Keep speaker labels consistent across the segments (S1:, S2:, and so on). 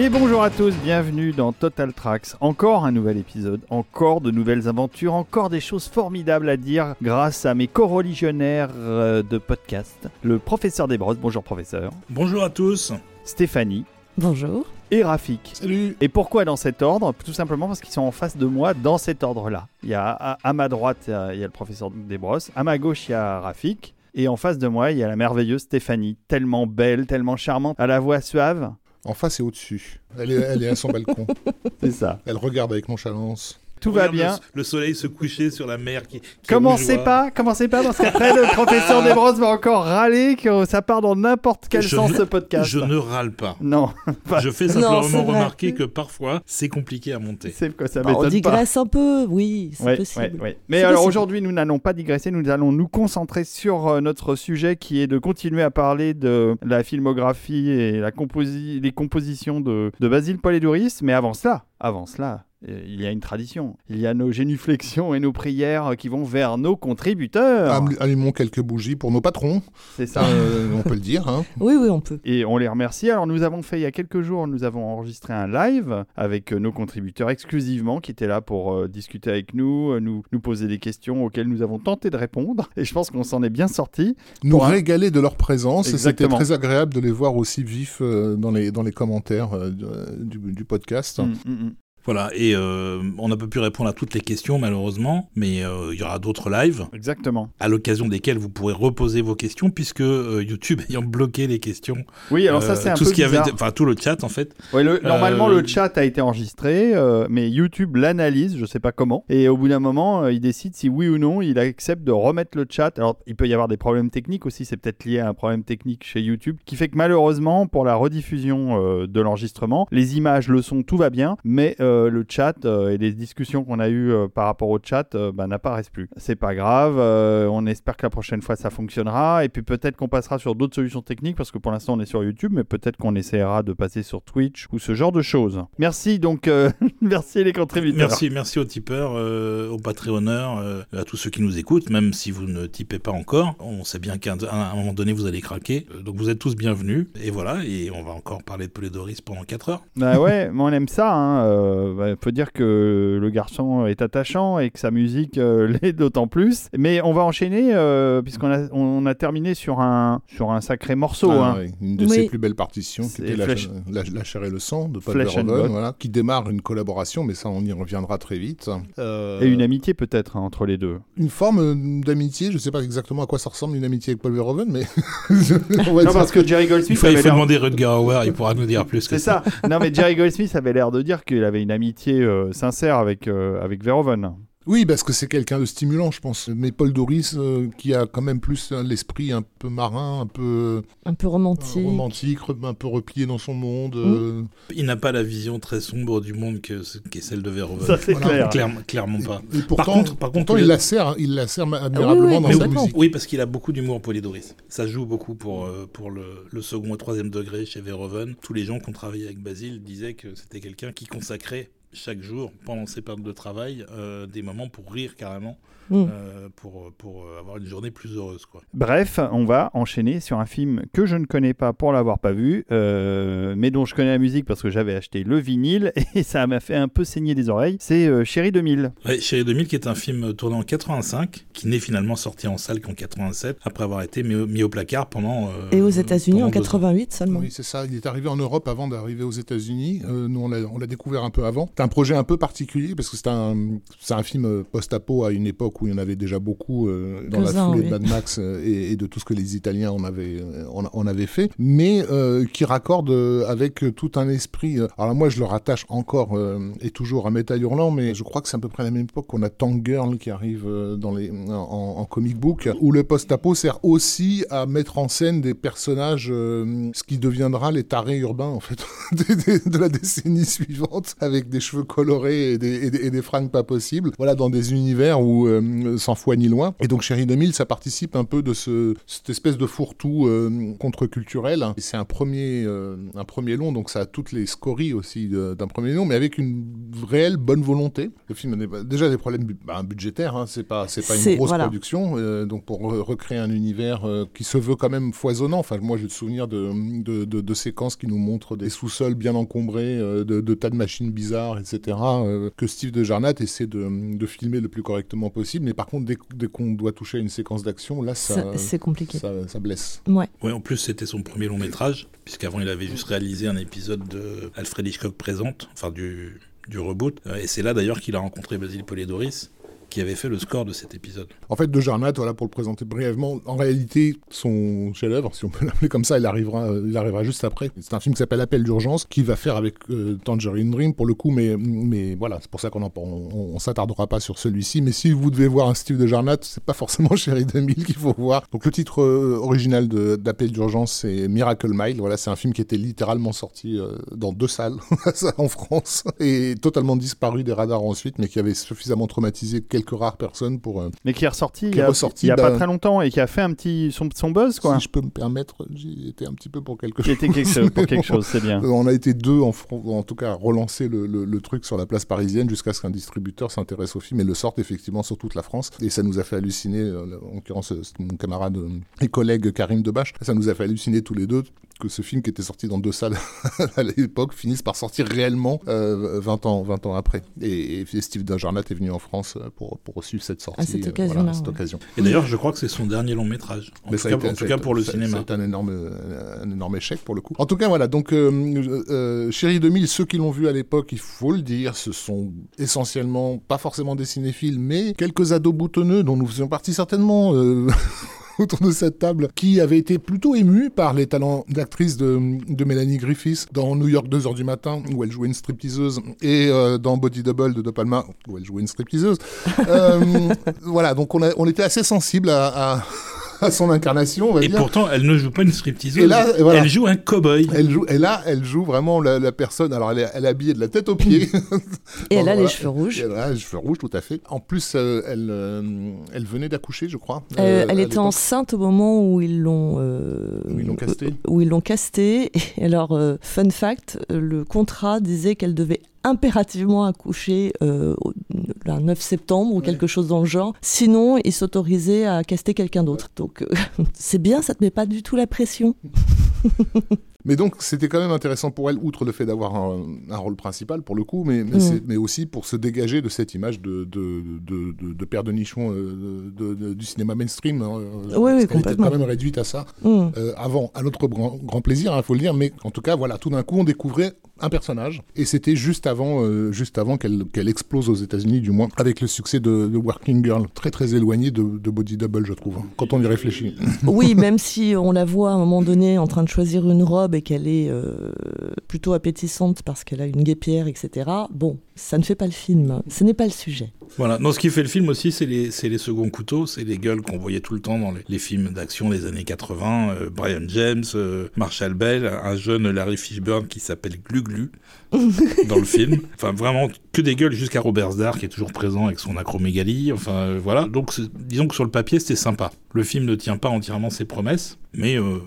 S1: Et bonjour à tous, bienvenue dans Total Tracks. Encore un nouvel épisode, encore de nouvelles aventures, encore des choses formidables à dire grâce à mes co-religionnaires euh, de podcast. Le professeur Desbrosses, bonjour professeur.
S2: Bonjour à tous.
S1: Stéphanie.
S3: Bonjour.
S1: Et Rafik.
S2: Salut.
S1: Et pourquoi dans cet ordre? Tout simplement parce qu'ils sont en face de moi dans cet ordre-là. Il y a à, à ma droite, il y a, il y a le professeur Desbrosses, à ma gauche, il y a Rafik. Et en face de moi, il y a la merveilleuse Stéphanie, tellement belle, tellement charmante, à la voix suave.
S4: En face et au-dessus. Elle est, elle est à son balcon.
S1: C'est ça.
S4: Elle regarde avec nonchalance.
S1: Tout va bien.
S2: Le, le soleil se coucher sur la mer qui. qui
S1: Commencez pas, commencez pas, parce qu'après le professeur Desbrosses va encore râler que ça part dans n'importe quel
S2: Je
S1: sens
S2: ne-
S1: ce podcast.
S2: Je ne râle pas.
S1: Non, pas-
S2: Je fais simplement remarquer que parfois c'est compliqué à monter.
S1: c'est quoi ça
S3: Bah, on
S1: m'étonne pas.
S3: digresse un peu, oui, c'est
S1: Ouais,
S3: possible.
S1: ouais, ouais. Mais alors aujourd'hui, nous n'allons pas digresser, nous allons nous concentrer sur euh, notre sujet qui est de continuer à parler de la filmographie et la composi- les compositions de, de Basile Polidouris. Mais avant cela, avant cela, il y a une tradition. Il y a nos génuflexions et nos prières qui vont vers nos contributeurs.
S4: Allum- Allumons quelques bougies pour nos patrons,
S1: C'est ça.
S4: euh, on peut le dire. hein.
S3: Oui, oui, on peut.
S1: Et on les remercie. Alors nous avons fait il y a quelques jours, nous avons enregistré un live avec euh, nos contributeurs exclusivement qui étaient là pour euh, discuter avec nous, euh, nous, nous poser des questions auxquelles nous avons tenté de répondre. Et je pense qu'on s'en est bien sorti.
S4: Nous
S1: un-
S4: régaler de leur présence. et C'était très agréable de les voir aussi vifs euh, dans, les, dans les commentaires euh, du, du podcast.
S1: Mm, mm, mm.
S2: Voilà, et euh, on n'a pas pu répondre à toutes les questions malheureusement, mais euh, il y aura d'autres lives
S1: Exactement.
S2: à l'occasion desquels vous pourrez reposer vos questions puisque euh, YouTube ayant bloqué les questions,
S1: Oui, alors ça c'est un
S2: tout
S1: peu
S2: ce qui avait,
S1: bizarre.
S2: enfin tout le chat en fait.
S1: Ouais, le- normalement le chat a été enregistré, mais YouTube l'analyse, je sais pas comment. Et au bout d'un moment, il décide si oui ou non il accepte de remettre le chat. Alors il peut y avoir des problèmes techniques aussi, c'est peut-être lié à un problème technique chez YouTube, qui fait que malheureusement pour la rediffusion de l'enregistrement, les images, le son, tout va bien, mais euh, le chat euh, et les discussions qu'on a eues euh, par rapport au chat euh, bah, n'apparaissent plus. C'est pas grave, euh, on espère que la prochaine fois ça fonctionnera, et puis peut-être qu'on passera sur d'autres solutions techniques, parce que pour l'instant on est sur YouTube, mais peut-être qu'on essaiera de passer sur Twitch ou ce genre de choses. Merci donc, euh, merci les contributeurs.
S2: Merci, merci aux tipeurs, euh, aux patreonneurs, euh, à tous ceux qui nous écoutent, même si vous ne tipez pas encore. On sait bien qu'à un, moment donné, vous allez craquer. Euh, Donc vous êtes tous bienvenus. Et voilà, et on va encore parler de Polydoris pendant 4 heures.
S1: Bah ouais, mais on aime ça. Hein. Euh, bah, faut dire que le garçon est attachant et que sa musique euh, l'est d'autant plus. Mais on va enchaîner euh, puisqu'on a, on a terminé sur un, sur un sacré morceau.
S4: Ah,
S1: hein.
S4: une de
S3: Oui.
S4: ses plus belles partitions, qui était la, la chair et le sang de Paul Verhoeven, voilà, qui démarre une collaboration, mais ça on y reviendra très vite. Euh,
S1: Et une amitié peut-être hein, entre les deux.
S4: une forme euh, d'amitié, je ne sais pas exactement à quoi ça ressemble une amitié avec Paul Verhoeven, mais on va
S1: Non,
S4: dire-
S1: parce que Jerry
S2: Il
S1: Goldsmith
S2: faut, il faut demander Rutger Hauer, il pourra nous dire plus que
S1: C'est ça. Non, mais Jerry Goldsmith avait l'air de dire qu'il avait une amitié euh, sincère avec, euh, avec Verhoeven.
S4: Oui, parce que c'est quelqu'un de stimulant, je pense. Mais Paul Doris, euh, qui a quand même plus euh, l'esprit un peu marin, un peu
S3: Un peu
S4: euh,
S3: romantique.
S4: re- un peu replié dans son monde. euh,
S2: Il n'a pas la vision très sombre du monde que, qui est celle de Verhoeven.
S1: Ça, c'est
S4: Voilà.
S1: clair.
S2: Clairement, clairement pas.
S4: Et pourtant,
S2: contre- par contre,
S4: pourtant,
S2: il
S4: la sert, il la sert admirablement
S3: oui,
S4: dans sa musique.
S2: Oui, parce qu'il a beaucoup d'humour, Polydoris. Ça se joue beaucoup pour, euh, pour le, le second et troisième degré chez Verhoeven. Tous les gens qui ont travaillé avec Basile disaient que c'était quelqu'un qui consacrait chaque jour, pendant ses périodes de travail, euh, des moments pour rire carrément,
S3: Mm.
S2: euh, pour, pour euh, avoir une journée plus heureuse. Quoi.
S1: Bref, on va enchaîner sur un film que je ne connais pas pour l'avoir pas vu, euh, mais dont je connais la musique parce que j'avais acheté le vinyle et ça m'a fait un peu saigner des oreilles. C'est euh, Chérie 2000.
S2: Ouais, Chérie 2000, qui est un film tourné en 85, qui n'est finalement sorti en salle qu'en 87, après avoir été mis au, mis au placard pendant. euh,
S3: Et aux États-Unis en
S2: pendant deux ans.
S3: 88 seulement.
S4: Oui, c'est ça. Il est arrivé en Europe avant d'arriver aux États-Unis. Euh, nous, on l'a découvert un peu avant. C'est un projet un peu particulier parce que c'est un, c'est un film post-apo à une époque où il y en avait déjà beaucoup euh, dans la foulée
S3: oui.
S4: de Mad Max euh, et, et de tout ce que les Italiens en avaient, euh, en, en avaient fait, mais euh, qui raccorde euh, avec tout un esprit. euh, alors moi, je le rattache encore euh, et toujours à Metal Hurlant, mais je crois que c'est à peu près à la même époque qu'on a Tank Girl qui arrive euh, dans les, en, en comic book, où le post-apo sert aussi à mettre en scène des personnages, euh, ce qui deviendra les tarés urbains, en fait, de, de- de la décennie suivante, avec des cheveux colorés et des, et des, et des fringues pas possibles. Voilà, dans des univers où euh, sans foi ni loi. Et donc Chérie 2000, ça participe un peu de ce, cette espèce de fourre-tout euh, contre-culturel. Et C'est un premier, euh, un premier long, donc ça a toutes les scories aussi d'un premier long, mais avec une réelle bonne volonté. Le film pas- déjà des problèmes bah, budgétaires, hein, c'est pas, c'est pas une grosse
S3: voilà.
S4: production, euh, donc pour re- recréer un univers euh, qui se veut quand même foisonnant. Enfin, moi j'ai le souvenir de, de, de- de séquences qui nous montrent des sous-sols bien encombrés, euh, de, tas de machines bizarres, etc. euh, que Steve de Jarnat essaie de filmer le plus correctement possible. Mais par contre, dès, dès qu'on doit toucher à une séquence d'action, là, ça,
S3: Ça- C'est compliqué.
S4: ça, ça blesse.
S3: Ouais.
S2: Ouais, en plus, c'était son premier long métrage, puisqu'avant, il avait juste réalisé un épisode de Alfred Hitchcock Présente, enfin du, du reboot. Euh, Et c'est là d'ailleurs qu'il a rencontré Basile Polidoris, qui avait fait le score de cet épisode.
S4: En fait, de Jarnat, voilà, pour le présenter brièvement, en réalité, son chef-d'œuvre, si on peut l'appeler comme ça, il arrivera, il arrivera juste après. C'est un film qui s'appelle Appel d'urgence, qu'il va faire avec euh, Tangerine Dream pour le coup, mais, mais voilà, c'est pour ça qu'on en- on, s'attardera pas sur celui-ci. Mais si vous devez voir un Steve de Jarnat, c'est pas forcément Chérie 2000 qu'il faut voir. Donc le titre euh, original d'Appel d'urgence, c'est Miracle Mile. Voilà, c'est un film qui était littéralement sorti euh, dans deux salles en France et totalement disparu des radars ensuite, mais qui avait suffisamment traumatisé quelques rares personnes pour euh,
S1: Mais qui est ressorti il
S4: Qui
S1: a, il y a pas
S4: bah-
S1: très longtemps et qui a fait un petit son, son buzz quoi.
S4: Si je peux me permettre, j'ai été un petit peu pour quelque chose.
S1: quelque chose, pour quelque chose, c'est bien.
S4: Euh, On a été deux, en, en tout cas, à relancer le, le- le truc sur la place parisienne jusqu'à ce qu'un distributeur s'intéresse au film et le sorte effectivement sur toute la France. Et ça nous a fait halluciner, euh, en l'occurrence, mon camarade et collègue Karim Debache, ça nous a fait halluciner tous les deux que ce film qui était sorti dans deux salles à l'époque finisse par sortir réellement euh, 20, ans, 20 ans après. Et, et Steve Dajarnat est venu en France euh, pour, pour suivre cette sortie.
S3: À cette
S4: euh,
S3: occasion-là,
S4: voilà, à cette occasion.
S2: Et d'ailleurs, je crois que c'est son dernier long métrage. En,
S4: Mais
S2: tout
S4: ça a
S2: cas,
S4: été-
S2: en tout cas pour le
S4: ça-
S2: cinéma.
S4: C'est un énorme, euh, un énorme échec pour le coup. En tout cas, voilà. Donc, euh, euh, Chérie 2000, ceux qui l'ont vu à l'époque, il faut le dire, ce sont essentiellement pas forcément des cinéphiles, mais quelques ados boutonneux dont nous faisions partie certainement. autour de cette table, qui avaient été plutôt émus par les talents d'actrice de, de Mélanie Griffiths dans New York 2h du matin, où elle jouait une stripteaseuse, et euh, dans Body Double de De Palma, où elle jouait une stripteaseuse. Euh, voilà, donc on, a- on était assez sensible à, à- à son incarnation, on va
S2: Et
S4: dire.
S2: pourtant, elle ne joue pas une stripteaseuse.
S4: Et là, voilà.
S2: Elle joue un cow-boy.
S4: Elle joue, et là, elle joue vraiment la, la personne. Alors, elle est, elle est habillée de la tête aux pieds.
S3: Et elle a
S4: Voilà.
S3: les cheveux rouges.
S4: Et elle a les cheveux rouges, tout à fait. En plus, euh, elle, euh, elle venait d'accoucher, je crois.
S3: Euh,
S4: euh,
S3: elle était enceinte au moment où ils l'ont euh,
S4: Où ils l'ont castée.
S3: où ils l'ont castée. Et alors, euh, fun fact, le contrat disait qu'elle devait impérativement accoucher euh, le 9 septembre ou
S4: Ouais.
S3: quelque chose dans le genre. Sinon, ils s'autorisaient à caster quelqu'un d'autre. Donc, euh, c'est bien, ça te met pas du tout la pression.
S4: Mais donc, c'était quand même intéressant pour elle, outre le fait d'avoir un, un rôle principal, pour le coup, mais, mais,
S3: Mm.
S4: mais aussi pour se dégager de cette image de, de, de, de, de père de nichon euh, de- de- du cinéma mainstream. hein, euh,
S3: Oui, oui,
S4: qu'elle était
S3: complètement.
S4: quand même réduite à ça. Euh, avant, à notre grand, grand plaisir, il faut le dire, mais en tout cas, voilà, tout d'un coup, on découvrait un personnage, et c'était juste avant, euh, juste avant qu'elle qu'elle explose aux États-Unis, du moins, avec le succès de, de Working Girl, très très éloigné de, de Body Double, je trouve, hein, quand on y réfléchit.
S3: Oui, même si on la voit à un moment donné en train de choisir une robe et qu'elle est euh, plutôt appétissante parce qu'elle a une guépière, etc. Bon, ça ne fait pas le film. Ce n'est pas le sujet.
S2: Voilà. Non, ce qui fait le film aussi, c'est les, c'est les seconds couteaux, c'est les gueules qu'on voyait tout le temps dans les, les films d'action des années 80. euh, Brian James, euh, Marshall Bell, un jeune Larry Fishburne qui s'appelle Glu Glu dans le film. Enfin, vraiment que des gueules jusqu'à Robert Starr qui est toujours présent avec son acromégalie. Enfin, euh, voilà. Donc, disons que sur le papier, c'était sympa. Le film ne tient pas entièrement ses promesses, mais euh,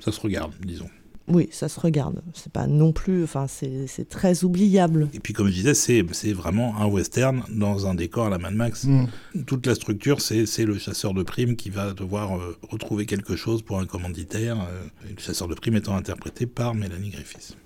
S2: ça se regarde, disons.
S3: Oui, ça se regarde. C'est pas non plus. Enfin, c'est c'est très oubliable.
S2: Et puis, comme je disais, c'est c'est vraiment un western dans un décor à la Mad Max.
S4: Mm.
S2: Toute la structure, c'est c'est le chasseur de primes qui va devoir euh, retrouver quelque chose pour un commanditaire. euh, le chasseur de primes étant interprété par Mélanie Griffiths.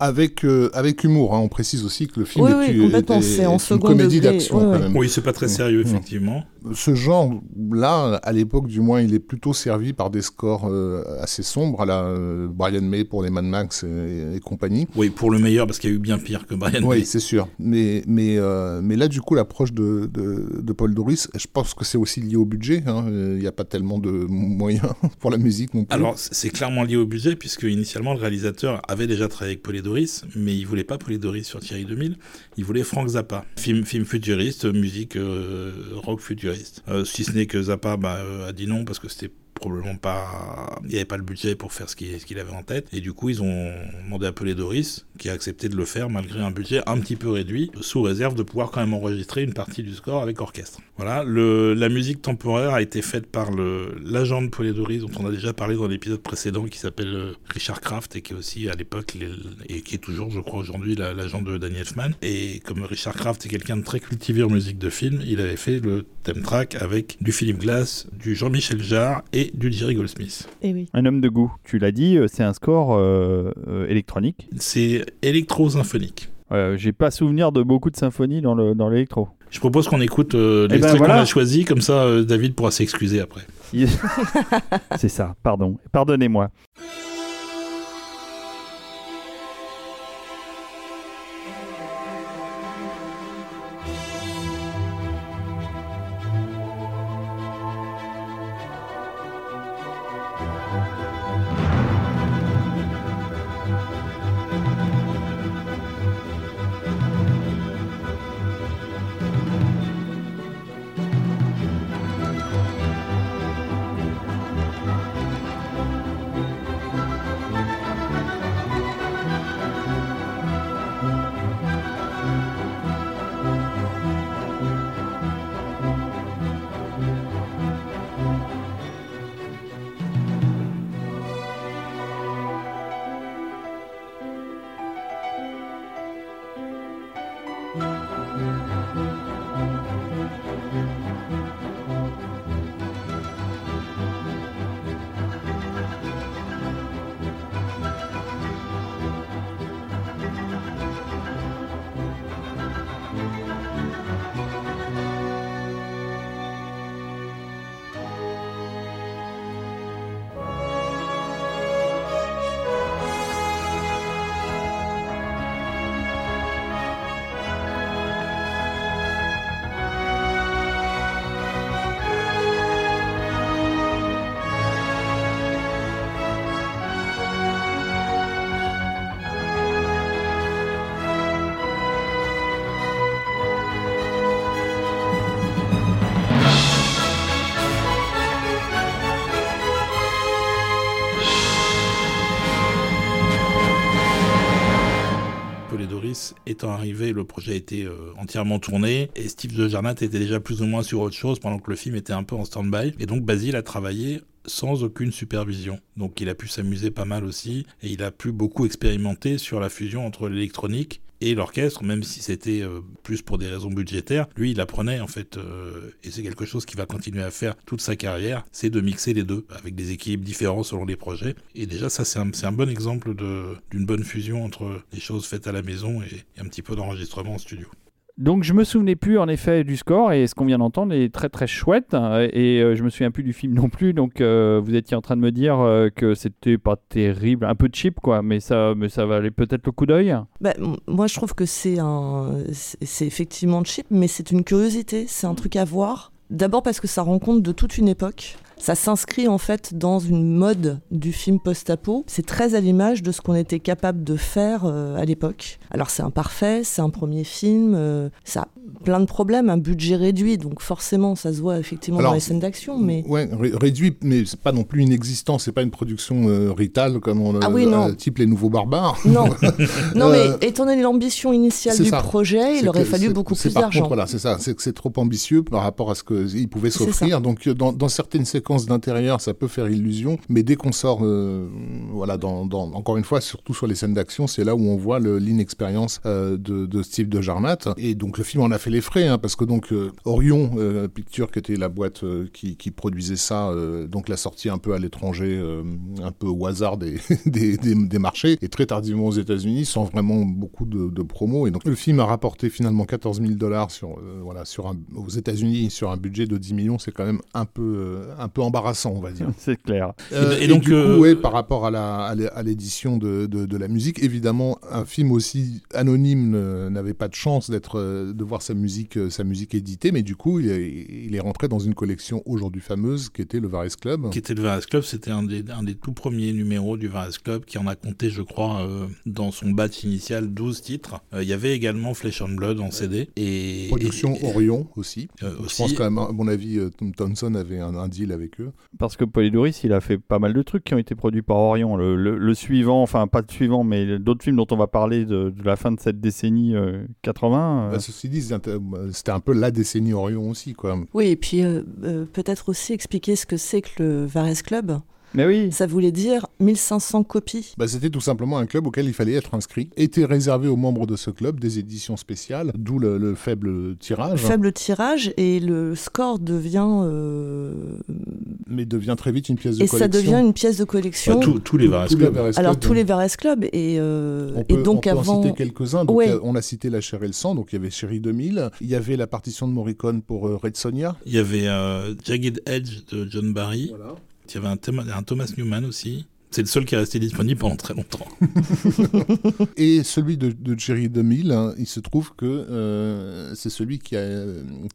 S4: Avec, euh, avec humour, hein, on précise aussi que le film
S3: Oui,
S4: est,
S3: oui, en
S4: une comédie d'action quand même.
S2: Oui, c'est pas très sérieux,
S4: Mm.
S2: effectivement.
S4: Ce genre-là, à l'époque du moins, il est plutôt servi par des scores euh, assez sombres, à la euh, Brian May pour les Mad Max et, et compagnie.
S2: Oui, pour le meilleur, parce qu'il y a eu bien pire que Brian
S4: Oui,
S2: May.
S4: c'est sûr. Mais, mais, euh, mais là, du coup, l'approche de, de, de Paul Doris, je pense que c'est aussi lié au budget. hein. Il n'y a pas tellement de moyens pour la musique non plus.
S2: Alors, c'est clairement lié au budget, puisque initialement, le réalisateur avait déjà travaillé avec Mais il voulait pas Polidoris sur Thierry 2000, il voulait Frank Zappa. Film, film futuriste, musique euh, rock futuriste. Euh, si ce n'est que Zappa bah, euh, a dit non, parce que c'était probablement pas, il n'y avait pas le budget pour faire ce qu'il avait en tête. Et du coup, ils ont demandé à Pelé Doris, qui a accepté de le faire malgré un budget un petit peu réduit, sous réserve de pouvoir quand même enregistrer une partie du score avec orchestre. Voilà, le, la musique temporaire a été faite par l'agent de Pelé Doris, dont on a déjà parlé dans l'épisode précédent, qui s'appelle euh, Richard Kraft et qui est aussi à l'époque, et qui est toujours, je crois, aujourd'hui l'agent de Danny Elfman. Et comme Richard Kraft est quelqu'un de très cultivé en musique de film, il avait fait le thème track avec du Philip Glass, du Jean-Michel Jarre et du Jerry Goldsmith.
S3: Et eh oui.
S1: Un homme de goût. Tu l'as dit, euh, c'est un score euh, euh, électronique.
S2: C'est électro-symphonique.
S1: J'ai pas souvenir de beaucoup de symphonies dans l'électro. Dans
S2: Je propose qu'on écoute euh, eh l'extrait ben qu'on a choisi, comme ça David pourra s'excuser après.
S1: c'est ça, pardon. Pardonnez-moi.
S2: Étant arrivé, le projet était euh, entièrement tourné et Steve de Jarnat était déjà plus ou moins sur autre chose pendant que le film était un peu en stand-by. Et donc Basile a travaillé sans aucune supervision. Donc il a pu s'amuser pas mal aussi et il a pu beaucoup expérimenter sur la fusion entre l'électronique et l'orchestre, même si c'était euh, plus pour des raisons budgétaires, lui, il apprenait en fait, euh, et c'est quelque chose qu'il va continuer à faire toute sa carrière, c'est de mixer les deux avec des équipes différents selon les projets. Et déjà, ça, c'est un, bon exemple d'une bonne fusion entre les choses faites à la maison et un petit peu d'enregistrement en studio.
S1: Donc je me souvenais plus en effet du score et ce qu'on vient d'entendre est très très chouette. Et euh, je me souviens plus du film non plus. Donc euh, vous étiez en train de me dire euh, que c'était pas terrible, un peu cheap quoi, mais ça mais ça valait peut-être le coup d'œil.
S3: Bah, moi je trouve que c'est un c'est effectivement cheap mais c'est une curiosité, c'est un truc à voir. D'abord parce que ça rend compte de toute une époque ça s'inscrit en fait dans une mode du film post-apo. C'est très à l'image de ce qu'on était capable de faire euh, à l'époque. Alors c'est imparfait, c'est un premier film, euh, ça a plein de problèmes, un budget réduit, donc forcément ça se voit effectivement dans les scènes d'action. Mais...
S4: Ouais, réduit, mais c'est pas non plus inexistant, c'est pas une production euh, Rital comme on ah oui, non. type Les Nouveaux Barbares.
S3: Non, non mais étant donné l'ambition initiale du projet, il aurait fallu beaucoup plus d'argent.
S4: Voilà, c'est ça, c'est que c'est trop ambitieux par rapport à ce qu'il pouvait s'offrir. Donc dans, dans certaines séquences d'intérieur, ça peut faire illusion, mais dès qu'on sort, euh, voilà, dans, encore une fois, surtout sur les scènes d'action, c'est là où on voit l'inexpérience euh, de, Steve de Jarnat. Et donc le film en a fait les frais, hein, parce que donc euh, Orion Picture, qui était la boîte qui, produisait ça, donc l'a sorti un peu à l'étranger, un peu au hasard des, marchés, et très tardivement aux États-Unis, sans vraiment beaucoup de, de promos. Et donc le film a rapporté finalement 14 000 dollars sur, voilà, sur un, aux États-Unis sur un budget de 10 millions, c'est quand même un peu, un peu embarrassant, on va dire.
S1: C'est clair.
S4: Euh, et, donc, du coup, euh, par rapport à, la, à l'édition de, de, la musique, évidemment, un film aussi anonyme n'avait pas de chance d'être, euh, de voir sa musique, sa musique éditée, mais du coup, il est, il est rentré dans une collection aujourd'hui fameuse qui était le Varese Club.
S2: Qui était le Varese Club, c'était un des, un des tout premiers numéros du Varese Club qui en a compté, je crois, dans son batch initial 12 titres. Il y avait également Flesh and Blood en CD. Et,
S4: Production Orion aussi. Je pense quand même, à mon avis, Tom Thompson avait un, un deal avec avec eux.
S1: Parce que Polydoris, il a fait pas mal de trucs qui ont été produits par Orion. Le, le- le suivant, enfin pas le suivant, mais d'autres films dont on va parler de, de la fin de cette décennie euh, 80. euh,
S4: Bah, ceci dit, c'était c'était un peu la décennie Orion aussi, quoi.
S3: Oui, et puis euh, euh, peut-être aussi expliquer ce que c'est que le Vares Club.
S1: Mais oui,
S3: Ça voulait dire 1500 copies.
S4: Bah, c'était tout simplement un club auquel il fallait être inscrit. Était réservé aux membres de ce club des éditions spéciales, d'où le, le faible tirage,
S3: Faible tirage et le score devient. euh,
S4: mais devient très vite une pièce de
S3: et ça
S4: collection.
S3: devient une pièce de collection.
S2: Bah, tous- tous les Vares Club.
S3: Alors tous les Vares Club et, euh,
S4: On
S3: et
S4: peut,
S3: donc
S4: on peut
S3: avant.
S4: en citer quelques-uns. Donc,
S3: Ouais.
S4: On a cité La Chair et le Sang, donc il y avait Chérie 2000. Il y avait la partition de Morricone pour euh, Red Sonia.
S2: Il y avait euh, Jagged Edge de John Barry.
S4: Voilà.
S2: Il y avait un, Thoma- un Thomas Newman aussi. C'est le seul qui est resté disponible pendant très longtemps.
S4: Et celui de, de Cherry 2000, hein, il se trouve que euh, c'est celui qui, a,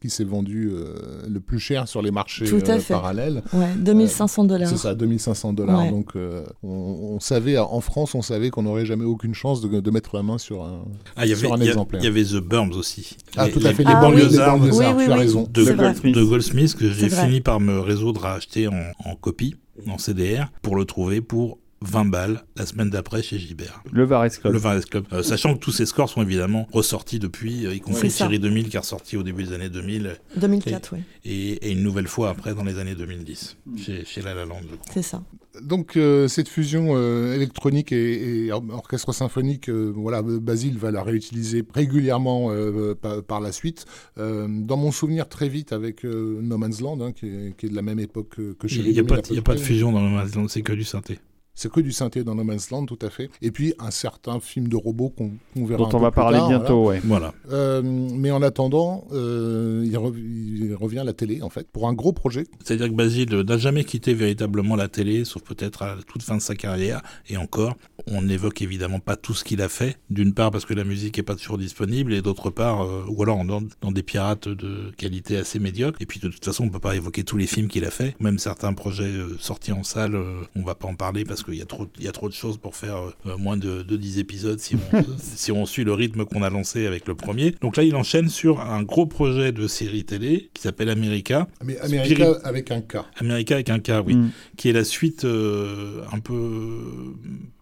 S4: qui s'est vendu euh, le plus cher sur les marchés
S3: Tout à
S4: euh,
S3: fait.
S4: parallèles.
S3: Ouais, 2500 dollars.
S4: C'est ça, 2500 dollars.
S3: Ouais.
S4: Donc euh, on, on savait, en France, on savait qu'on n'aurait jamais aucune chance de, de mettre la main sur un.
S2: Ah, il y avait,
S4: Sur un
S2: il y a-
S4: exemplaire.
S2: il y avait The Burms aussi.
S4: Ah,
S2: Les-
S4: tout à fait,
S2: les
S3: Ah oui.
S2: banlieusards de-
S4: banlieusards,
S3: Oui,
S4: tu as
S3: oui,
S4: raison.
S3: oui.
S2: de.
S1: Goldsmith.
S2: de Goldsmith que j'ai fini par me réseau de racheter en, en copie, en CDR, pour le trouver pour 20 balles la semaine d'après chez Gibert.
S1: le Vares Club.
S2: Le Vares Club. Euh, sachant que tous ces scores sont évidemment ressortis depuis, euh, y compris. Série 2000 qui est ressorti au début des années 2000
S3: 2004, oui,
S2: et, et une nouvelle fois après dans les années 2010 chez, chez La La Land.
S3: c'est ça.
S4: Donc euh, cette fusion euh, électronique et, et or- orchestre symphonique, euh, voilà, Basile va la réutiliser régulièrement euh, par, par la suite. Euh, dans mon souvenir, très vite avec euh, No Man's Land, hein, qui, est, qui est de la même époque que, chez
S2: Il n'y a, pas y a pas de fusion dans le Mazland, c'est que du synthé.
S4: C'est que du synthé dans No Man's Land, tout à fait. Et puis un certain film de robot qu'on qu'on verra
S1: dont
S4: un
S1: on
S4: peu
S1: va
S4: plus
S1: parler
S4: tard, voilà.
S1: bientôt, ouais.
S2: Voilà.
S4: Euh, mais en attendant, euh, il, rev- il revient à la télé, en fait, pour un gros projet.
S2: C'est-à-dire que Basile n'a jamais quitté véritablement la télé, sauf peut-être à la toute fin de sa carrière. Et encore, on n'évoque évidemment pas tout ce qu'il a fait. D'une part parce que la musique n'est pas toujours disponible, et d'autre part, euh, ou alors dans, dans des pirates de qualité assez médiocre. Et puis de toute façon, on peut pas évoquer tous les films qu'il a fait. Même certains projets euh, sortis en salle, euh, on va pas en parler parce qu'il y a trop, il y a trop de choses pour faire euh, moins de, de 10 épisodes si on, si on suit le rythme qu'on a lancé avec le premier. Donc là, il enchaîne sur un gros projet de série télé qui s'appelle America.
S4: Mais America avec un K.
S2: America avec un K, oui
S1: Mm.
S2: qui est la suite euh, un peu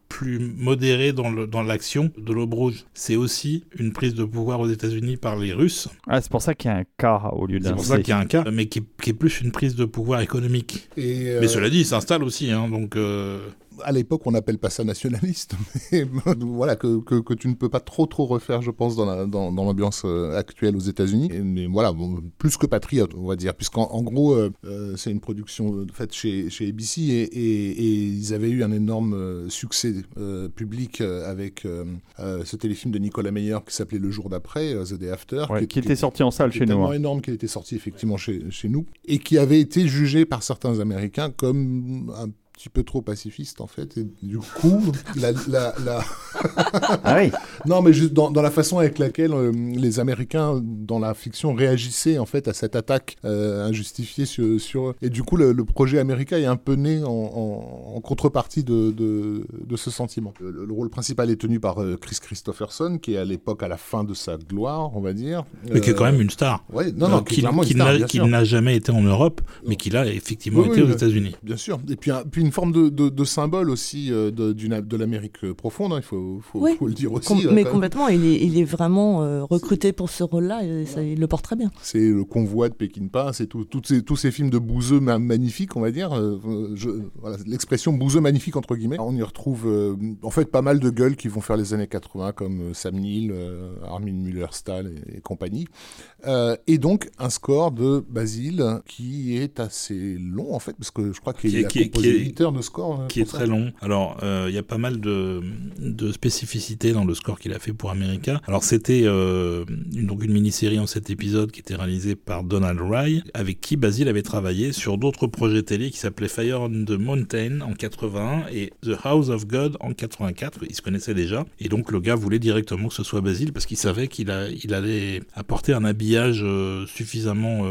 S2: plus modérée dans l'action de l'Aube Rouge. C'est aussi une prise de pouvoir aux États-Unis par les Russes.
S1: Ah, c'est pour ça qu'il y a un K au lieu
S2: C'est
S1: d'un
S2: pour ça qu'il y a un cas, mais qui est, qui est plus une prise de pouvoir économique.
S4: Et, euh,
S2: Mais cela dit, il s'installe aussi, hein, donc euh,
S4: à l'époque, on n'appelle pas ça nationaliste, mais voilà, que, que, que tu ne peux pas trop trop refaire, je pense, dans la- dans, dans l'ambiance euh, actuelle aux États-Unis. Mais voilà, bon, plus que patriote, on va dire, puisqu'en en gros, euh, euh, c'est une production faite chez, chez ABC et, et- et ils avaient eu un énorme succès euh, public avec euh, ce téléfilm de Nicolas Meyer qui s'appelait Le jour d'après, The Day After,
S1: Ouais, qui était sorti en salle
S4: qui
S1: chez nous. hein.
S4: énorme qu'il était sorti effectivement chez, chez nous et qui avait été jugé par certains Américains comme un petit peu trop pacifiste en fait et du coup la, la, la-
S1: Ah oui,
S4: non mais juste dans, dans la façon avec laquelle euh, les Américains dans la fiction réagissaient en fait à cette attaque euh, injustifiée sur, sur eux et du coup le, le projet américain est un peu né en, en- en contrepartie de, de, de ce sentiment le, le rôle principal est tenu par euh, Chris Christopherson qui est à l'époque à la fin de sa gloire on va dire
S2: mais qui est quand même une star.
S4: ouais non non qui
S2: n'a- jamais été en Europe, mais
S4: Non.
S2: qui l'a effectivement
S4: Oui,
S2: été
S4: oui,
S2: aux. États-Unis.
S4: Bien sûr. Et puis, un- puis une forme de, de, de symbole aussi euh, de, d'une- de l'Amérique euh, profonde, hein, il faut, faut,
S3: Oui.
S4: faut le dire aussi.
S3: Com-
S4: euh,
S3: mais complètement, il est, il est vraiment euh, recruté pour ce rôle-là et ça, il le porte très bien.
S4: C'est le convoi de Pékin tout, toutes ces, tous ces films de bouseux ma- magnifiques, on va dire. euh, je- voilà, L'expression bouseux magnifique, entre guillemets. On y retrouve euh, en fait pas mal de gueules qui vont faire les années 80, comme Sam Neill, euh, Armin Muller-Stahl et, et compagnie. Euh, et donc, un score de Basile qui est assez long, en fait, parce que je crois qu'il
S2: Qui est-
S4: a
S2: qui est-
S4: composé
S2: qui est-
S4: 8 heures de score. euh,
S2: qui est
S4: ça.
S2: très long. Alors, euh, il y a pas mal de, de spécificités dans le score qu'il a fait pour America. Alors, c'était euh, une, donc une mini-série en 7 épisodes qui était réalisée par Donald Rye, avec qui Basil avait travaillé sur d'autres projets télé qui s'appelaient Fire on the Mountain en 81 et The House of God en 84. Ils se connaissaient déjà. Et donc, le gars voulait directement que ce soit Basil parce qu'il savait qu'il il allait apporter un habillage euh, suffisamment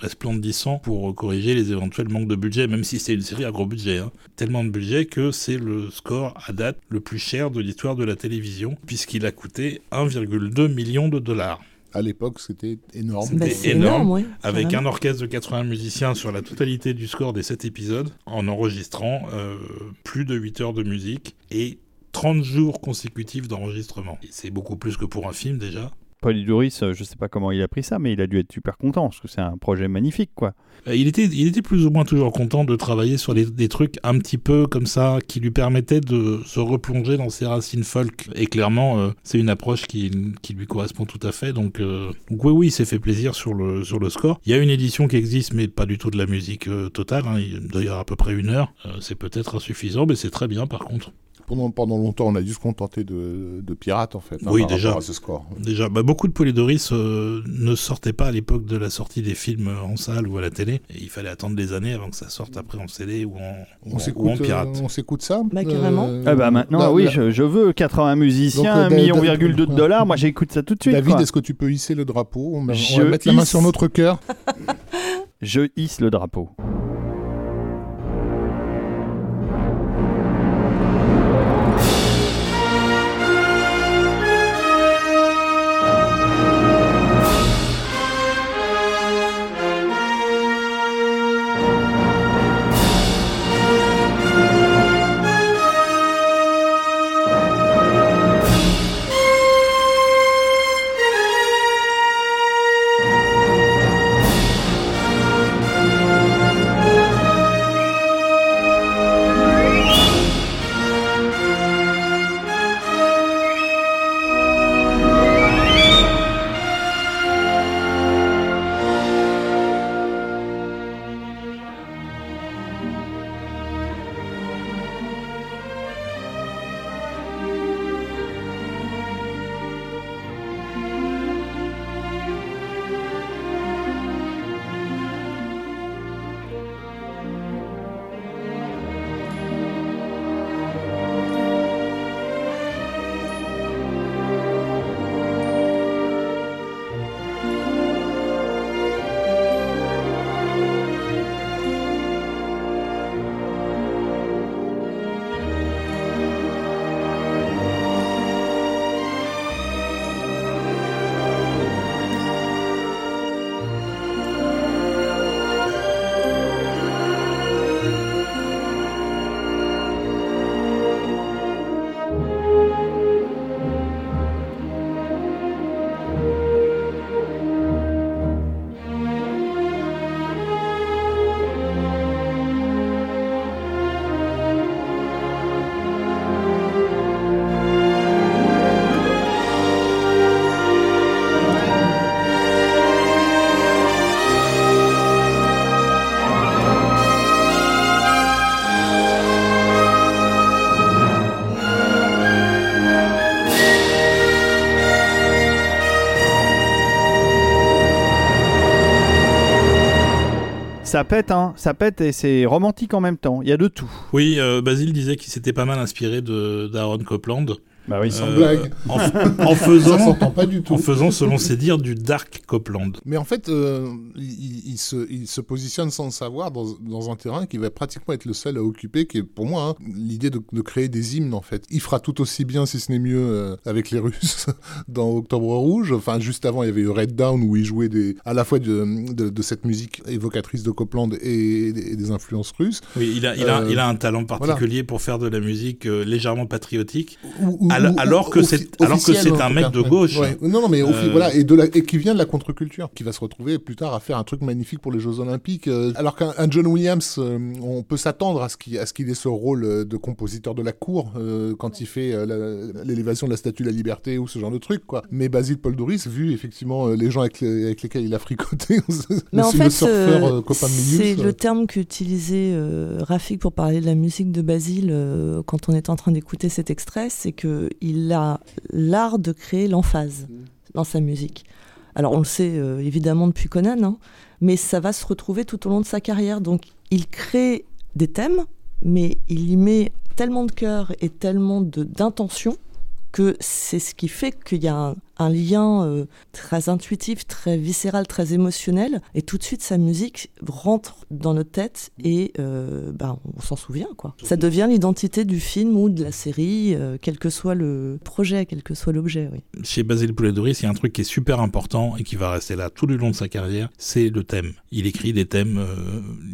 S2: resplendissant pour corriger les éventuels manques de budget, même si c'est une série à gros budget. Hein. Tellement de budget que c'est le score à date le plus cher de l'histoire de la télévision, puisqu'il a coûté 1,2 million de dollars.
S4: À l'époque, c'était énorme.
S2: C'était
S3: Bah,
S2: énorme,
S3: énorme, ouais,
S2: avec un orchestre de 80 musiciens sur la totalité du score des 7 épisodes, en enregistrant euh, plus de 8 heures de musique et 30 jours consécutifs d'enregistrement. C'est beaucoup plus que pour un film déjà.
S1: Polydoris, euh, je sais pas comment il a pris ça, mais il a dû être super content parce que c'est un projet magnifique, quoi.
S2: Euh, Il était, il était plus ou moins toujours content de travailler sur des, trucs un petit peu comme ça, qui lui permettaient de se replonger dans ses racines folk. Et clairement, euh, c'est une approche qui, qui lui correspond tout à fait. Donc, oui, oui, il s'est fait plaisir sur le, sur le score. Il y a une édition qui existe, mais pas du tout de la musique totale. hein. À peu près une heure. C'est peut-être insuffisant, mais c'est très bien par contre.
S4: Pendant, pendant longtemps, on a dû se contenter de, de pirates, en fait. hein,
S2: Oui,
S4: par
S2: déjà.
S4: rapport à ce score.
S2: Déjà, bah, beaucoup de Polydoris euh, ne sortaient pas à l'époque de la sortie des films euh, en salle ou à la télé. Et il fallait attendre des années avant que ça sorte après en CD ou en,
S4: On
S2: ou pirate.
S4: euh, on s'écoute ça
S3: Bah, carrément.
S1: Ah bah maintenant,
S4: là,
S1: oui,
S4: là,
S1: je, je veux 80 musiciens,
S4: Donc, euh,
S1: 1,2 million virgule deux de dollars. Moi, j'écoute ça tout de suite.
S4: David,
S1: quoi.
S4: est-ce que tu peux hisser le drapeau? On va, on
S1: Je
S4: va mettre la main sur notre cœur.
S1: Je hisse le drapeau. Ça pète, hein, ça pète et c'est romantique en même temps. Il y a de tout.
S2: Oui, euh, Basile disait qu'il s'était pas mal inspiré de d'Aaron Copland.
S1: Bah oui.
S4: Sans blague.
S2: En, faisant,
S4: s'entend pas du tout.
S2: en faisant, selon ses dires, du dark Copland.
S4: Mais en fait, euh, il, il se, il se positionne sans le savoir dans, dans un terrain qui va pratiquement être le seul à occuper, qui est pour moi hein, l'idée de, de créer des hymnes en fait. Il fera tout aussi bien, si ce n'est mieux, euh, avec les Russes dans Octobre Rouge. Enfin, juste avant, il y avait eu Red Down où il jouait des, à la fois de, de, de cette musique évocatrice de Copland et, des- et des influences russes.
S2: Oui, il a, il a,
S4: Euh,
S2: il a un talent particulier pour faire de la musique euh, légèrement patriotique.
S4: Ou- ou-
S2: Alors- que c'est- alors que
S4: officiel,
S2: c'est
S4: en
S2: un mec
S4: cas.
S2: de gauche.
S4: Ouais. Non, non, mais offi-
S2: Euh,
S4: voilà, et, de la, et qui vient de la contre-culture, qui va se retrouver plus tard à faire un truc magnifique pour les Jeux Olympiques. euh, alors qu'un un John Williams, euh, on peut s'attendre à ce qu'il à ce qu'il ait ce rôle de compositeur de la cour euh, quand il fait euh, l'élévation de la Statue de la Liberté ou ce genre de truc, quoi. Mais Basile Paul Doris, vu effectivement euh, les gens avec, les- avec lesquels il a fricoté,
S3: Mais en
S4: le
S3: fait,
S4: surfeur
S3: euh,
S4: euh, copain de
S3: c'est le terme qu'utilisait euh, Rafik pour parler de la musique de Basile euh, quand on est en train d'écouter cet extrait, c'est que il a l'art de créer l'emphase dans sa musique. Alors on le sait euh, évidemment depuis Conan, hein, mais ça va se retrouver tout au long de sa carrière. Donc il crée des thèmes, mais il y met tellement de cœur et tellement d'intention que c'est ce qui fait qu'il y a un, un lien euh, très intuitif, très viscéral, très émotionnel, et tout de suite sa musique rentre dans notre tête et euh, ben, on s'en souvient quoi. Ça devient l'identité du film ou de la série, euh, quel que soit le projet, quel que soit l'objet. Oui.
S2: Chez Basile Poulet-Doris, il y a un truc qui est super important et qui va rester là tout le long de sa carrière, c'est le thème. Il écrit des thèmes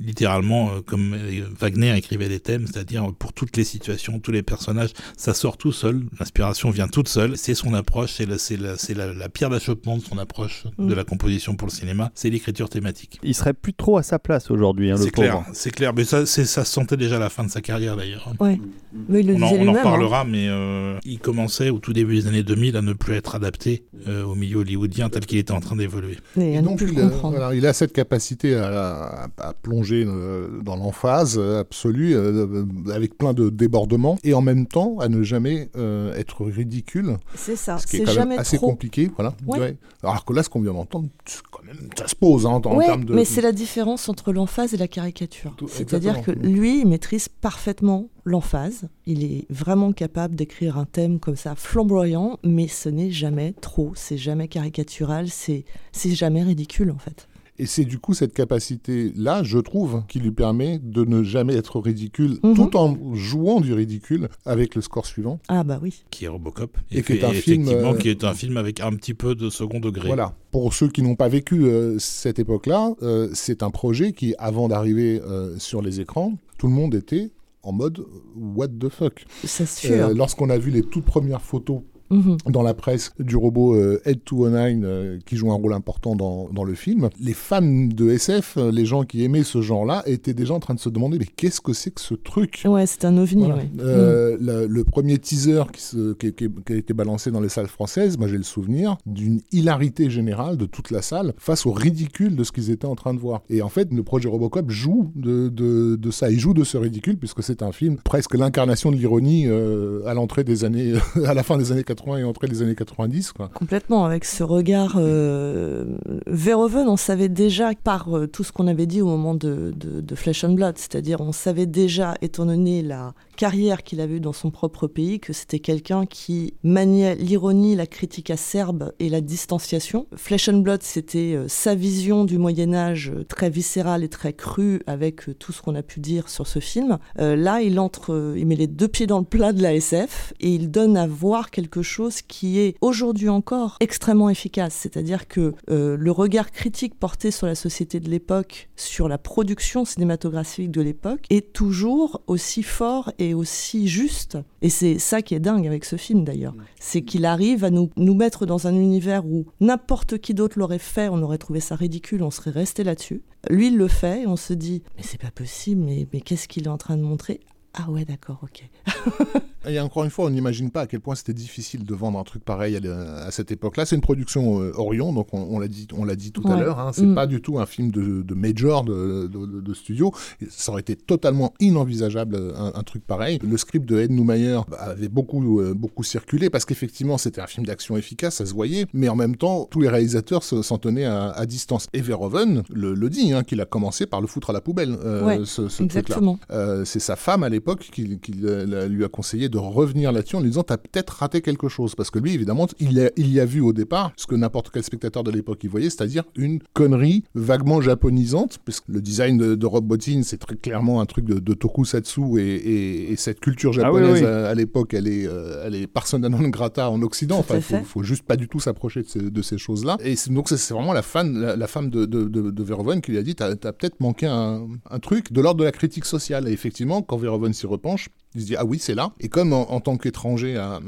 S2: littéralement comme Wagner écrivait des thèmes, c'est-à-dire pour toutes les situations, tous les personnages, ça sort tout seul, l'inspiration vient toute seule, c'est son approche, c'est la, c'est la, pierre d'achoppement de son approche de
S3: Mm.
S2: la composition pour le cinéma, c'est l'écriture thématique.
S1: Il serait plus trop à sa place aujourd'hui, hein, le
S2: C'est clair,
S1: pauvre.
S2: c'est clair, mais ça, ça se sentait déjà à la fin de sa carrière d'ailleurs.
S3: Ouais. Mais il le
S2: On en, on en
S3: hein.
S2: reparlera, mais euh, il commençait au tout début des années 2000 à ne plus être adapté euh, au milieu hollywoodien tel qu'il était en train d'évoluer.
S3: Et
S4: Et donc, il a,
S3: comprendre.
S4: voilà, il a cette capacité à, à- à plonger euh, dans l'emphase absolue, euh, avec plein de débordements, et en même temps à ne jamais euh, être ridicule,
S3: C'est ça,
S4: ce
S3: c'est
S4: même
S3: jamais
S4: assez
S3: trop.
S4: Compliqué. Voilà.
S3: Ouais.
S4: Ouais. Alors que là, ce qu'on vient d'entendre, quand même, ça se pose hein, en,
S3: Ouais,
S4: termes de.
S3: mais c'est la différence entre l'emphase et la caricature. C'est-à-dire que lui, il maîtrise parfaitement l'emphase. Il est vraiment capable d'écrire un thème comme ça, flamboyant, mais ce n'est jamais trop, c'est jamais caricatural, c'est jamais ridicule en fait.
S4: Et c'est du coup cette capacité-là, je trouve, qui lui permet de ne jamais être ridicule,
S3: Mhm.
S4: tout en jouant du ridicule avec le score suivant.
S3: Ah bah oui.
S2: Qui est Robocop.
S4: Et qui est un film,
S2: effectivement,
S4: euh,
S2: qui est un film avec un petit peu de second degré.
S4: Voilà. Pour ceux qui n'ont pas vécu euh, cette époque-là, euh, c'est un projet qui, avant d'arriver euh, sur les écrans, tout le monde était en mode what the fuck?
S3: C'est sûr.
S4: Euh, Lorsqu'on a vu les toutes premières photos
S3: Mhm.
S4: dans la presse du robot euh, Ed 209 euh, qui joue un rôle important dans, dans le film, les fans de SF, euh, les gens qui aimaient ce genre-là, étaient déjà en train de se demander mais qu'est-ce que c'est que ce truc?
S3: Ouais, c'est un ovni.
S4: Voilà.
S3: ouais.
S4: Euh, le, le premier teaser qui, se- qui- qui- qui a été balancé dans les salles françaises, moi j'ai le souvenir d'une hilarité générale de toute la salle face au ridicule de ce qu'ils étaient en train de voir. Et en fait, le projet Robocop joue de, de- de ça, il joue de ce ridicule puisque c'est un film presque l'incarnation de l'ironie euh, à l'entrée des années, à la fin des années 80 et entrée des années 90. Quoi.
S3: Complètement, avec ce regard. Euh... Verhoeven, on savait déjà par euh, tout ce qu'on avait dit au moment de, de, de Flesh and Blood, c'est-à-dire on savait déjà, étant donné la carrière qu'il avait eue dans son propre pays, que c'était quelqu'un qui maniait l'ironie, la critique acerbe et la distanciation. Flesh and Blood, c'était euh, sa vision du Moyen Âge euh, très viscérale et très crue avec euh, tout ce qu'on a pu dire sur ce film. Là, il entre, il met les deux pieds dans le plat de la SF et il donne à voir quelque chose qui est aujourd'hui encore extrêmement efficace. C'est-à-dire que le regard critique porté sur la société de l'époque, sur la production cinématographique de l'époque, est toujours aussi fort et aussi juste. Et c'est ça qui est dingue avec ce film d'ailleurs. C'est qu'il arrive à nous, nous mettre dans un univers où n'importe qui d'autre l'aurait fait, on aurait trouvé ça ridicule, on serait resté là-dessus. Lui, il le fait et on se dit, mais c'est pas possible, mais, mais qu'est-ce qu'il est en train de montrer ah ouais, d'accord, ok.
S4: Et encore une fois, on n'imagine pas à quel point c'était difficile de vendre un truc pareil à, cette époque-là. C'est une production euh, Orion, donc on, on l'a dit, on l'a dit tout à l'heure. Hein, c'est
S3: Mm.
S4: pas du tout un film de, de major de, de- de- de studio. Ça aurait été totalement inenvisageable euh, un, un truc pareil. Le script de Ed Neumayer avait beaucoup euh, beaucoup circulé parce qu'effectivement c'était un film d'action efficace, ça se voyait. Mais en même temps, tous les réalisateurs se- s'en tenaient à, à distance. Et Verhoeven le, le dit, hein, qu'il a commencé par le foutre à la poubelle. euh,
S3: Ouais,
S4: ce, ce truc-là.
S3: Exactement.
S4: C'est sa femme à l'époque qui, qui le- lui a conseillé de revenir là-dessus en lui disant t'as peut-être raté quelque chose. Parce que lui évidemment il, a- il y a vu au départ ce que n'importe quel spectateur de l'époque y voyait c'est-à-dire une connerie vaguement japonisante puisque le design de, de Rob Bottin c'est très clairement un truc de, de tokusatsu et, et- et cette culture
S1: Ah oui,
S4: japonaise
S1: oui.
S4: À, à l'époque elle est euh, elle est persona non grata en Occident. Enfin faut, faut juste pas du tout s'approcher de ces, de ces choses-là. Et donc c'est c'est vraiment la, fan, la, la femme de, de, de, de Verhoeven qui lui a dit t'as as, peut-être manqué un, un truc de l'ordre de la critique sociale. Et effectivement quand Verhoeven s'y repenche il se dit ah oui c'est là et comme en, en tant qu'étranger à-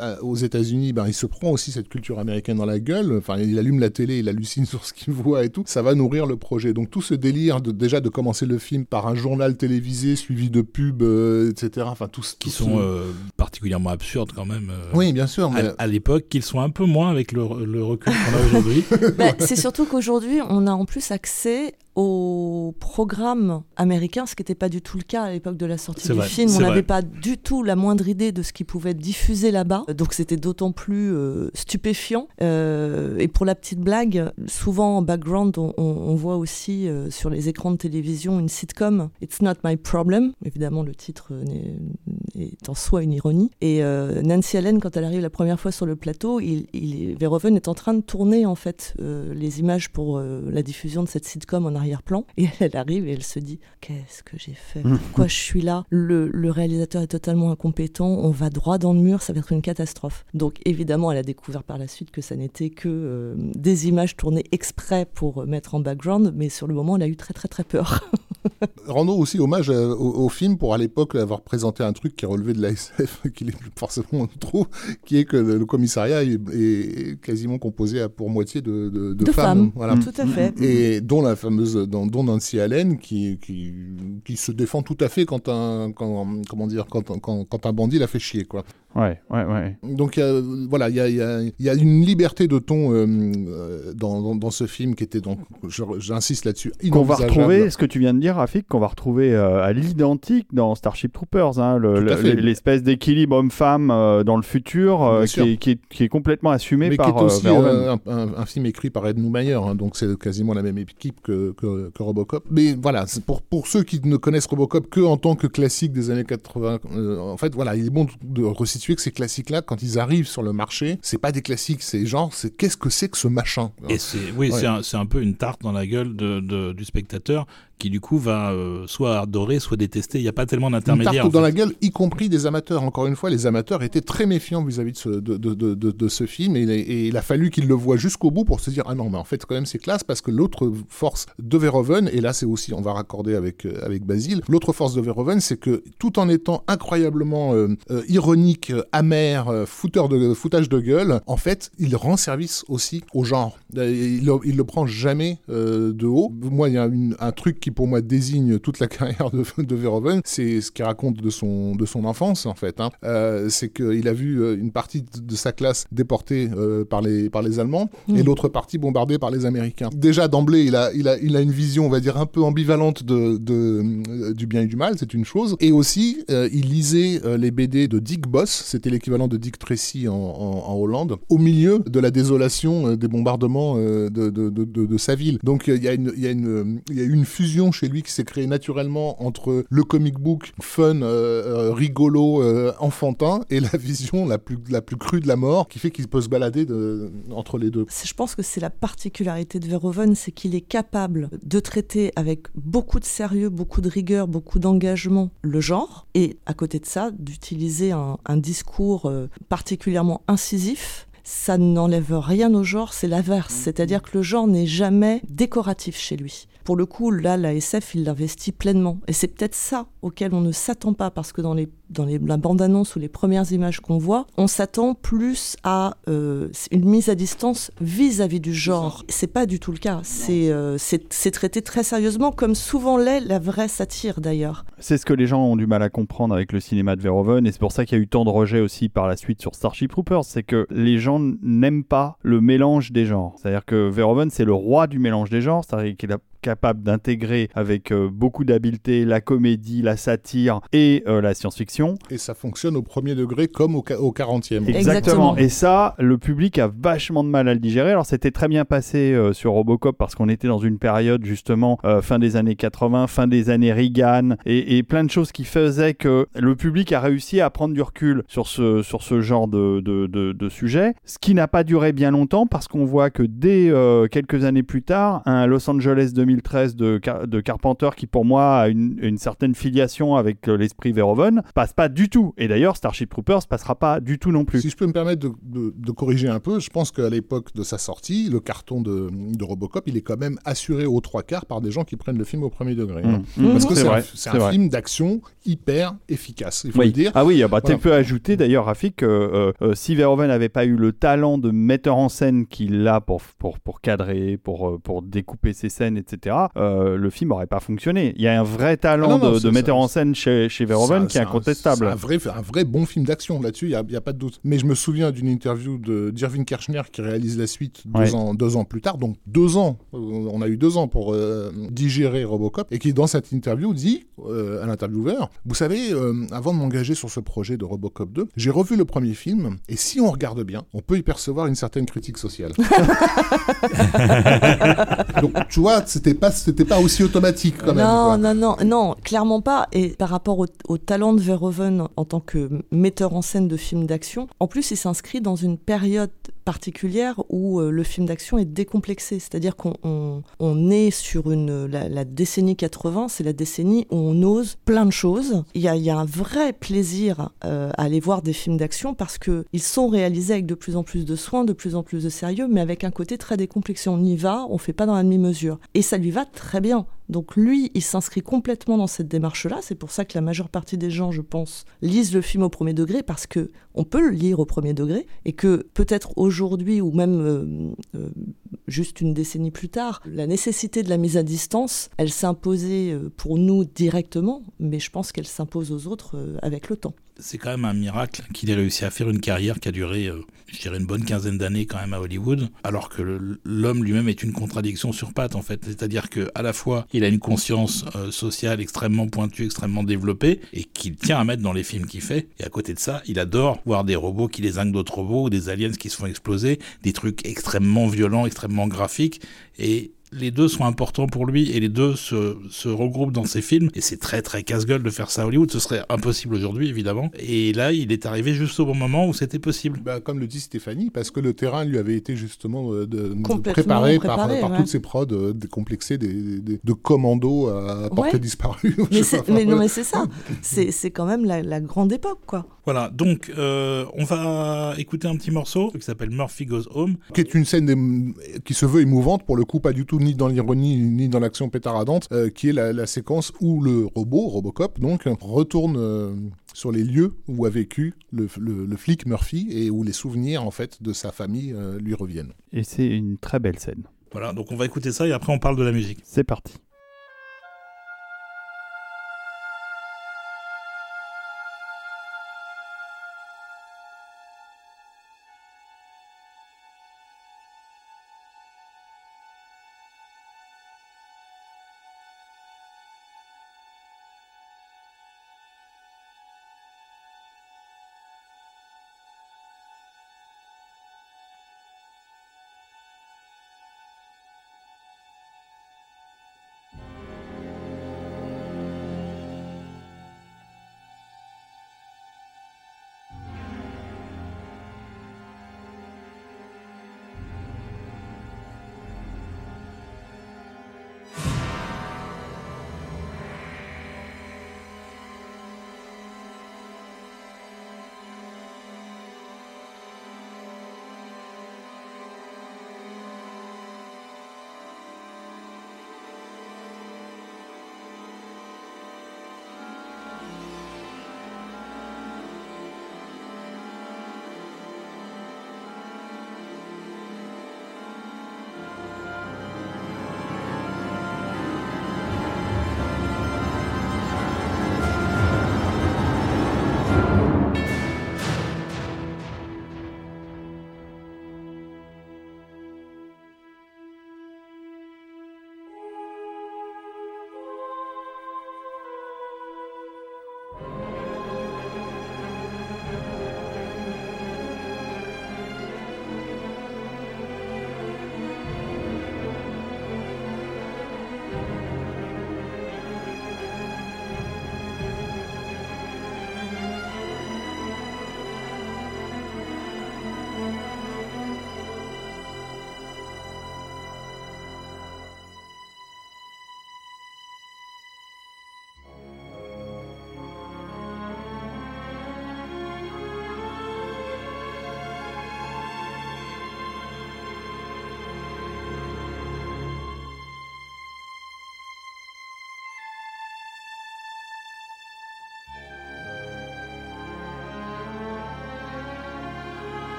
S4: à- à- aux États-Unis ben il se prend aussi cette culture américaine dans la gueule enfin il allume la télé il hallucine sur ce qu'il voit et tout ça va nourrir le projet donc tout ce délire de déjà de commencer le film par un journal télévisé suivi de pubs euh, etc enfin tout ce
S2: Qui
S4: tout
S2: sont
S4: ce-
S2: euh, particulièrement absurdes quand même. euh,
S4: oui bien sûr mais
S2: À, à l'époque, qu'ils sont un peu moins avec le, le recul qu'on a aujourd'hui.
S3: Bah, c'est surtout qu'aujourd'hui, on a en plus accès aux programmes américains, ce qui n'était pas du tout le cas à l'époque de la sortie du
S2: vrai,
S3: film. On n'avait pas du tout la moindre idée de ce qui pouvait être diffusé là-bas. Donc c'était d'autant plus euh, stupéfiant. Euh, et pour la petite blague, souvent en background, on, on- on voit aussi euh, sur les écrans de télévision une sitcom, It's Not My Problem. Évidemment, le titre est en soi une ironie. Et euh, Nancy Allen, quand elle arrive la première fois sur le plateau, il, il- Verhoeven est en train de tourner en fait euh, les images pour euh, la diffusion de cette sitcom en arrière-plan. Et elle arrive et elle se dit Qu'est-ce que j'ai fait? Pourquoi je suis là? Le, le réalisateur est totalement incompétent. On va droit dans le mur, ça va être une catastrophe. Donc évidemment, elle a découvert par la suite que ça n'était que euh, des images tournées exprès pour mettre en background, mais sur le moment, elle a eu très très très peur.
S4: Rendons aussi hommage euh, au, au film pour à l'époque avoir présenté un truc qui relevait de la SF, qu'il est plus forcément trop, qui est que le, le commissariat est, est quasiment composé à pour moitié de, de- de
S3: De
S4: femmes.
S3: femmes.
S4: Voilà.
S3: Tout à fait.
S4: Et dont la fameuse, dont, dont Nancy Allen, qui, qui, qui se défend tout à fait quand un, quand, comment dire, quand, quand, un bandit l'a fait chier, quoi.
S1: Ouais, ouais, ouais.
S4: Donc il y a- voilà, il y a, il y a- il y a une liberté de ton euh, euh, dans, dans, dans ce film qui était donc, j'insiste là-dessus,
S1: Qu'on va retrouver, ce que tu viens de dire, Rafik, qu'on va retrouver euh, à l'identique dans Starship Troopers, hein, le- l'espèce d'équilibre homme-femme dans le futur qui, est, qui, est, qui est complètement assumé
S4: mais qui
S1: par
S4: est
S1: euh,
S4: aussi un, un- un film écrit par Ed Neumayer, hein, donc c'est quasiment la même équipe que, que, que Robocop. Mais voilà, pour, pour ceux qui ne connaissent Robocop que en tant que classique des années 80, euh, en fait, voilà, il est bon de resituer que ces classiques-là, quand ils arrivent sur le marché, c'est pas des classiques, c'est genre, c'est qu'est-ce que c'est que ce machin
S2: Et c'est oui,
S4: Ouais.
S2: c'est un, peu une tarte dans la gueule de, de- du spectateur qui du coup va euh, soit adorer, soit détester. Il n'y a pas tellement
S4: Une
S2: d'intermédiaire.
S4: tarte dans
S2: fait.
S4: la gueule, y compris des amateurs. Encore une fois, les amateurs étaient très méfiants vis-à-vis de ce, de, de- de- de- de ce film et, et il a fallu qu'ils le voient jusqu'au bout pour se dire ah non mais en fait quand même c'est classe parce que l'autre force de Verhoeven et là c'est aussi on va raccorder avec euh, avec Basile l'autre force de Verhoeven c'est que tout en étant incroyablement euh, ironique, euh, amer, euh, fouteur de foutage de gueule, en fait il rend service aussi au genre. Euh, Il, le- il le prend jamais euh, de haut. Moi il y a une- un truc qui pour moi désigne toute la carrière de, de Verhoeven, c'est ce qu'il raconte de son, de son enfance en fait. hein. Euh, c'est qu'il a vu une partie de, sa classe déportée euh, par, les, par les Allemands et
S3: Mm.
S4: l'autre partie bombardée par les Américains. Déjà d'emblée, il a, il, a, il a une vision, on va dire, un peu ambivalente de, de, du bien et du mal, c'est une chose. Et aussi, il lisait les BD de Dick Boss, c'était l'équivalent de Dick Tracy en, Hollande, au milieu de la désolation euh, des bombardements euh, de, sa ville. Donc euh, il y, a une- fusion chez lui qui s'est créée naturellement entre le comic book fun, rigolo, enfantin, et la vision la plus, crue de la mort, qui fait qu'il peut se balader de, entre les deux.
S3: Je pense que c'est la particularité de Verhoeven, c'est qu'il est capable de traiter avec beaucoup de sérieux, beaucoup de rigueur, beaucoup d'engagement le genre, et à côté de ça, d'utiliser un, un discours euh, particulièrement incisif. Ça n'enlève rien au genre, c'est l'inverse. C'est-à-dire que le genre n'est jamais décoratif chez lui. Pour le coup, là, la SF, il l'investit pleinement. Et c'est peut-être ça auquel on ne s'attend pas, parce que dans, les, dans les, la bande-annonce ou les premières images qu'on voit, on s'attend plus à euh, une mise à distance vis-à-vis du genre. C'est pas du tout le cas. C'est euh, c'est c'est traité très sérieusement, comme souvent l'est la vraie satire d'ailleurs.
S1: C'est ce que les gens ont du mal à comprendre avec le cinéma de Verhoeven, et c'est pour ça qu'il y a eu tant de rejets aussi par la suite sur Starship Troopers, c'est que les gens n'aiment pas le mélange des genres. C'est-à-dire que Verhoeven, c'est le roi du mélange des genres, c'est-à-dire qu'il est capable d'intégrer avec euh, beaucoup d'habileté la comédie, la satire et euh, la science-fiction.
S4: Et ça fonctionne au premier degré comme au, au 40e.
S1: Exactement.
S3: Exactement.
S1: Et ça, le public a vachement de mal à le digérer. Alors, c'était très bien passé euh, sur Robocop parce qu'on était dans une période, justement, euh, fin des années 80, fin des années Reagan, et, et plein de choses qui faisaient que le public a réussi à prendre du recul sur ce, sur ce genre de, de, de- de sujet. Ce qui n'a pas duré bien longtemps parce qu'on voit que dès euh, quelques années plus tard, un Los Angeles 2013 de, Car- de Carpenter, qui pour moi a une, une certaine filiation avec euh, l'esprit Verhoeven, passe pas du tout. Et d'ailleurs, Starship Troopers passera pas du tout non plus.
S4: Si je peux me permettre de, de- de corriger un peu, je pense qu'à l'époque de sa sortie, le carton de, de Robocop, il est quand même assuré aux trois quarts par des gens qui prennent le film au premier degré. hein.
S1: Mmh.
S4: Parce que
S1: C'est
S4: un,
S1: vrai,
S4: c'est
S1: c'est
S4: un film d'action hyper efficace, il faut
S1: Oui.
S4: le dire.
S1: Ah oui, ah bah, tu peux ajouter d'ailleurs, Rafik, que euh, euh, si Verhoeven n'avait pas eu le talent de metteur en scène qu'il a pour, pour, pour cadrer, pour, pour découper ses scènes, etc., etc., euh, le film n'aurait pas fonctionné. Il y a un vrai talent
S4: Ah non, non,
S1: de, metteur en scène chez, chez Verhoeven
S4: un-
S1: qui est incontestable.
S4: C'est un vrai, un vrai bon film d'action là-dessus, il n'y a, pas de doute. Mais je me souviens d'une interview de d'Irving Kirchner qui réalise la suite deux,
S1: Ouais.
S4: ans, deux ans plus tard, donc deux ans, euh, on a eu deux ans pour euh, digérer Robocop, et qui dans cette interview dit euh, à l'intervieweur, vous savez, avant de m'engager sur ce projet de Robocop 2, j'ai revu le premier film, et si on regarde bien, on peut y percevoir une certaine critique sociale. donc tu vois, c'était pas, c'était pas aussi automatique quand même.
S3: non,
S4: quoi.
S3: non, non, non, clairement pas. Et par rapport au, au talent de Verhoeven en tant que metteur en scène de films d'action, en plus, il s'inscrit dans une période particulière où euh, le film d'action est décomplexé. C'est-à-dire qu'on on, on est sur une, la, décennie 80, c'est la décennie où on ose plein de choses. Il y a, un vrai plaisir euh, à aller voir des films d'action parce qu'ils sont réalisés avec de plus en plus de soins, de plus en plus de sérieux, mais avec un côté très décomplexé. On y va, on fait pas dans la demi-mesure. Et ça lui va très bien. Donc lui, il s'inscrit complètement dans cette démarche-là. C'est pour ça que la majeure partie des gens, je pense, lisent le film au premier degré parce que on peut le lire au premier degré et que peut-être aujourd'hui ou même euh, euh, juste une décennie plus tard, la nécessité de la mise à distance, elle s'est imposée euh, pour nous directement, mais je pense qu'elle s'impose aux autres avec le temps.
S2: C'est quand même un miracle qu'il ait réussi à faire une carrière qui a duré, euh, je dirais, une bonne quinzaine d'années quand même à Hollywood, alors que l'homme lui-même est une contradiction sur pattes en fait. C'est-à-dire que à la fois il a une conscience euh, sociale extrêmement pointue, extrêmement développée, et qu'il tient à mettre dans les films qu'il fait. Et à côté de ça, il adore voir des robots qui les d'autres robots, ou des aliens qui se font exploser, des trucs extrêmement violents, extrêmement graphiques, et les deux sont importants pour lui et les deux se, se regroupent dans ses films. Et c'est très très casse-gueule de faire ça à Hollywood. Ce serait impossible aujourd'hui, évidemment. Et là, il est arrivé juste au bon moment où c'était possible.
S4: Bah, comme le dit Stéphanie, parce que le terrain lui avait été justement euh, de, de préparé,
S3: préparé,
S4: par, toutes ces prods euh, décomplexés, des, des- de commandos à portée
S3: Ouais.
S4: disparue.
S3: Mais, c'est- non, mais c'est ça. C'est c'est quand même la, la grande époque, quoi.
S2: Voilà, donc euh, on va écouter un petit morceau qui s'appelle Murphy Goes Home.
S4: Qui est une scène qui se veut émouvante, pour le coup, pas du tout ni dans l'ironie ni dans l'action pétaradante, euh, qui est la, la séquence où le robot, Robocop, donc, retourne euh, sur les lieux où a vécu le, le- le flic Murphy et où les souvenirs, en fait, de sa famille euh, lui reviennent.
S1: Et c'est une très belle scène.
S2: Voilà, donc on va écouter ça et après on parle de la musique.
S1: C'est parti.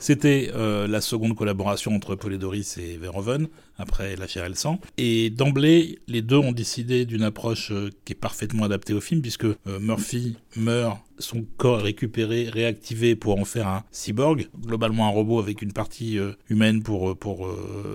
S2: C'était euh, la seconde collaboration entre Polidoris et après La chair et le sang. Et d'emblée, les deux ont décidé d'une approche euh, qui est parfaitement adaptée au film, puisque euh, Murphy meurt, son corps est récupéré, réactivé pour en faire un cyborg, globalement un robot avec une partie euh, humaine pour, pour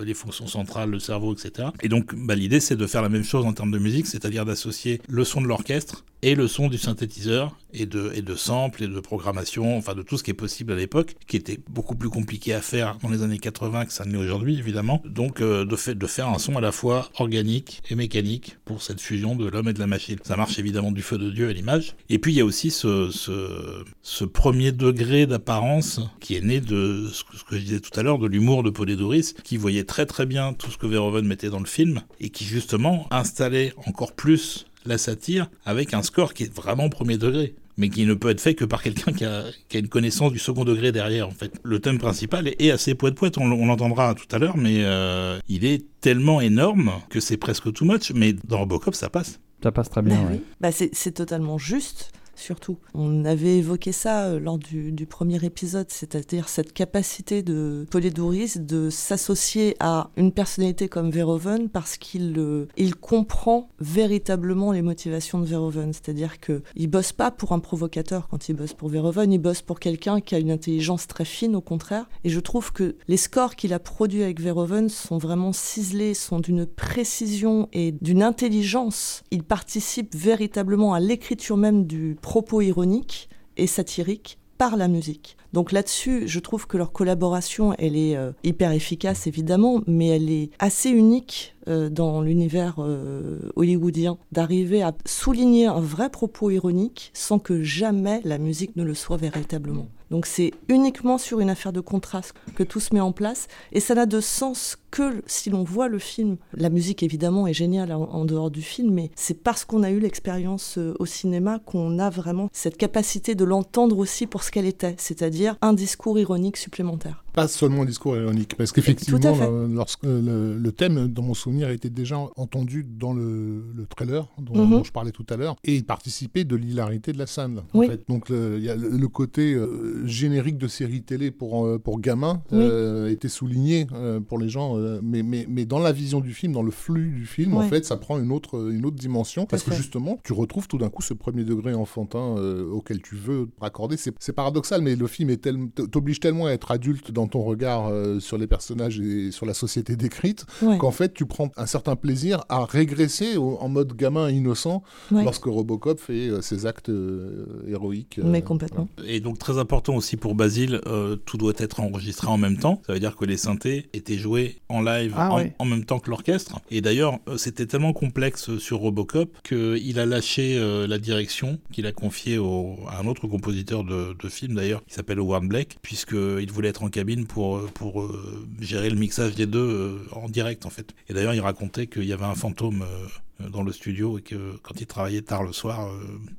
S2: les fonctions centrales, le cerveau, etc. Et donc bah, l'idée c'est de faire la même chose en termes de musique, c'est-à-dire d'associer le son de l'orchestre et le son du synthétiseur et de, et de samples et de programmation, enfin de tout ce qui est possible à l'époque, qui était beaucoup plus compliqué à faire dans les années 80 que ça ne l'est aujourd'hui évidemment. Donc de, fait, de faire un son à la fois organique et mécanique pour cette fusion de l'homme et de la machine. Ça marche évidemment du feu de Dieu à l'image. Et puis il y a aussi ce, ce, ce premier degré d'apparence qui est né de ce que, je disais tout à l'heure, de l'humour de Doris, qui voyait très très bien tout ce que Verhoeven mettait dans le film et qui justement installait encore plus la satire avec un score qui est vraiment premier degré mais qui ne peut être fait que par quelqu'un qui a, une connaissance du second degré derrière, en fait. Le thème principal est, assez poète-poète, on, l'entendra tout à l'heure, mais euh, il est tellement énorme que c'est presque too much, mais dans Robocop, ça passe.
S1: Ça passe très bien, bah,
S3: bah c'est totalement juste surtout. On avait évoqué ça euh, lors du, premier épisode, c'est-à-dire cette capacité de Polydouris de s'associer à une personnalité comme Verhoeven parce qu'il euh, comprend véritablement les motivations de Verhoeven. C'est-à-dire qu'il bosse pas pour un provocateur quand il bosse pour Verhoeven, il bosse pour quelqu'un qui a une intelligence très fine au contraire. Et je trouve que les scores qu'il a produits avec Verhoeven sont vraiment ciselés, sont d'une précision et d'une intelligence. Il participe véritablement à l'écriture même du propos ironiques et satiriques par la musique. Donc là-dessus, je trouve que leur collaboration, elle est euh, hyper efficace évidemment, mais elle est assez unique euh, dans l'univers euh, hollywoodien, d'arriver à souligner un vrai propos ironique sans que jamais la musique ne le soit véritablement. Donc c'est uniquement sur une affaire de contraste que tout se met en place et ça n'a de sens que si l'on voit le film. La musique évidemment est géniale en, dehors du film, mais c'est parce qu'on a eu l'expérience euh, au cinéma qu'on a vraiment cette capacité de l'entendre aussi pour ce qu'elle était, c'est-à-dire un discours ironique supplémentaire
S4: pas seulement un discours ironique, parce qu'effectivement, lorsque le, thème, dans mon souvenir, était déjà entendu dans le, trailer mhm. dont, je parlais tout à l'heure, et il participait de l'hilarité de la scène. En fait. Donc il y a le, côté euh, générique de série télé pour, euh, pour gamins euh, était souligné pour les gens, mais, mais, mais dans la vision du film, dans le flux du film, en fait, ça prend une autre, une autre dimension, parce que justement, tu retrouves tout d'un coup ce premier degré enfantin auquel tu veux raccorder. C'est paradoxal, mais le film t'oblige tellement à être adulte dans ton regard euh, sur les personnages et sur la société décrite, qu'en fait tu prends un certain plaisir à régresser en mode gamin innocent lorsque Robocop fait euh, ses actes euh, héroïques.
S3: Mais complètement.
S2: Et donc très important aussi pour Basile, tout doit être enregistré en même temps. Ça veut dire que les synthés étaient joués en live ah en, même temps que l'orchestre. Et d'ailleurs, c'était tellement complexe sur Robocop qu'il a lâché la direction qu'il a confiée à un autre compositeur de, de film d'ailleurs, qui s'appelle Howard Blake, puisqu'il voulait être en cabine pour, pour euh, gérer le mixage des deux euh, en direct en fait. Et d'ailleurs il racontait qu'il y avait un fantôme euh, dans le studio et que quand il travaillait tard le soir,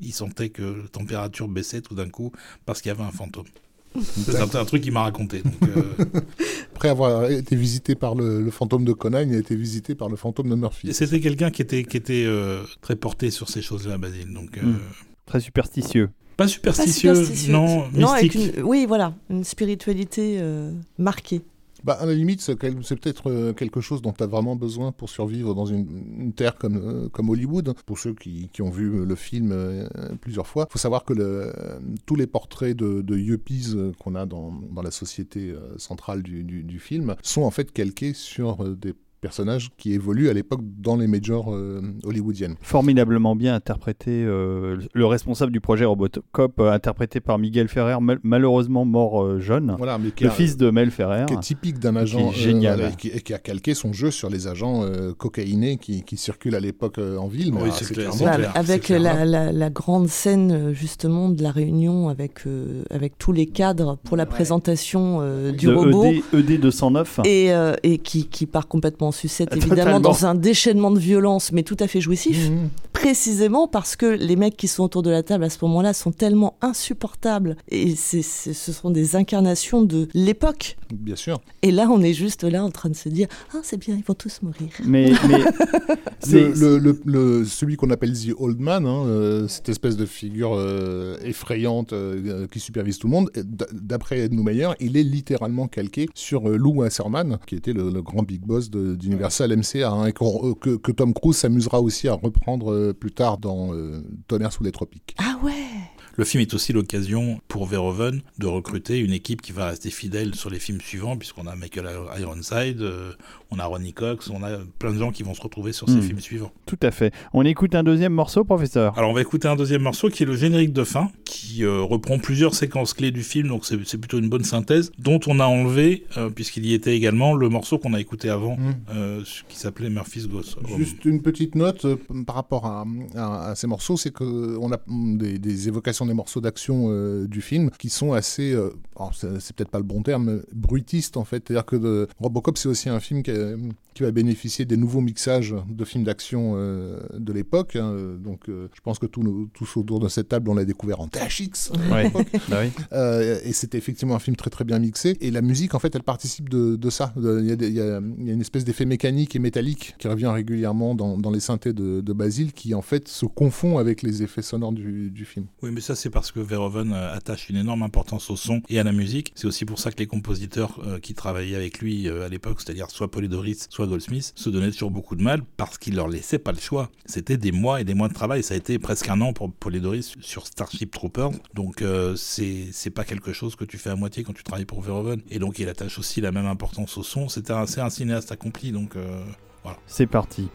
S2: il sentait que la température baissait tout d'un coup parce qu'il y avait un fantôme. C'est un, truc qu'il m'a raconté.
S4: Après avoir été visité par le, fantôme de Conan, il a été visité par le fantôme de Murphy.
S2: C'était quelqu'un qui était, qui était très porté sur ces choses-là, Basile. Donc, hmm.
S1: Très superstitieux.
S2: Pas superstitieux, non, mystique.
S3: oui, voilà, une spiritualité euh, marquée.
S4: Bah, à la limite, c'est peut-être euh, quelque chose dont tu as vraiment besoin pour survivre dans une, terre comme, euh, comme Hollywood. Pour ceux qui, qui ont vu le film plusieurs fois, il faut savoir que tous les portraits de, de yuppies qu'on a dans, dans, la société centrale du, du, du, film sont en fait calqués sur des personnage qui évolue à l'époque dans les majors euh, hollywoodiennes.
S1: Formidablement bien interprété, euh, le responsable du projet Robocop, euh, interprété par Miguel Ferrer, malheureusement mort jeune, voilà, mais le fils de Mel Ferrer.
S4: Qui est typique d'un agent génial. et, qui, a calqué son jeu sur les agents cocaïnés qui, qui, circulent à l'époque en ville.
S2: Oui, c'est clair,
S3: Avec la, la, grande scène justement de la réunion avec, avec tous les cadres pour la présentation du robot.
S1: ED, ED 209.
S3: Et, et qui, qui part complètement sucette, évidemment, dans un déchaînement de violence, mais tout à fait jouissif. Mmh, mmh. précisément parce que les mecs qui sont autour de la table à ce moment-là sont tellement insupportables et c'est, c'est- ce sont des incarnations de l'époque.
S4: Bien sûr.
S3: Et là, on est juste là en train de se dire Ah, c'est bien, ils vont tous mourir.
S1: Mais, mais c'est-
S4: Le, le- le- le- celui qu'on appelle The Old Man, hein, euh, cette espèce de figure euh, effrayante euh, qui supervise tout le monde, d'après Ed Neumayer, il est littéralement calqué sur euh, Lou Wasserman, qui était le, le grand big boss de- d'Universal MCA, hein, et euh, que, que Tom Cruise s'amusera aussi à reprendre euh, plus tard dans euh, Tonnerre sous les tropiques.
S3: Ah ouais
S2: Le film est aussi l'occasion pour Verhoeven de recruter une équipe qui va rester fidèle sur les films suivants, puisqu'on a Michael Ironside, euh, on a Ronnie Cox, on a plein de gens qui vont se retrouver sur ces
S1: Hmm.
S2: films suivants.
S1: tout à fait. On écoute un deuxième morceau, professeur.
S2: Alors on va écouter un deuxième morceau qui est le générique de fin, qui euh, reprend plusieurs séquences clés du film, donc c'est plutôt une bonne synthèse, dont on a enlevé, euh, puisqu'il y était également, le morceau qu'on a écouté avant,
S4: Mm.
S2: euh, qui s'appelait Murphy's Ghost.
S4: Juste une petite note euh, par rapport à, à- à ces morceaux, c'est qu'on a mm, des, des évocations des morceaux d'action euh, du film qui sont assez, euh, c'est peut-être pas le bon terme, bruitistes en fait. C'est-à-dire que de- Robocop c'est aussi un film qui, a- qui va bénéficier des nouveaux mixages de films d'action euh, de l'époque. hein. Donc euh, je pense que tous, nos- tous autour de cette table on l'a découvert en THX.
S1: Ouais. Bah oui.
S4: Euh, et c'était effectivement un film très très bien mixé. Et la musique, en fait, elle participe de, de ça. Il y, a des- il y a- il y a une espèce d'effet mécanique et métallique qui revient régulièrement dans, dans les synthés de, de Basile, qui en fait se confond avec les effets sonores du, du film.
S2: Oui, mais ça c'est parce que Verhoeven euh, attache une énorme importance au son et à la musique. C'est aussi pour ça que les compositeurs euh, qui travaillaient avec lui euh, à l'époque, c'est-à-dire soit Polydoris, soit Goldsmith, se donnaient toujours beaucoup de mal parce qu'il leur laissait pas le choix. C'était des mois et des mois de travail. Ça a été presque un an pour Polydoris sur Starship Troopers. Donc euh, c'est pas quelque chose que tu fais à moitié quand tu travailles pour Verhoeven. Et donc il attache aussi la même importance au son. C'était un, un cinéaste accompli. Donc euh,
S1: C'est parti.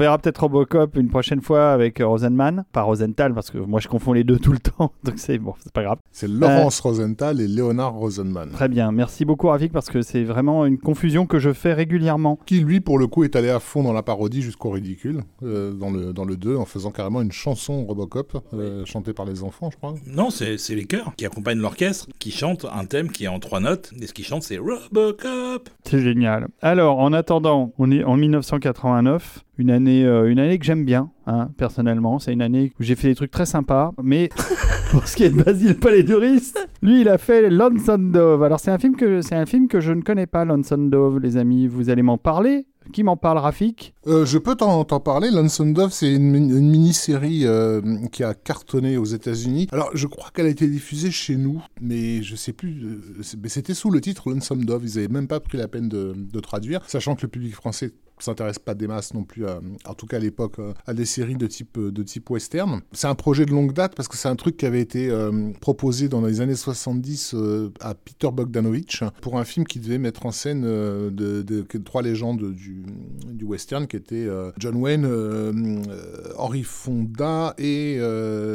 S1: On reverra peut-être Robocop une prochaine fois avec Rosenman, pas Rosenthal, parce que moi je confonds les deux tout le temps, donc c'est bon, c'est pas grave.
S4: C'est Laurence Rosenthal et Leonard Rosenman.
S1: Très bien, merci beaucoup Rafik, parce que c'est vraiment une confusion que je fais régulièrement.
S4: Qui lui, pour le coup, est allé à fond dans la parodie jusqu'au ridicule, euh, dans, le, dans le 2, en faisant carrément une chanson Robocop, euh, chantée par les enfants, je crois.
S2: Non, c'est c'est les chœurs qui accompagnent l'orchestre, qui chantent un thème qui est en trois notes, et ce qu'ils chantent c'est Robocop.
S1: C'est génial. Alors, en attendant, on est en 1989, une année, euh, une année que j'aime bien, hein, personnellement. C'est une année où j'ai fait des trucs très sympas. Mais pour ce qui est de Basile Palédoris, lui, il a fait Lonesome Dove. Alors, c'est un film que c'est un film que je ne connais pas, Lonesome Dove, les amis. Vous allez m'en parler. Qui m'en parle, Rafik?
S4: Euh, je peux t'en t'en parler. Lonesome Dove, c'est une, mi- une mini-série euh, qui a cartonné aux États-Unis. Alors, je crois qu'elle a été diffusée chez nous, mais je sais plus. euh, mais C'était sous le titre Lonesome Dove. Ils avaient même pas pris la peine de, de traduire, sachant que le public français s'intéresse pas des masses non plus, à- en tout cas à l'époque, euh, à des séries de type, euh, de type western. C'est un projet de longue date parce que c'est un truc qui avait été euh, proposé dans les années 70 euh, à Peter Bogdanovich pour un film qui devait mettre en scène trois légendes du, du western qui étaient John Wayne, Henry Fonda et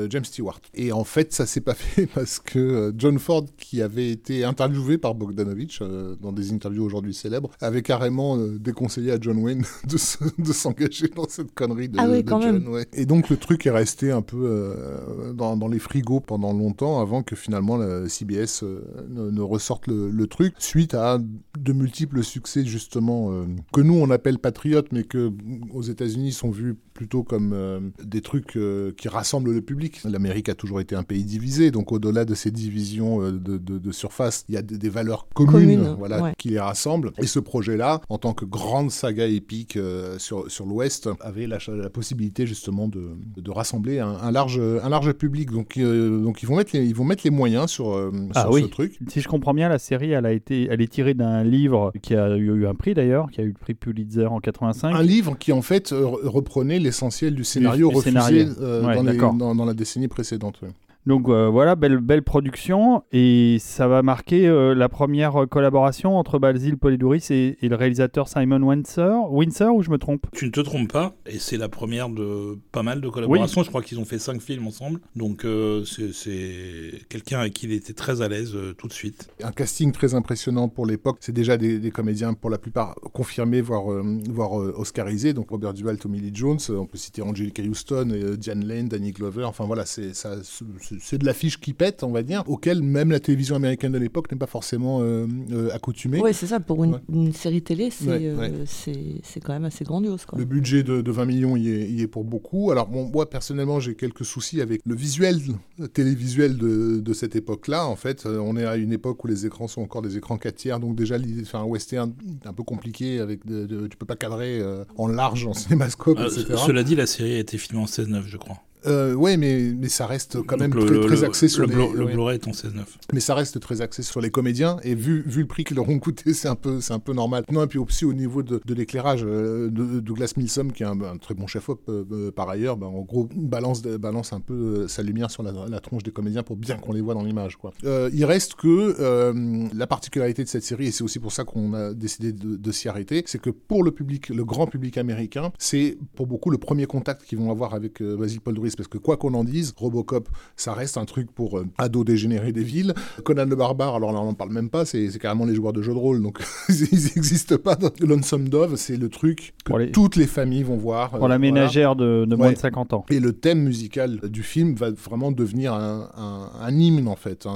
S4: James Stewart. Et en fait, ça s'est pas fait parce que John Ford, qui avait été interviewé par Bogdanovich dans des interviews aujourd'hui célèbres, avait carrément déconseillé à John Wayne de, se- de s'engager dans cette connerie de,
S3: Ah ouais,
S4: de
S3: quand
S4: John.
S3: même.
S4: ouais. Et donc le truc est resté un peu euh, dans, dans les frigos pendant longtemps avant que finalement la CBS euh, ne, ne ressorte le, le truc suite à de multiples succès justement euh, que nous on appelle patriotes mais que aux États-Unis sont vus plutôt comme des trucs qui rassemblent le public. L'Amérique a toujours été un pays divisé, donc au-delà de ces divisions de, de- de surface, il y a des, des valeurs communes,
S3: Communes,
S4: voilà,
S3: ouais.
S4: qui les rassemblent. Et ce projet-là, en tant que grande saga épique euh, sur, sur l'Ouest, avait la, la possibilité justement de, de rassembler un, un large, un large public. Donc, euh, donc ils, vont mettre les, ils vont mettre les moyens sur, euh,
S1: Ah
S4: sur
S1: oui.
S4: ce truc.
S1: Si je comprends bien, la série, elle a été, elle est tirée d'un livre qui a eu un prix d'ailleurs, qui a eu le prix Pulitzer en 85.
S4: Un livre qui en fait reprenait l'essentiel du scénario
S1: du
S4: refusé
S1: scénario.
S4: euh,
S1: Ouais,
S4: dans, les-
S1: d'accord.
S4: dans- dans la décennie précédente. ouais.
S1: Donc euh, voilà, belle, belle production et ça va marquer euh, la première collaboration entre Basil Polidouris et, et le réalisateur Simon Windsor. Windsor ou je me trompe?
S2: Tu ne te trompes pas, et c'est la première de pas mal de collaborations. Je crois qu'ils ont fait cinq films ensemble. Donc euh, c'est- quelqu'un avec qui il était très à l'aise euh, tout de suite.
S4: Un casting très impressionnant pour l'époque. C'est déjà des, des comédiens pour la plupart confirmés, voire, euh, voire euh, oscarisés. Donc Robert Duvall, Tommy Lee Jones, on peut citer Angelica Houston, euh, Diane Lane, Danny Glover. Enfin voilà, c'est ça- c'est- c'est de l'affiche qui pète, on va dire, auquel même la télévision américaine de l'époque n'est pas forcément euh, euh, accoutumée.
S3: Oui, c'est ça. Pour une,
S4: Ouais.
S3: une série télé, c'est
S4: Ouais,
S3: euh,
S4: ouais.
S3: c'est- c'est quand même assez grandiose. Quoi.
S4: Le budget de, de 20 millions y est, y est pour beaucoup. Alors, bon, moi, personnellement, j'ai quelques soucis avec le visuel, le télévisuel de, de cette époque-là. En fait, on est à une époque où les écrans sont encore des écrans 4 tiers. Donc, déjà, l'idée de faire un western est un peu compliqué. Avec de, de- tu peux pas cadrer euh, en large, en cinémascope,
S2: Euh,
S4: etc.
S2: cela dit, la série a été filmée en 16-9, je crois.
S4: Euh, ouais, mais, mais ça reste quand même
S2: le-
S4: très, très
S2: le-
S4: axé sur
S2: le,
S4: les...
S2: Le
S4: ouais.
S2: Blu-ray est en 16-9.
S4: Mais ça reste très axé sur les comédiens et vu, vu le prix qu'ils leur ont coûté, c'est un peu, c'est un peu normal. Non, et puis aussi au niveau de, de l'éclairage, euh, de, Douglas Milsom, qui est un, un très bon chef-op euh, euh, par ailleurs, ben, en gros balance, balance un peu euh, sa lumière sur la, la tronche des comédiens pour bien qu'on les voit dans l'image. quoi. Euh, il reste que euh, la particularité de cette série, et c'est aussi pour ça qu'on a décidé de, de s'y arrêter, c'est que pour le public, le grand public américain, c'est pour beaucoup le premier contact qu'ils vont avoir avec euh, Basil Parce que quoi qu'on en dise, Robocop, ça reste un truc pour euh, ados dégénérés des villes. Conan le barbare, alors là on n'en parle même pas, c'est carrément les joueurs de jeux de rôle, donc ils n'existent pas. dans Lonesome Dove, c'est le truc que
S1: Pour les-
S4: toutes les familles vont voir.
S1: pour
S4: euh,
S1: la
S4: voilà.
S1: ménagère de, de moins
S4: Ouais.
S1: de 50 ans.
S4: Et le thème musical du film va vraiment devenir un, un- un hymne en fait, un,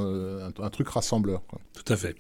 S4: un- un truc rassembleur. quoi.
S2: Tout à fait.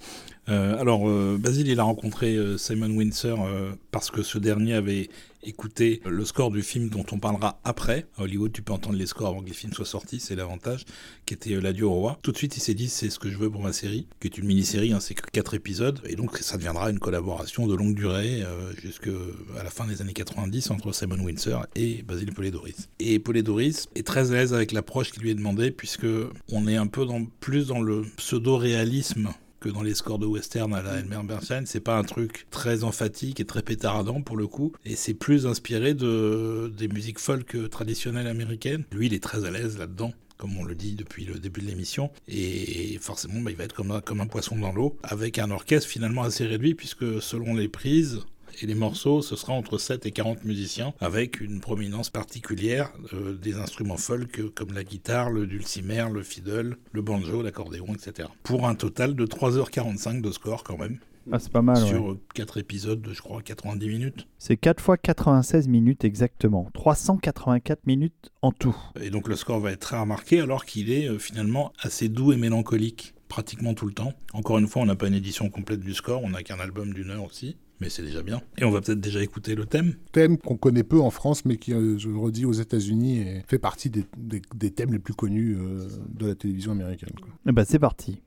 S2: Euh, alors, euh, Basile, il a rencontré euh, Simon Windsor parce que ce dernier avait écouté le score du film dont on parlera après. À Hollywood, tu peux entendre les scores avant que les films soient sortis, c'est l'avantage, qui était L'Adieu au roi. Tout de suite, il s'est dit, c'est ce que je veux pour ma série, qui est une mini-série, hein, c'est que 4 épisodes, et donc ça deviendra une collaboration de longue durée jusqu'à la fin des années 90 entre Simon Windsor et Basile Polidoris. Et Polidoris est très à l'aise avec l'approche qui lui est demandée, puisque on est un peu plus dans le pseudo-réalisme que dans les scores de western à la Elmer Bernstein, c'est pas un truc très emphatique et très pétardant pour le coup, et c'est plus inspiré de des musiques folk traditionnelles américaines. Lui, il est très à l'aise là-dedans comme on le dit depuis le début de l'émission, et forcément, bah, il va être comme un, comme un poisson dans l'eau, avec un orchestre finalement assez réduit, puisque selon les prises, Et les morceaux, ce sera entre 7 et 40 musiciens, avec une prominence particulière euh, des instruments folk comme la guitare, le dulcimer, le fiddle, le banjo, l'accordéon, etc. Pour un total de 3h45 de score quand même.
S1: Ah, c'est pas mal.
S2: sur
S1: ouais.
S2: 4 épisodes de, je crois, 90 minutes.
S1: C'est 4 fois 96 minutes exactement. 384 minutes en tout.
S2: Et donc le score va être très remarqué alors qu'il est euh, finalement assez doux et mélancolique pratiquement tout le temps. Encore une fois, on n'a pas une édition complète du score, on n'a qu'un album d'une heure aussi. Mais c'est déjà bien. Et on va peut-être déjà écouter le thème.
S4: Thème qu'on connaît peu en France, mais qui, euh, je le redis, aux États-Unis, fait partie des, des- des thèmes les plus connus euh, de la télévision américaine. quoi.
S1: Eh ben, c'est parti.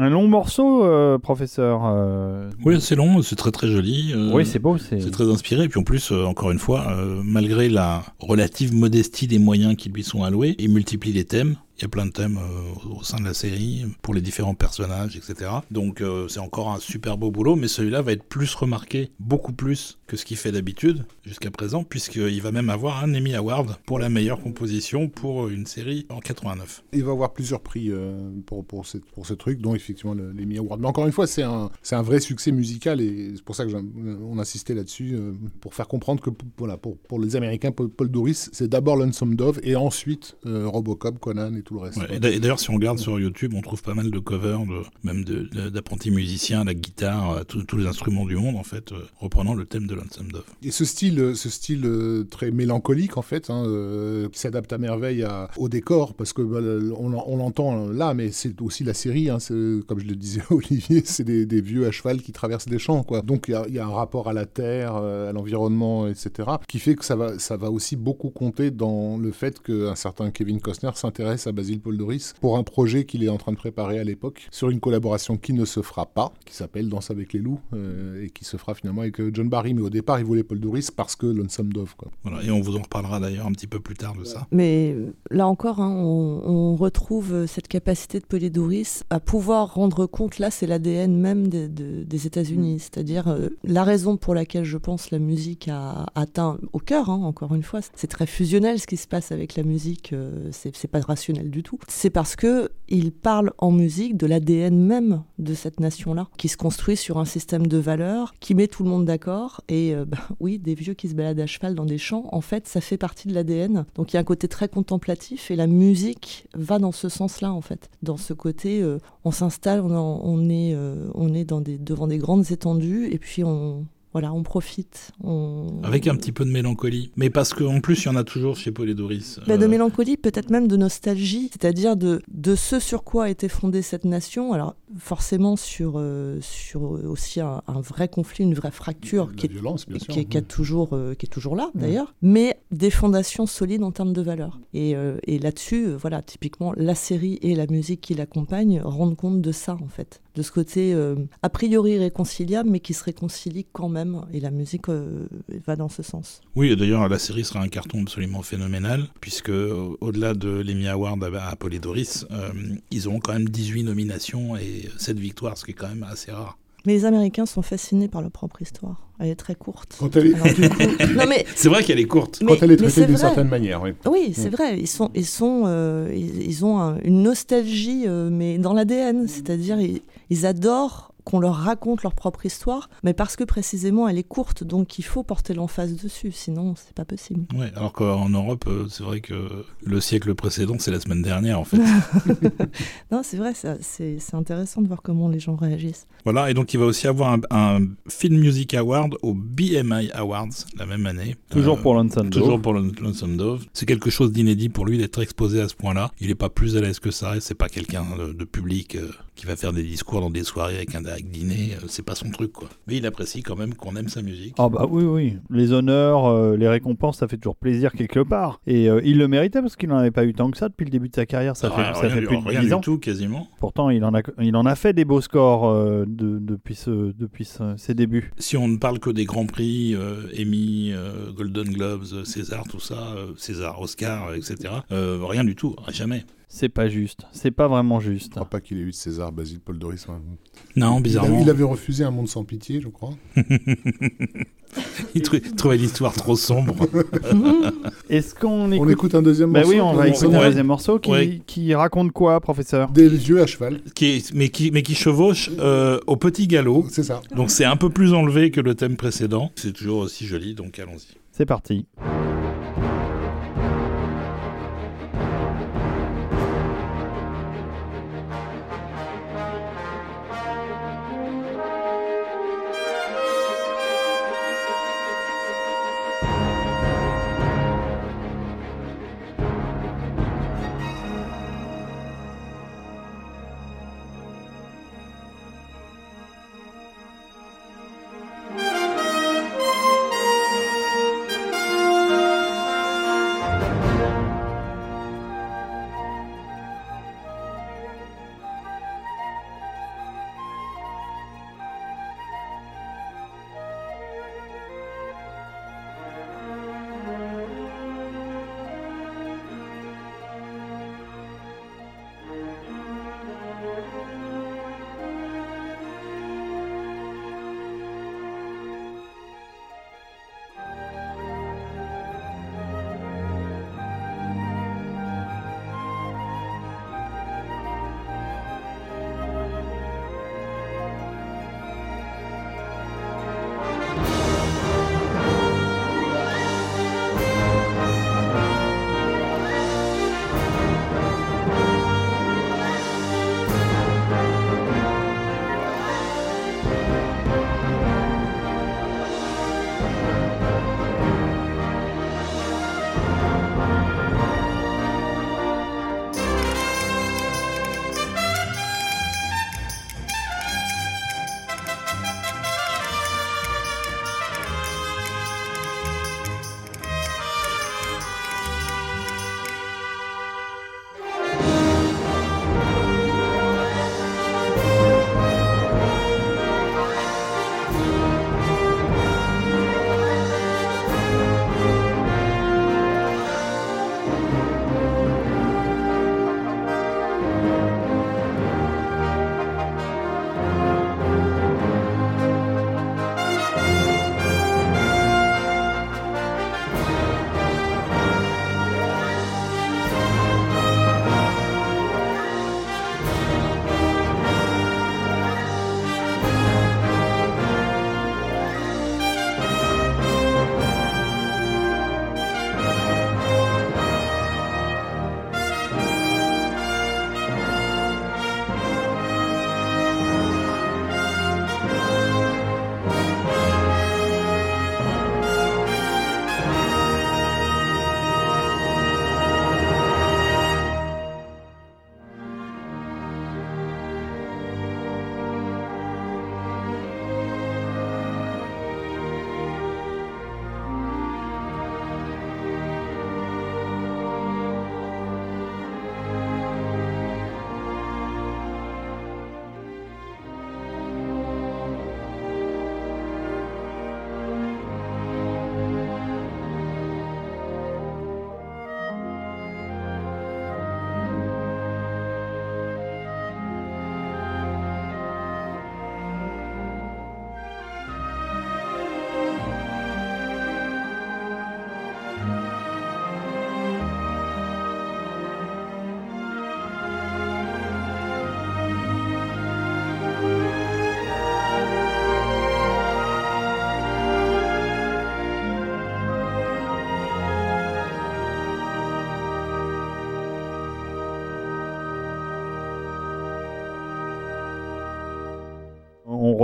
S1: Un long morceau, euh, professeur. euh,
S2: Oui, c'est long, c'est très très joli. euh,
S1: Oui, c'est beau. C'est
S2: C'est très inspiré, et puis en plus, encore une fois, malgré la relative modestie des moyens qui lui sont alloués, il multiplie les thèmes. Il y a plein de thèmes euh, au sein de la série pour les différents personnages, etc. Donc euh, c'est encore un super beau boulot, mais celui-là va être plus remarqué, beaucoup plus que ce qu'il fait d'habitude jusqu'à présent, puisqu'il va même avoir un Emmy Award pour la meilleure composition pour une série en 89.
S4: Il va avoir plusieurs prix euh, pour, pour, ce, truc, dont effectivement le- l'Emmy Award. Mais encore une fois, c'est un, un vrai succès musical et c'est pour ça que j'aime- on insistait là-dessus, pour faire comprendre que voilà, pour, pour les Américains, Paul, Doris, c'est d'abord Lonesome Dove et ensuite Robocop, Conan et tout le reste.
S2: Ouais, et d'a- et d'ailleurs, si on regarde sur YouTube, on trouve pas mal de covers, de, même de- de- d'apprentis musiciens, la guitare, euh, tous les instruments du monde, en fait, euh, reprenant le thème de Lonesome Dove.
S4: Et ce style, euh, ce style très mélancolique en fait, hein, qui s'adapte à merveille à- au décor, parce que bah, on, l'en- on l'entend là, mais c'est aussi la série. hein, comme je le disais à Olivier, c'est des, des vieux à cheval qui traversent des champs, quoi. Donc il y a, il y a un rapport à la terre, à l'environnement, etc., qui fait que ça va, ça va aussi beaucoup compter dans le fait qu'un certain Kevin Costner s'intéresse à Basil Paul Doris pour un projet qu'il est en train de préparer à l'époque sur une collaboration qui ne se fera pas, qui s'appelle Danse avec les loups, euh, et qui se fera finalement avec euh, John Barry. Mais au départ, il voulait Paul Doris parce que Lonesome Dove, quoi.
S2: Voilà, et on vous en reparlera d'ailleurs un petit peu plus tard de ça.
S3: Mais euh, là encore, hein, on, on retrouve cette capacité de Polydoris à pouvoir rendre compte, là c'est l'ADN même des, de- des États-Unis, c'est-à-dire euh, la raison pour laquelle je pense la musique a atteint au cœur, hein, encore une fois, c'est très fusionnel ce qui se passe avec la musique, euh, c'est pas rationnel du tout. C'est parce que il parle en musique de l'ADN même de cette nation-là, qui se construit sur un système de valeurs, qui met tout le monde d'accord, et euh, bah, oui, des vieux qui se baladent à cheval dans des champs, en fait, ça fait partie de l'ADN. Donc il y a un côté très contemplatif et la musique va dans ce sens-là, en fait. Dans ce côté, euh, on s'installe, on, est, euh, on est des, devant des grandes étendues et puis on, voilà, on profite. On...
S2: Avec un petit peu de mélancolie. Mais parce qu'en plus, il y en a toujours chez Paul et Doris.
S3: Bah, de
S2: Euh,
S3: mélancolie, peut-être même de nostalgie, c'est-à-dire de, de ce sur quoi a été fondée cette nation. Alors forcément sur, euh, sur aussi un, un vrai conflit, une vraie fracture qui est
S4: violence, bien sûr.
S3: qui est, qui est toujours, euh, qui est toujours là d'ailleurs, mais des fondations solides en termes de valeurs. Et, euh, et là-dessus, euh, voilà, typiquement, la série et la musique qui l'accompagnent rendent compte de ça, en fait. De ce côté euh, a priori irréconciliable, mais qui se réconcilie quand même. Et la musique euh, va dans ce sens.
S2: Oui, et d'ailleurs, la série sera un carton absolument phénoménal, puisque au-delà de l'Emmy Award à, à Paul et Doris, euh, ils auront quand même 18 nominations et 7 victoires, ce qui est quand même assez rare.
S3: Mais les Américains sont fascinés par leur propre histoire. Elle est très courte.
S4: Quand elle est,
S2: C'est vrai qu'elle est courte.
S3: mais-
S4: quand elle est traitée
S3: c'est
S4: d'une
S3: vrai.
S4: certaine manière, oui.
S3: Oui, c'est
S4: Mm.
S3: vrai. Ils sont, ils sont, euh, ils, ils ont un- une nostalgie, euh, mais dans l'ADN. C'est-à-dire, ils, ils adorent qu'on leur raconte leur propre histoire, mais parce que précisément elle est courte, donc il faut porter l'emphase dessus, sinon c'est pas possible.
S2: Ouais, alors qu'en Europe, euh, c'est vrai que le siècle précédent, c'est la semaine dernière, en fait.
S3: Non, c'est vrai, ça- c'est c'est intéressant de voir comment les gens réagissent.
S2: voilà, et donc il va aussi avoir un, un Film Music Award au BMI Awards la même année.
S1: Toujours
S2: Euh,
S1: pour Lonesome Dove.
S2: Toujours pour Lon- Lonesome Dove. C'est quelque chose d'inédit pour lui d'être exposé à ce point-là. Il n'est pas plus à l'aise que ça et c'est pas quelqu'un de, de public euh, qui va faire des discours dans des soirées avec un avec dîner. euh, c'est pas son truc, quoi. Mais il apprécie quand même qu'on aime sa musique.
S1: Ah bah oui, oui. Les honneurs, euh, les récompenses, ça fait toujours plaisir quelque part. Et euh, il le méritait parce qu'il n'en avait pas eu tant que ça depuis le début de sa carrière. Ça fait,
S2: Ah,
S1: ça
S2: rien
S1: fait plus de
S2: rien
S1: 10
S2: du
S1: ans.
S2: tout, quasiment.
S1: Pourtant, il en a, il en a fait des beaux scores euh, de- depuis, ce, depuis ce- ses débuts.
S2: Si on ne parle que des grands prix, Emmy, Golden Globes, César, tout ça, César, Oscar, etc., rien du tout, jamais.
S1: C'est pas juste. C'est pas vraiment juste.
S4: Je crois pas qu'il ait eu de César, Basile Paul Doris. hein.
S2: Non,
S4: Il,
S2: bizarrement.
S4: il avait refusé Un monde sans pitié, je crois.
S2: Il trou- trouvait l'histoire trop sombre.
S1: Est-ce qu'on
S4: On
S1: écoute...
S4: un deuxième
S1: Bah
S4: morceau.
S1: oui, on va écouter un deuxième morceau qui,
S2: Ouais.
S1: qui raconte quoi, professeur?
S4: Des yeux à cheval,
S2: qui est- mais, qui, mais qui chevauche euh, au petit galop.
S4: c'est ça.
S2: Donc c'est un peu plus enlevé que le thème précédent. C'est toujours aussi joli, donc allons-y.
S1: C'est parti.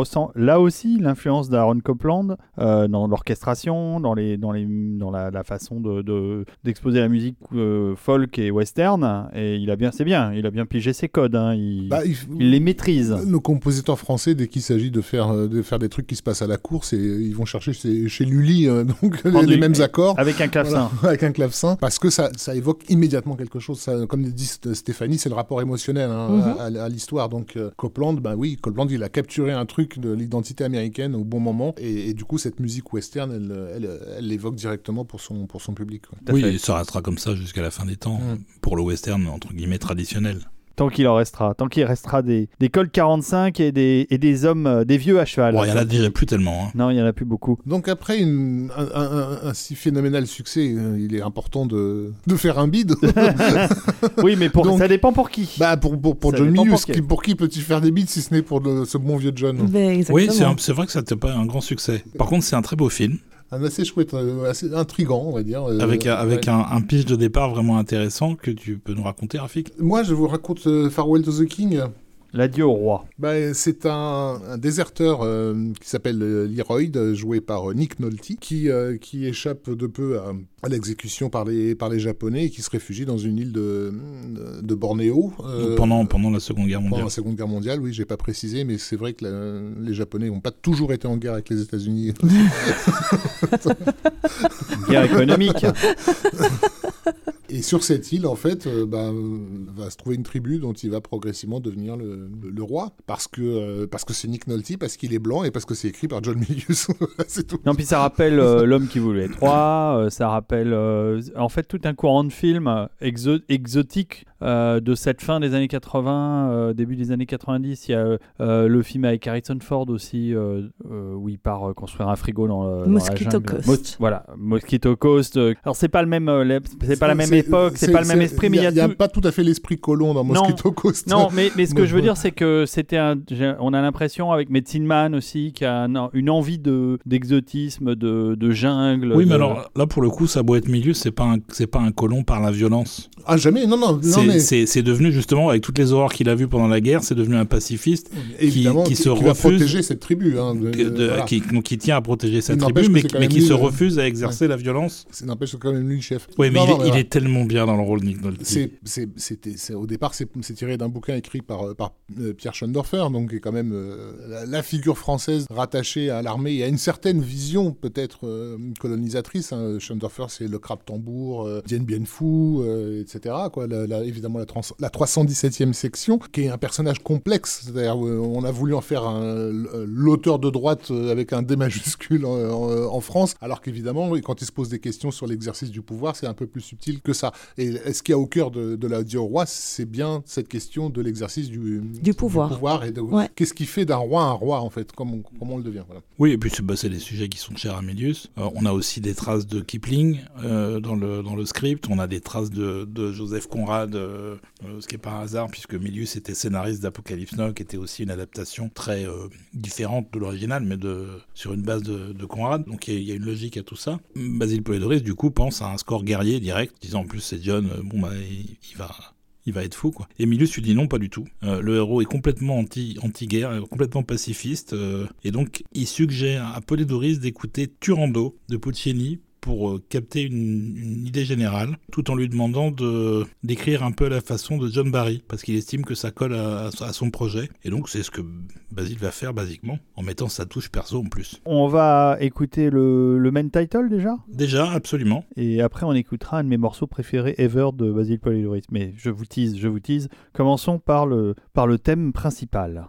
S1: Ressent là aussi l'influence d'Aaron Copland euh, dans l'orchestration, dans, les, dans, les, dans la, la façon d'exposer de, d'exposer la musique euh, folk et western. Et il a bien, c'est bien, il a bien pigé ses codes. hein, Il,
S4: Bah, il-
S1: il les maîtrise.
S4: Nos compositeurs français, dès qu'il s'agit de faire, euh, de faire des trucs qui se passent à la course, et ils vont chercher chez, chez Lully euh, donc les, mêmes accords.
S1: Avec un clavecin.
S4: Voilà, avec un clavecin, parce que ça, ça évoque immédiatement quelque chose. Ça, comme dit St- Stéphanie, c'est le rapport émotionnel hein,
S3: Mhm.
S4: à, à- à l'histoire. Donc euh, Copland, ben oui, Copland, il a capturé un truc de l'identité américaine au bon moment, et, et du coup, cette musique western, elle, elle, elle l'évoque directement pour son, pour son public. quoi.
S2: Oui, et ça restera comme ça jusqu'à la fin des temps,
S4: Mm.
S2: pour le western, entre guillemets, traditionnel.
S1: Tant qu'il en restera. Tant qu'il restera des, des Colt 45 et des, et des hommes, euh, des vieux à cheval.
S2: Bon, il y en a déjà plus tellement. hein.
S1: Non, il n'y en a plus beaucoup.
S4: Donc après une- un, un- un- un si phénoménal succès, euh, il est important de, de faire un bid.
S1: Oui, mais pour,
S4: Donc-
S1: ça dépend pour qui.
S4: bah pour, pour, pour
S1: Ça
S4: John
S1: dépend
S4: Milius,
S1: pour qui.
S4: qui, pour qui peut-il faire des bids si ce n'est pour le- ce bon vieux John?
S3: Ben.
S2: Oui, c'est un- c'est vrai que ça n'était pas un grand succès. Par contre, c'est un très beau film,
S4: Un assez chouette, euh, assez intrigant, on va dire. euh,
S2: avec, un- avec
S4: ouais.
S2: un, un pitch de départ vraiment intéressant que tu peux nous raconter, Rafik.
S4: Moi, je vous raconte euh, Farewell to the King.
S1: L'adieu au roi.
S4: Bah, c'est un, un déserteur euh, qui s'appelle euh, Leroy, euh, joué par Nick Nolte, qui, euh, qui échappe de peu à, à l'exécution par les, par les Japonais et qui se réfugie dans une île de, de Bornéo. euh,
S2: pendant, pendant la Seconde Guerre
S4: pendant
S2: mondiale.
S4: la Seconde Guerre mondiale, oui, j'ai pas précisé, mais c'est vrai que la- les Japonais n'ont pas toujours été en guerre avec les États-Unis.
S1: Guerre économique.
S4: Et sur cette île, en fait, euh, bah, euh, va se trouver une tribu dont il va progressivement devenir le, le- le roi. Parce que euh, parce que c'est Nick Nolte, parce qu'il est blanc et parce que c'est écrit par John Milius. c'est tout.
S1: Non, puis ça rappelle euh, L'homme qui voulait être roi, euh, ça rappelle euh, en fait tout un courant de films exo- exotiques euh, de cette fin des années 80, euh, début des années 90. Il y a euh, le film avec Harrison Ford aussi, euh, euh, où il part euh, construire un frigo dans, le, dans la
S3: Mosquito
S1: jungle.
S3: Coast.
S1: Mos- voilà, Mosquito Coast. alors c'est pas le même, euh, c'est pas la même époque, c'est pas le même esprit, mais il y a,
S4: Il n'y a
S1: tout-
S4: pas tout à fait l'esprit colon dans
S1: Non.
S4: Mosquito Coast.
S1: Non, mais, mais ce que je veux dire, c'est que c'était un. On a l'impression avec Medicine Man aussi, qui a un- une envie de d'exotisme, de, de jungle.
S2: Oui, mais alors là, pour le coup, ça doit être milieu, c'est pas un, c'est pas un colon par la violence.
S4: Ah, jamais, non, non, non,
S2: C'est
S4: mais
S2: c'est- c'est devenu justement, avec toutes les horreurs qu'il a vues pendant la guerre, c'est devenu un pacifiste
S4: évidemment,
S2: qui
S4: qui,
S2: se
S4: qui
S2: refuse-
S4: protéger cette tribu. Hein, de-
S2: que- de-
S4: voilà.
S2: qui, donc, qui tient à protéger sa tribu, mais, mais qui
S4: lui,
S2: se
S4: euh,
S2: refuse à exercer la violence.
S4: C'est n'empêche c'est quand même lui le chef.
S2: Oui, mais
S4: Non,
S2: il,
S4: non,
S2: est, est bien dans le rôle de Nick Nolte.
S4: Au départ, c'est, tiré d'un bouquin écrit par, euh, euh, Pierre Schoendorfer, donc qui est quand même euh, la, figure française rattachée à l'armée et à une certaine vision peut-être colonisatrice. Hein. Schoendorfer, c'est le crabe tambour, euh, Dien Bien Phu, etc. Quoi. La- la- évidemment, la, trans- la 317e section, qui est un personnage complexe. C'est-à-dire, on a voulu en faire l'auteur de droite avec un D majuscule en- en France, alors qu'évidemment, quand il se pose des questions sur l'exercice du pouvoir, c'est un peu plus subtil que ça. Et est-ce qu'il y a au cœur de, de la au roi, c'est bien cette question de l'exercice du,
S3: pouvoir.
S4: et de
S3: Ouais.
S4: qu'est-ce qui fait d'un roi un roi en fait, comment, comment on le devient. Voilà.
S2: Oui, et puis c'est bah, des sujets qui sont chers à Milius. Euh, on a aussi des traces de Kipling euh, dans, le, dans le script. On a des traces de, de Joseph Conrad, euh, ce qui n'est pas un hasard, puisque Milius était scénariste d'Apocalypse Now, qui était aussi une adaptation très euh, différente de l'original, mais de, sur une base de, de Conrad. Donc il y, a- il y a une logique à tout ça. Basile Polidoris, du coup, pense à un score guerrier direct, disant en plus c'est John, euh, bon bah il, va il être fou quoi. Et lui dit non pas du tout. Euh, le héros est complètement anti anti-guerre, euh, complètement pacifiste et donc il suggère à Polydorus d'écouter Turando de Puccini pour euh, capter une, une idée générale, tout en lui demandant de d'écrire un peu à la façon de John Barry, parce qu'il estime que ça colle à, à son projet. Et donc c'est ce que Basile va faire basiquement, en mettant sa touche perso en plus.
S1: On va écouter le, le main title déjà?
S2: Déjà, absolument.
S1: et après on écoutera un de mes morceaux préférés ever de Basil Polidoris. Mais je vous tease, je vous tease. Commençons par le, par le thème principal.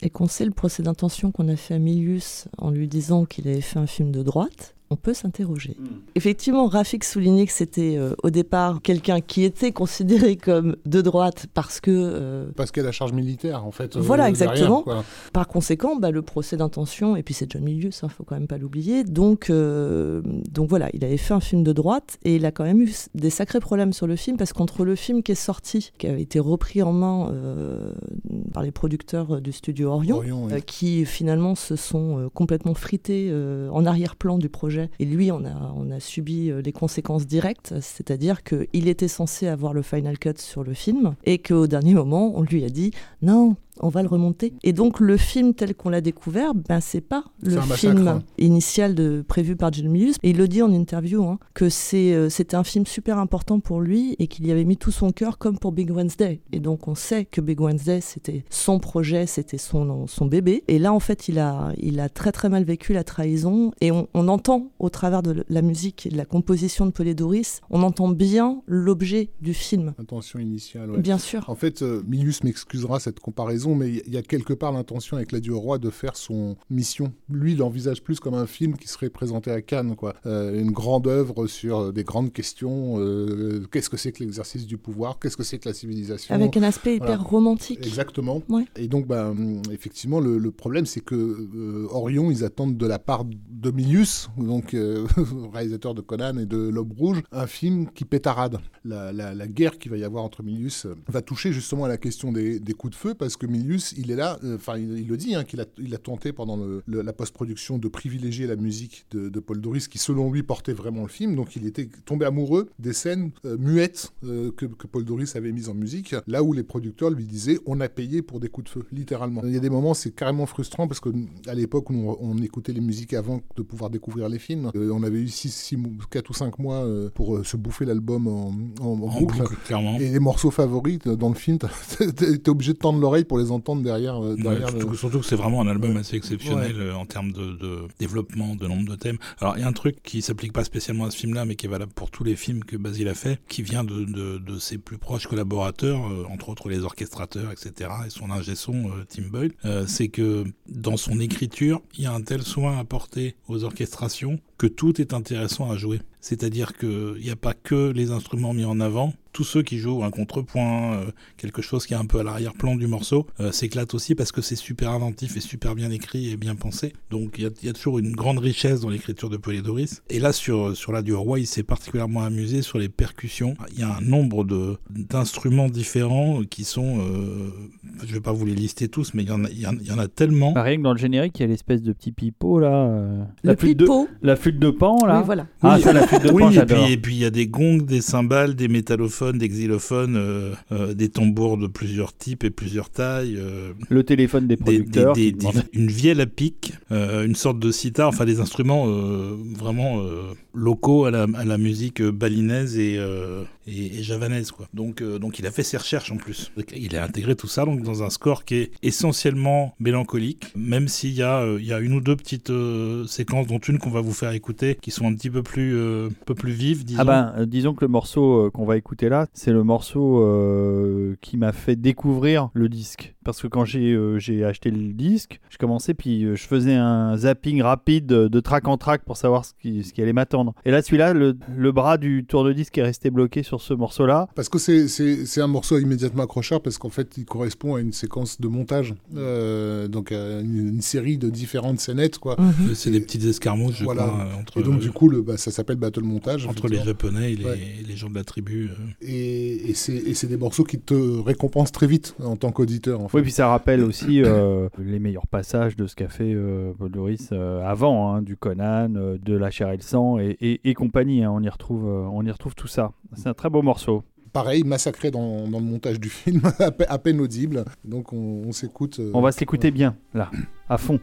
S3: Et qu'on sait le procès d'intention qu'on a fait à Milius en lui disant qu'il avait fait un film de droite, on peut s'interroger.
S1: Hmm.
S3: Effectivement, Rafik soulignait que c'était euh, au départ quelqu'un qui était considéré comme de droite parce que... euh,
S4: Parce qu'il y a la charge militaire, en fait. euh,
S3: Voilà, exactement. par conséquent, bah, le procès d'intention, et puis c'est John Milius, il faut quand même pas l'oublier, donc, euh, donc voilà, il avait fait un film de droite, et il a quand même eu des sacrés problèmes sur le film, parce qu'entre le film qui est sorti, qui avait été repris en main euh, par les producteurs du studio Orion,
S4: Orion, oui.
S3: euh, qui finalement se sont euh, complètement frités euh, en arrière-plan du projet. Et lui, on a, on a subi euh, les conséquences directes, c'est-à-dire qu'il était censé avoir le final cut sur le film et qu'au dernier moment, on lui a dit non. On va le remonter. Et donc le film tel qu'on l'a découvert, ben c'est pas le
S4: massacre,
S3: film
S4: hein.
S3: initial de, prévu par John Milius. Et il le dit en interview hein, que c'est euh, c'était un film super important pour lui et qu'il y avait mis tout son cœur comme pour Big Wednesday. Et donc on sait que Big Wednesday c'était son projet, c'était son son bébé. Et là en fait il a il a très très mal vécu la trahison et on, on entend au travers de la musique et de la composition de Polydoris, on entend bien l'objet du film.
S4: Intention initiale, ouais.
S3: Bien sûr.
S4: En fait, euh, Milius m'excusera cette comparaison, mais il y a quelque part l'intention avec l'adieu au roi de faire son mission. Lui, il l'envisage plus comme un film qui serait présenté à Cannes, quoi. Euh, une grande œuvre sur euh, des grandes questions. euh, Qu'est-ce que c'est que l'exercice du pouvoir Qu'est-ce que c'est que la civilisation
S3: Avec un aspect hyper romantique.
S4: Exactement.
S3: Ouais.
S4: Et donc, ben, hum, effectivement, le, le problème, c'est que euh, Orion, ils attendent de la part de Milius, donc réalisateur de Conan et de L'Aube Rouge, un film qui pétarade. La, la- la guerre qu'il va y avoir entre Milius va toucher justement à la question des, des coups de feu, parce que Milius, il est là, euh, enfin, il, il le dit, hein, qu'il a, il a tenté pendant le- le- la post-production de privilégier la musique de, de Paul Doris, qui selon lui portait vraiment le film. Donc, il était tombé amoureux des scènes euh, muettes euh, que, que Paul Doris avait mises en musique, là où les producteurs lui disaient on a payé pour des coups de feu, littéralement. Il y a des moments, c'est carrément frustrant parce que à l'époque où on, on écoutait les musiques avant de pouvoir découvrir les films, on avait eu 6, 4 ou 5 mois pour se bouffer l'album en, en- en
S2: En
S4: boucle. Et les morceaux favoris dans le film, t'es obligé de tendre l'oreille pour les entendre derrière. euh, derrière le-
S2: surtout que c'est vraiment un album assez exceptionnel euh, en termes de, de développement, de nombre de thèmes. Alors il y a un truc qui s'applique pas spécialement à ce film-là, mais qui est valable pour tous les films que Basile a fait, qui vient de, de- de ses plus proches collaborateurs, euh, entre autres les orchestrateurs, etc., et son ingé son Tim Boyle. C'est que dans son écriture, il y a un tel soin apporté aux orchestrations que tout est intéressant à jouer. C'est-à-dire qu'il n'y a pas que les instruments mis en avant. Tous ceux qui jouent un contrepoint, euh, quelque chose qui est un peu à l'arrière-plan du morceau, euh, s'éclatent aussi parce que c'est super inventif et super bien écrit et bien pensé. Donc il y a, il y a toujours une grande richesse dans l'écriture de Polydoris. Et là, sur, sur la du roi, il s'est particulièrement amusé sur les percussions. Il y a un nombre de- d'instruments différents qui sont... euh, je vais pas vous les lister tous, mais il y en a, il y en, il y en a tellement.
S1: Bah, rien que dans le générique, il y a l'espèce de petit pipeau là. euh,
S3: Le
S1: la, flûte de,
S3: pipeau.
S1: la flûte de pan là.
S3: Oui, voilà.
S1: Ah,
S2: Oui.
S1: ça, la flûte de
S2: Oui,
S1: pan,
S2: et
S1: j'adore.
S2: puis et puis il y a des gongs, des cymbales, des métallophones, des xylophones, euh, euh, des tambours de plusieurs types et plusieurs tailles, euh,
S1: Le téléphone des producteurs.
S2: des- des- une vielle à pic, euh, une sorte de sitar, enfin des instruments euh, vraiment euh, locaux à la, à la musique balinaise et, euh, et, et javanaise quoi. Donc euh, donc il a fait ses recherches en plus. Il a intégré tout ça donc dans un score qui est essentiellement mélancolique, même s'il y a euh, il y a une ou deux petites euh, séquences dont une qu'on va vous faire écouter qui sont un petit peu plus euh, peu plus vives disons.
S1: Ah ben, euh, disons que le morceau euh, qu'on va écouter là, c'est le morceau qui m'a fait découvrir le disque. Parce que quand j'ai euh, j'ai acheté le disque, je commençais puis euh, je faisais un zapping rapide de, de track en track pour savoir ce qui, ce qui allait m'attendre. Et là, celui-là, le, le bras du tourne-disque est resté bloqué sur ce morceau-là.
S4: Parce que c'est- un morceau immédiatement accrocheur parce qu'en fait il correspond à une séquence de montage, euh, donc à une, une série de différentes scénettes quoi.
S3: Mhm.
S2: C'est des petites escarmouches, je
S4: Voilà.
S2: crois, euh, entre,
S4: Et donc du coup le, bah, ça s'appelle battle montage.
S2: entre les. Japonais et les,
S4: Ouais.
S2: les gens de la tribu. euh.
S4: Et, et c'est et c'est des morceaux qui te récompensent très vite en tant qu'auditeur. En fait.
S1: Oui, puis ça rappelle aussi euh, les meilleurs passages de ce qu'a fait euh, Paul Doris euh, avant, hein, du Conan, euh, de La chair et le sang et, et- et compagnie. hein. on, y retrouve, euh, on y retrouve tout ça. C'est un très beau morceau.
S4: Pareil, massacré dans, dans le montage du film, à, pe- à peine audible. Donc on, on s'écoute. euh,
S1: On va s'écouter bien, là, à fond.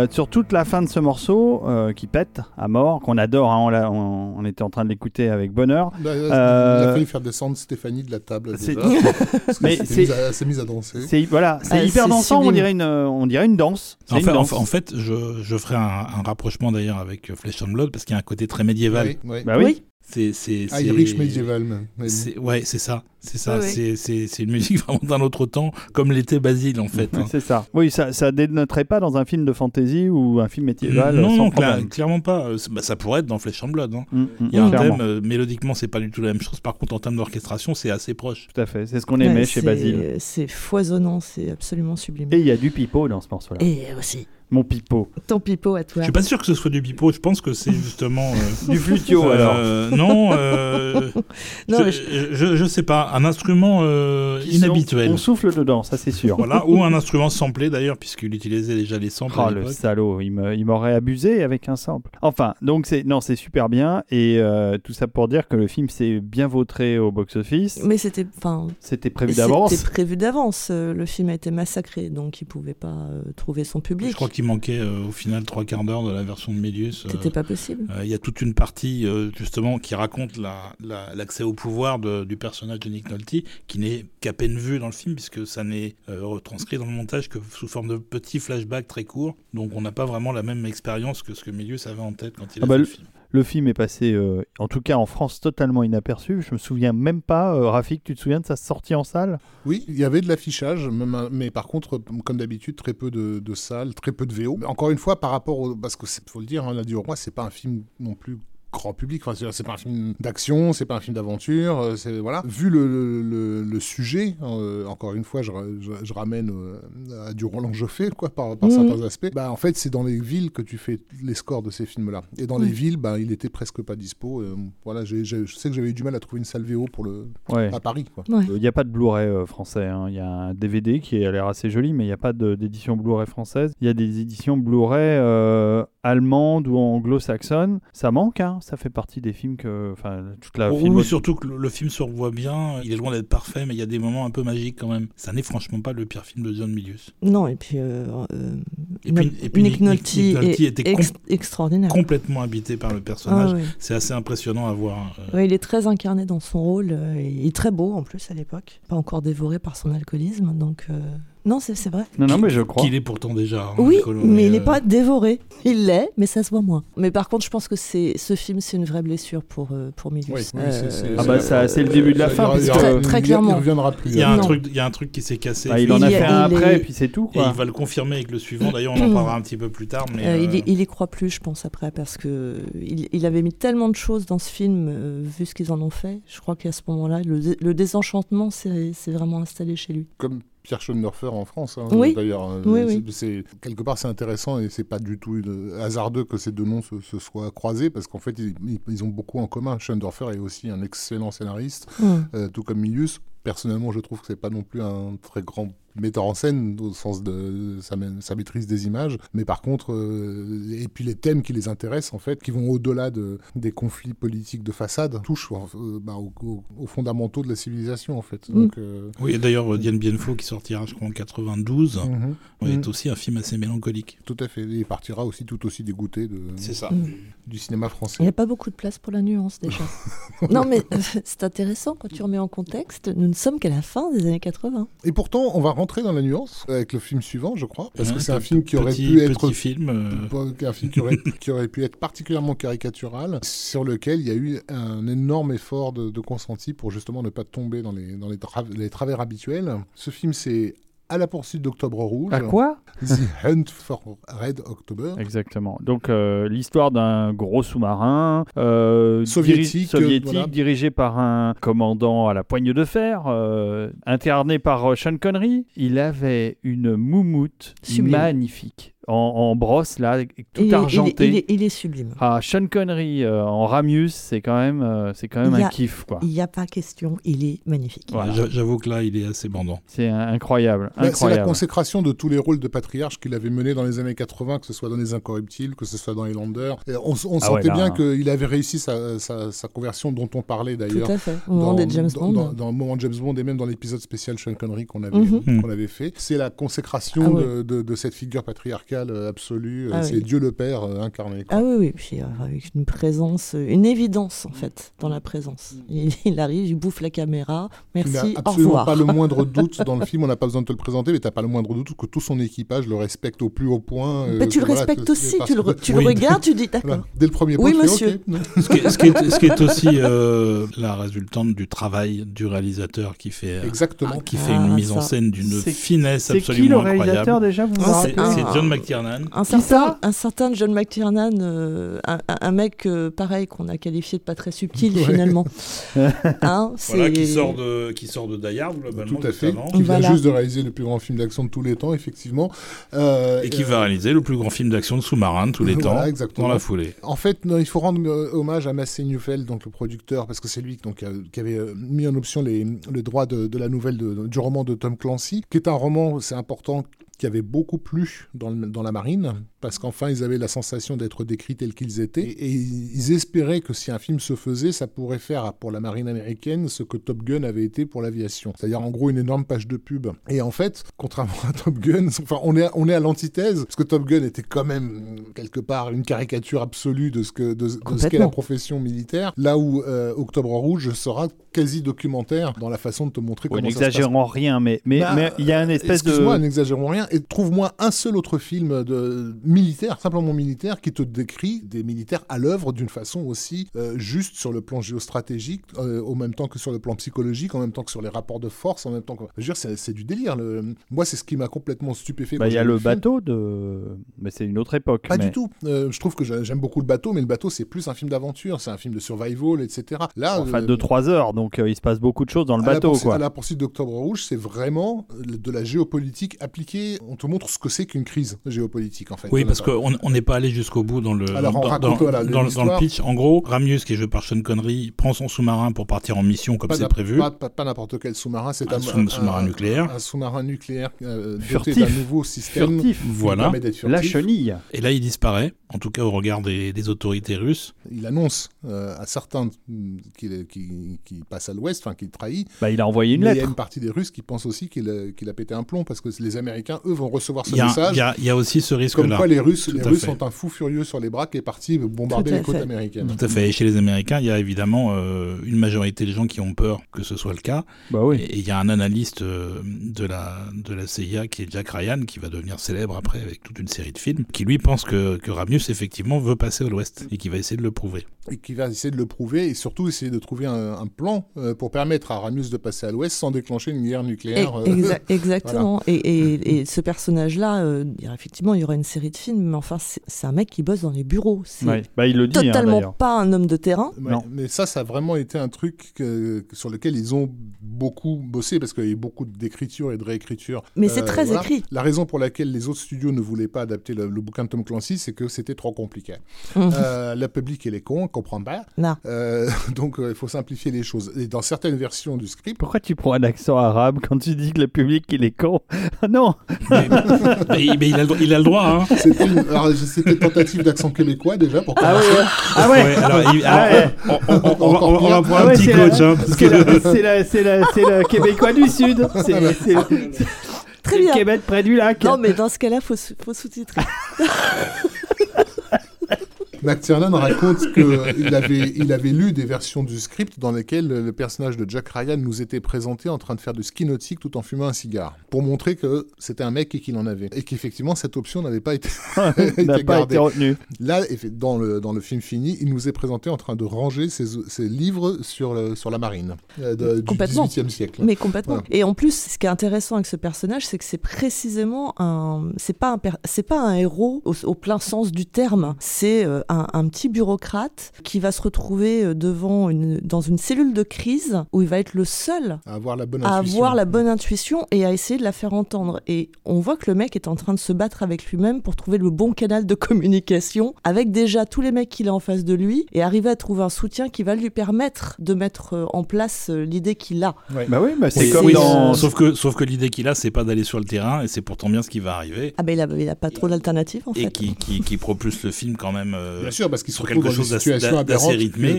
S1: Euh, sur toute la fin de ce morceau euh, qui pète à mort, qu'on adore, hein, on, l'a- on- on était en train de l'écouter avec bonheur.
S4: Bah, Il
S1: Euh,
S4: a failli faire descendre Stéphanie de la table.
S1: C'est-
S4: déjà. Parce
S1: Mais
S4: qu'elle
S1: c'est-
S4: mise à- elle s'est mise à danser.
S1: C'est voilà, c'est
S3: Ah,
S1: hyper
S3: c'est
S1: dansant, on
S3: sublime.
S1: dirait une, euh, on dirait une danse. C'est
S2: En
S1: une
S2: fait, en,
S1: danse.
S2: en fait, je, je ferai un, un rapprochement d'ailleurs avec Flesh and Blood parce qu'il y a un côté très médiéval.
S4: Oui, oui.
S1: Bah oui.
S2: C'est, c'est,
S4: Ah, Irish médiéval. même. Oui.
S2: c'est- ouais, c'est ça, c'est ça. C'est, une musique vraiment d'un autre temps, comme l'était Basile en fait. hein.
S1: C'est ça. Oui, ça, ça dénoterait pas dans un film de fantasy ou un film médiéval
S2: non,
S1: sans
S2: non, cla- clairement pas. Euh, bah, ça pourrait être dans Flesh and Blood. hein.
S1: Mm, mm,
S2: Il y a un
S1: clairement.
S2: thème, euh, mélodiquement, c'est pas du tout la même chose. Par contre, en termes d'orchestration, c'est assez proche.
S1: Tout à fait. C'est ce qu'on aimait
S3: Ouais,
S1: chez Basile.
S3: C'est foisonnant, c'est absolument sublime.
S1: Et il y a du pipeau dans ce morceau-là.
S3: Et aussi,
S1: Mon pipeau.
S3: ton pipeau à
S2: Je
S3: toi.
S2: suis pas sûr que ce soit du pipeau. Je pense que c'est justement. euh,
S1: Du flutio
S2: euh,
S1: alors.
S2: Non, euh,
S3: Non,
S2: je,
S3: mais
S2: je, je sais pas. Un instrument euh, inhabituel.
S1: sont- On souffle dedans, ça c'est sûr.
S2: Voilà, ou un instrument samplé d'ailleurs, puisqu'il utilisait déjà les samples
S1: Oh
S2: à
S1: le salaud, il m'aurait abusé avec un sample. Enfin, donc c'est non, c'est super bien et euh, tout ça pour dire que le film s'est bien vautré au box-office.
S3: mais c'était, enfin,
S1: C'était prévu d'avance.
S3: C'était prévu d'avance. euh, Le film a été massacré, donc il pouvait pas euh, trouver son public.
S2: Je crois qu'il manquait euh, au final trois quarts d'heure de la version de Mélius. Euh,
S3: C'était pas possible.
S2: euh, Il y a toute une partie euh, justement qui raconte la- la- l'accès au pouvoir de- du personnage de Nick Nolte, qui n'est qu'à peine vu dans le film, puisque ça n'est euh, retranscrit dans le montage que sous forme de petits flashbacks très courts. Donc on n'a pas vraiment la même expérience que ce que Mélius avait en tête quand il a
S1: Ah bah,
S2: fait le- film.
S1: Le film est passé, euh, en tout cas en France, totalement inaperçu. Je me souviens même pas, euh, Rafik, tu te souviens de sa sortie en salle?
S4: Oui, il y avait de l'affichage, un- mais par contre, comme d'habitude, très peu de, salles, très peu de VO. Encore une fois, par rapport au. Parce que faut le dire, hein, La au Roi, c'est pas un film non plus grand public. Enfin, c'est- pas un film d'action, c'est pas un film d'aventure. euh, c'est voilà. Vu le, le, le- le sujet, euh, encore une fois, je, je, je ramène euh, à du Roland Joffé, quoi, par, par
S3: Mhm.
S4: certains aspects. Bah, en fait, c'est dans les villes que tu fais les scores de ces films-là. Et dans les
S3: Ouais.
S4: villes, bah, il était presque pas dispo. euh, voilà, je sais que j'avais eu du mal à trouver une salle VO pour le
S1: Ouais.
S4: à Paris.
S1: Il n'y a pas de Blu-ray euh, français. hein. Il y a un DVD qui a l'air assez joli, mais il n'y a pas de- d'édition Blu-ray française. Il y a des éditions Blu-ray euh, allemandes ou anglo-saxonnes. Ça manque, hein. Ça fait partie des films que. Enfin, toute la
S2: Oui,
S1: film-
S2: oui, surtout que le, le film se revoit bien, il est loin d'être parfait, mais il y a des moments un peu magiques quand même. Ça n'est franchement pas le pire film de John Milius.
S3: Non, et puis, euh, euh,
S2: Et puis-
S3: Nick-
S2: et puis
S3: Nick
S2: Nick-
S3: Nolte
S2: Nick Nolte
S3: est
S2: était
S3: ex- extraordinaire.
S2: Complètement habité par le personnage.
S3: Ah ouais.
S2: C'est assez impressionnant à voir. euh.
S3: Ouais, il est très incarné dans son rôle. euh, et il est très beau en plus à l'époque. Pas encore dévoré par son alcoolisme. Donc, euh, non, c'est c'est vrai.
S1: Non, non, mais je crois.
S2: Qu'il est pourtant déjà. hein,
S3: Oui, mais il n'est
S2: euh,
S3: pas dévoré. Il l'est, mais ça se voit moins. Mais par contre, je pense que c'est ce film, c'est une vraie blessure pour, euh, pour Milius.
S4: Oui, oui, c'est- c'est-
S1: Ah bah, ça, c'est le début de la fin.
S4: aura- aura-
S3: Très- très
S4: il y-
S3: clairement.
S4: Il reviendra plus.
S2: Il y, a un
S3: Non.
S2: truc, il y a un truc qui s'est cassé.
S1: Bah, il en a
S3: Il
S1: fait
S3: a-
S1: un après,
S3: est-
S1: et puis c'est tout.
S2: Et
S1: Quoi.
S2: il va le confirmer avec le suivant. D'ailleurs, on en parlera un petit peu plus tard. Mais
S3: Euh, il,
S2: euh,
S3: y, il y croit plus, je pense, après, parce que il, avait mis tellement de choses dans ce film, euh, vu ce qu'ils en ont fait. Je crois qu'à ce moment-là, le, le désenchantement s'est s'est vraiment installé chez lui.
S4: Comme Pierre Schoenhofer en France, hein,
S3: Oui.
S4: d'ailleurs. hein.
S3: Oui,
S4: C'est-
S3: oui.
S4: c'est- quelque part, c'est intéressant et c'est pas du tout hasardeux que ces deux noms se, se soient croisés parce qu'en fait, ils, ont beaucoup en commun. Schoenhofer est aussi un excellent scénariste,
S3: Hum.
S4: euh, tout comme Milius. Personnellement, je trouve que c'est pas non plus un très grand metteur en scène au sens de sa, ma- sa maîtrise des images, mais par contre, euh, et puis les thèmes qui les intéressent en fait, qui vont au-delà de, des conflits politiques de façade, touchent euh, bah, aux, aux- aux fondamentaux de la civilisation en fait.
S3: Mm.
S4: Donc, euh,
S2: Oui, et d'ailleurs, euh, Diane Bienfaux, qui sortira, je crois, en 92,
S4: mhm.
S2: est
S4: Mhm.
S2: aussi un film assez mélancolique.
S4: Tout à fait. Et il partira aussi tout aussi dégoûté de,
S2: ça.
S3: Mm.
S4: du cinéma
S3: Il n'y
S4: français.
S3: a pas beaucoup de place pour la nuance déjà. non, mais euh, c'est intéressant quand tu remets en contexte. Nous ne sommes qu'à la fin des années 80.
S4: Et pourtant, on va rentrer dans la nuance avec le film suivant, je crois, parce
S2: Ouais,
S4: que c'est un film qui aurait pu être
S2: film. euh,
S4: un film qui aurait, qui aurait pu être particulièrement caricatural, sur lequel il y a eu un énorme effort de, de consenti pour justement ne pas tomber dans les, dans les, tra- les travers habituels. Ce film, c'est À la poursuite d'Octobre Rouge.
S1: À quoi
S4: The Hunt for Red October.
S1: Exactement. Donc euh, l'histoire d'un gros sous-marin euh,
S4: Soviétique,
S1: diri- soviétique
S4: voilà.
S1: dirigé par un commandant à la poigne de fer, euh, incarné par euh, Sean Connery. Il avait une moumoute
S3: Sublime.
S1: magnifique en, en brosse là, tout
S3: il, est- il est-
S1: argenté.
S3: il est, il est sublime.
S1: Ah, Sean Connery euh, en Ramius, c'est quand même, euh, c'est quand même un
S3: a-
S1: kiff quoi.
S3: Il n'y a pas question, il est magnifique.
S1: Voilà.
S2: J'avoue que là, il est assez bandant.
S1: C'est incroyable,
S4: Bah, c'est la consécration de tous les rôles de patriarche qu'il avait menés dans les années 80, que ce soit dans Les Incorruptibles, que ce soit dans Highlander. Et on on
S1: Ah ouais,
S4: sentait
S1: là,
S4: bien
S1: hein.
S4: qu'il avait réussi sa, sa- sa conversion dont on parlait
S3: Tout
S4: d'ailleurs.
S3: à fait. Au moment des James
S4: dans,
S3: Bond.
S4: Dans, dans le moment de James Bond et même dans l'épisode spécial Sean Connery qu'on avait,
S3: Mhm.
S4: Qu'on avait fait. C'est la consécration
S3: Ah ouais.
S4: de, de- de cette figure patriarcale patriarcal euh, absolu. euh,
S3: Ah
S4: c'est
S3: oui.
S4: Dieu le Père euh, incarné. quoi.
S3: Ah oui, oui, puis euh, avec une présence, une évidence en fait, dans la présence. Il, il arrive, il bouffe la caméra,
S4: Tu n'as
S3: merci, au
S4: absolument
S3: revoir.
S4: pas le moindre doute dans le film, on n'a pas besoin de te le présenter, mais tu n'as pas le moindre doute que tout son équipage le respecte au plus haut point. euh,
S3: Bah, tu le
S4: voilà,
S3: respectes
S4: que-
S3: aussi, tu le,
S4: que-
S3: re- tu le
S2: Oui.
S3: regardes, tu dis d'accord.
S4: Voilà. Dès le premier
S3: Oui,
S4: point, fais,
S3: monsieur.
S2: Ce qui, est, ce qui est- ce qui est aussi euh, la résultante du travail du réalisateur qui fait, euh,
S4: Exactement.
S2: qui fait
S3: Ah,
S2: une mise en scène d'une finesse
S1: C'est qui
S2: absolument
S1: le réalisateur
S2: incroyable.
S1: déjà vous
S3: Ah, un-
S2: c'est John McTiernan.
S3: Un certain, un certain John McTiernan, euh, un, mec euh, pareil qu'on a qualifié de pas très subtil
S4: Ouais.
S3: finalement. Hein,
S2: Voilà,
S3: c'est-
S2: qui sort de qui sort de Die Hard globalement
S4: Tout à fait. Qui vient
S3: Voilà.
S4: juste de réaliser le plus grand film d'action de tous les temps, effectivement. Euh,
S2: et qui
S4: euh,
S2: va réaliser le plus grand film d'action de sous-marin de tous les
S4: Voilà,
S2: temps
S4: exactement.
S2: dans la foulée.
S4: En fait, non, il faut rendre hommage à Massey Neufeld, donc le producteur, parce que c'est lui donc, qui avait mis en option les, le droit de, de la nouvelle de- du roman de Tom Clancy, qui est un roman, c'est important, qui avait beaucoup plu dans, dans la marine, parce qu'enfin ils avaient la sensation d'être décrits tels qu'ils étaient, et, et ils espéraient que si un film se faisait, ça pourrait faire pour la marine américaine ce que Top Gun avait été pour l'aviation, c'est-à-dire en gros une énorme page de pub. Et en fait, contrairement à Top Gun, enfin on est, on est à l'antithèse, parce que Top Gun était quand même quelque part une caricature absolue de ce que de, de ce qu'est la profession militaire, là où euh, Octobre Rouge sera quasi documentaire dans la façon de te montrer
S1: Oui,
S4: comment ça se passe.
S1: N'exagérons rien, mais mais
S4: Bah,
S1: mais il y a une espèce
S4: Excuse-moi,
S1: de.
S4: n'exagérons rien. Et trouve-moi un seul autre film de militaire, simplement militaire, qui te décrit des militaires à l'œuvre d'une façon aussi euh, juste sur le plan géostratégique, euh, au même temps que sur le plan psychologique, en même temps que sur les rapports de force, en même temps que. Je veux dire, c'est c'est du délire. le- Moi, c'est ce qui m'a complètement stupéfait.
S1: Bah, il y a le bateau de. Mais c'est une autre époque.
S4: Pas
S1: mais-
S4: du tout. Euh, je trouve que j'a- j'aime beaucoup le bateau, mais le bateau, c'est plus un film d'aventure, c'est un film de survival, etc. Là,
S1: Enfin,
S4: euh,
S1: 2-3 heures, donc euh, il se passe beaucoup de choses dans le
S4: à la
S1: bateau,
S4: poursuite-
S1: quoi.
S4: À la poursuite d'Octobre Rouge, c'est vraiment de la géopolitique appliquée. On te montre ce que c'est qu'une crise géopolitique, en fait.
S2: Oui,
S4: On
S2: parce qu'on on n'est pas allé jusqu'au bout dans le,
S4: Alors, on
S2: dans,
S4: raconte,
S2: dans-
S4: voilà,
S2: dans- dans le
S4: l'histoire.
S2: pitch. En gros, Ramius, qui est joué par Sean Connery, prend son sous-marin pour partir en mission comme c'est prévu.
S4: Pas, pas- pas n'importe quel sous-marin, c'est
S2: Un
S4: un,
S2: sous- sous-marin nucléaire.
S4: Un sous-marin nucléaire euh, doté
S1: Furtif.
S4: d'un nouveau système.
S1: Furtif.
S2: Voilà.
S1: La chenille.
S2: Et là, il disparaît, en tout cas au regard des, des autorités russes.
S4: Il annonce euh, à certains qu'il qui, qui passent à l'ouest, enfin qu'il trahit.
S1: Bah, il a envoyé une
S4: mais il y a
S1: lettre.
S4: une partie des Russes qui pensent aussi qu'il a, qu'il a pété un plomb parce que les Américains, eux, vont recevoir ce
S2: Il y, a,
S4: message.
S2: il y a- il y a aussi ce
S4: Comme
S2: risque-là.
S4: quoi les Russes,
S2: Tout
S4: les Russes
S2: fait.
S4: sont un fou furieux sur les bras qui est parti bombarder les côtes
S3: fait.
S4: américaines.
S2: Tout à fait. Et chez les Américains, il y a évidemment euh, une majorité de gens qui ont peur que ce soit le cas.
S1: Bah oui.
S2: Et et il y a un analyste euh, de la, de la CIA qui est Jack Ryan, qui va devenir célèbre après avec toute une série de films, qui lui pense que, que Effectivement veut passer à l'ouest et qui va essayer de le prouver.
S4: Et qui va essayer de le prouver et surtout essayer de trouver un, un plan euh, pour permettre à Ramius de passer à l'ouest sans déclencher une guerre nucléaire. euh,
S3: Exa- exactement. Et, et- et ce personnage-là, euh, effectivement, il y aura une série de films, mais enfin, c'est un mec qui bosse dans les bureaux. C'est
S1: Ouais. Bah, il le dit, hein,
S3: totalement pas un homme de terrain.
S4: Ouais,
S1: Non.
S4: mais ça, ça a vraiment été un truc que- sur lequel ils ont beaucoup bossé parce qu'il y a eu beaucoup d'écriture et de réécriture.
S3: Mais c'est très
S4: voilà.
S3: écrit.
S4: La raison pour laquelle les autres studios ne voulaient pas adapter le, le bouquin de Tom Clancy, c'est que c'était trop compliqué.
S3: Mhm.
S4: Euh, le public, il est con, on comprend pas.
S3: Non.
S4: Euh, donc, euh, il faut simplifier les choses. Et dans certaines versions du script,
S1: Pourquoi tu prends un accent arabe quand tu dis que le public il est con? Ah non
S2: Mais, mais- mais il, a le, droit- il a le droit, hein.
S4: c'était une, alors, c'était une tentative d'accent québécois déjà pour
S1: Ah
S4: commencer.
S1: ouais Ah ouais,
S2: il-
S1: Ah
S2: on, va, prendre
S1: Ah
S2: un petit coach, hein, parce
S1: C'est
S2: que
S1: le Québécois du Sud. C'est c'est le
S3: Très bien.
S1: Québec près du lac.
S3: Non, mais dans ce cas-là, faut, faut sous-titrer.
S4: McTiernan raconte qu'il avait, il avait lu des versions du script dans lesquelles le personnage de Jack Ryan nous était présenté en train de faire du ski nautique tout en fumant un cigare, pour montrer que c'était un mec et qu'il en avait. Et qu'effectivement, cette option n'avait pas été,
S1: n'a
S4: été
S1: pas
S4: gardée.
S1: été retenu.
S4: Là, dans le, dans le film fini, il nous est présenté en train de ranger ses, ses livres sur, le, sur la marine euh, de- du. XVIIIe siècle.
S3: Mais complètement.
S4: Voilà.
S3: Et en plus, ce qui est intéressant avec ce personnage, c'est que c'est précisément un, c'est pas un, per- c'est pas un héros au, au plein sens du terme. C'est euh, un, un petit bureaucrate qui va se retrouver euh, devant une, dans une cellule de crise où il va être le seul
S4: À avoir la bonne
S3: à
S4: intuition.
S3: avoir la bonne intuition et à essayer de la faire entendre. Et on voit que le mec est en train de se battre avec lui-même pour trouver le bon canal de communication avec déjà tous les mecs qu'il a en face de lui et arriver à trouver un soutien qui va lui permettre de mettre euh, en place euh, l'idée qu'il a.
S1: Bah oui, bah c'est
S2: Oui,
S1: comme
S2: oui,
S1: dans.
S2: sauf que, sauf que l'idée qu'il a, c'est pas d'aller sur le terrain, et c'est pourtant bien ce qui va arriver.
S3: Ah ben il a, il a pas trop d'alternatives en
S2: Et
S3: fait.
S2: qui, qui, qui propulse le film quand même euh,
S4: Bien sûr, parce qu'il se retrouve dans une
S2: chose
S4: situation aberrante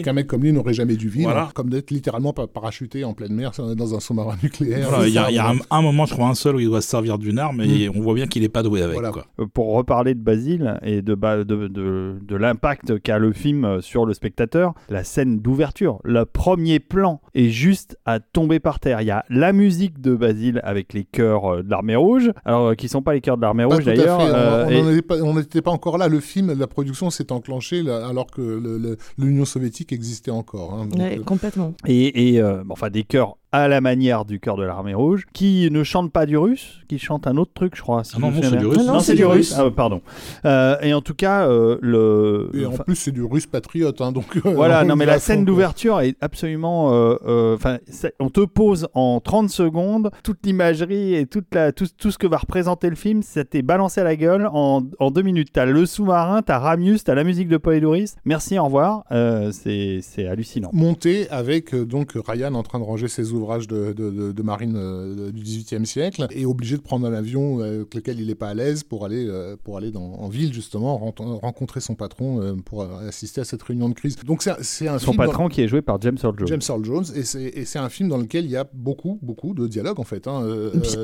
S4: qu'un mec comme lui n'aurait jamais dû vivre,
S2: Voilà.
S4: comme d'être littéralement pa- parachuté en pleine mer dans un sous-marin nucléaire.
S2: Voilà, il y a, y
S4: on-
S2: un, un moment, je crois, un seul où il doit se servir d'une arme et on voit bien qu'il est pas doué avec.
S4: Voilà.
S2: Quoi.
S1: Euh, Pour reparler de Basile et de, ba- de, de, de l'impact qu'a le film euh, sur le spectateur, la scène d'ouverture, le premier plan est juste à tomber par terre. Il y a la musique de Basile avec les chœurs euh, de l'armée rouge, alors euh, qui sont pas les chœurs de l'armée rouge
S4: tout à
S1: d'ailleurs.
S4: fait. On-
S1: euh,
S4: on
S1: et-
S4: pas- n'était pas encore là. Le film, la production s'est enclenchée là, alors que l'Union soviétique existait encore. hein. Donc,
S3: Ouais, complètement.
S1: et, et, euh, enfin des chœurs à la manière du chœur de l'armée rouge, qui ne chantent pas du russe, qui chantent un autre truc, je crois. si
S2: Ah non, non, c'est du russe.
S3: Non,
S1: Non,
S3: c'est du
S1: russe. Ah, pardon. Euh, et en tout cas, euh, le.
S4: et en
S1: enfin,
S4: plus, c'est du russe patriote. hein, donc, euh,
S1: Voilà,
S4: on
S1: non mais la scène d'ouverture est absolument. euh, euh, Enfin, on te pose en 30 secondes toute l'imagerie et toute la, tout, tout ce que va représenter le film. Ça t'est balancé à la gueule en, en deux minutes. T'as le sous-marin, t'as Ramius, t'as la musique de Polydoris. Merci, au revoir. Euh, c'est c'est hallucinant.
S4: monté avec donc Ryan en train de ranger ses ouvrages de, de- de- de marine euh, du XVIIIe siècle et obligé de prendre un avion euh, avec lequel il n'est pas à l'aise pour aller euh, pour aller dans, en ville justement ren- rencontrer son patron euh, pour euh, assister à cette réunion de crise. Donc c'est un- c'est un
S1: Son
S4: film dans-
S1: patron qui est joué par James Earl Jones.
S4: James Earl Jones et c'est et c'est un film dans lequel il y a beaucoup beaucoup de dialogues en fait. hein,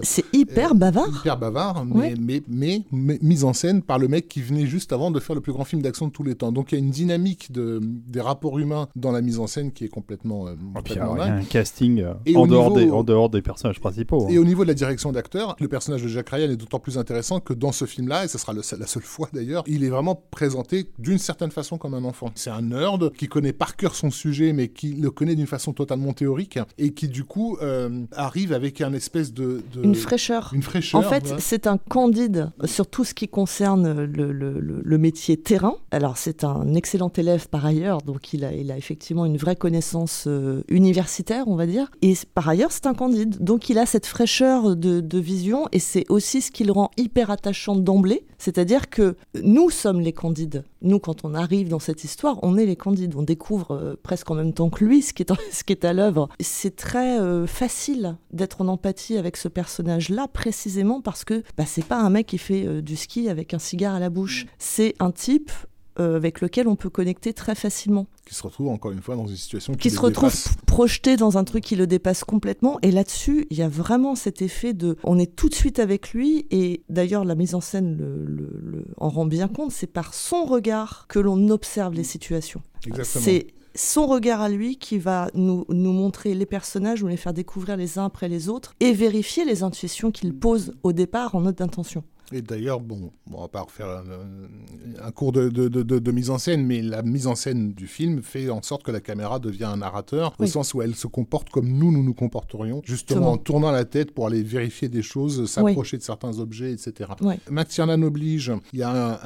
S3: c'est hyper bavard.
S4: hyper bavard, mais,
S3: Ouais.
S4: mais, mais, mais mise en scène par le mec qui venait juste avant de faire le plus grand film d'action de tous les temps. Donc il y a une dynamique de, des rapports humains dans la mise en scène qui est complètement, euh,
S1: Et puis,
S4: complètement
S1: alors, il y a
S4: dingue.
S1: un casting euh,
S4: Et
S1: en, dehors
S4: niveau-
S1: des, en dehors des personnages principaux. hein.
S4: Et au niveau de la direction d'acteur, le personnage de Jack Ryan est d'autant plus intéressant que dans ce film-là, et ce sera le- la seule fois d'ailleurs, il est vraiment présenté d'une certaine façon comme un enfant. C'est un nerd qui connaît par cœur son sujet, mais qui le connaît d'une façon totalement théorique, et qui du coup euh, arrive avec un espèce de... de-
S3: Une fraîcheur.
S4: une fraîcheur.
S3: En fait,
S4: ouais.
S3: c'est un candide sur tout ce qui concerne le, le- le- le métier terrain. Alors, c'est un excellent élève par ailleurs, donc il a, il a effectivement une vraie connaissance euh, universitaire, on va dire. Et par ailleurs, c'est un candide. Donc, il a cette fraîcheur de, de vision et c'est aussi ce qui le rend hyper attachant d'emblée. C'est-à-dire que nous sommes les candides. Nous, quand on arrive dans cette histoire, on est les candides. On découvre euh, presque en même temps que lui ce qui est, en- ce qui est à l'œuvre. C'est très euh, facile d'être en empathie avec ce personnage-là, précisément parce que bah, c'est pas un mec qui fait euh, du ski avec un cigare à la bouche. C'est un type avec lequel on peut connecter très facilement,
S4: qui se retrouve encore une fois dans une situation qui,
S3: qui se retrouve
S4: dépasse.
S3: projeté dans un truc qui le dépasse complètement. Et là-dessus, il y a vraiment cet effet de, on est tout de suite avec lui. Et d'ailleurs, la mise en scène le, le- le- en rend bien compte. C'est par son regard que l'on observe les situations.
S4: Exactement.
S3: C'est son regard à lui qui va nous, nous montrer les personnages ou les faire découvrir les uns après les autres et vérifier les intuitions qu'il pose au départ en note d'intention.
S4: Et d'ailleurs, bon, on va pas refaire un, un cours de, de- de- de- de mise en scène, mais la mise en scène du film fait en sorte que la caméra devient un narrateur, au sens où elle se comporte comme nous, nous nous comporterions, justement en tournant la tête pour aller vérifier des choses, s'approcher de certains objets, etc.
S3: Oui.
S4: Max Tiernan oblige, il y a un-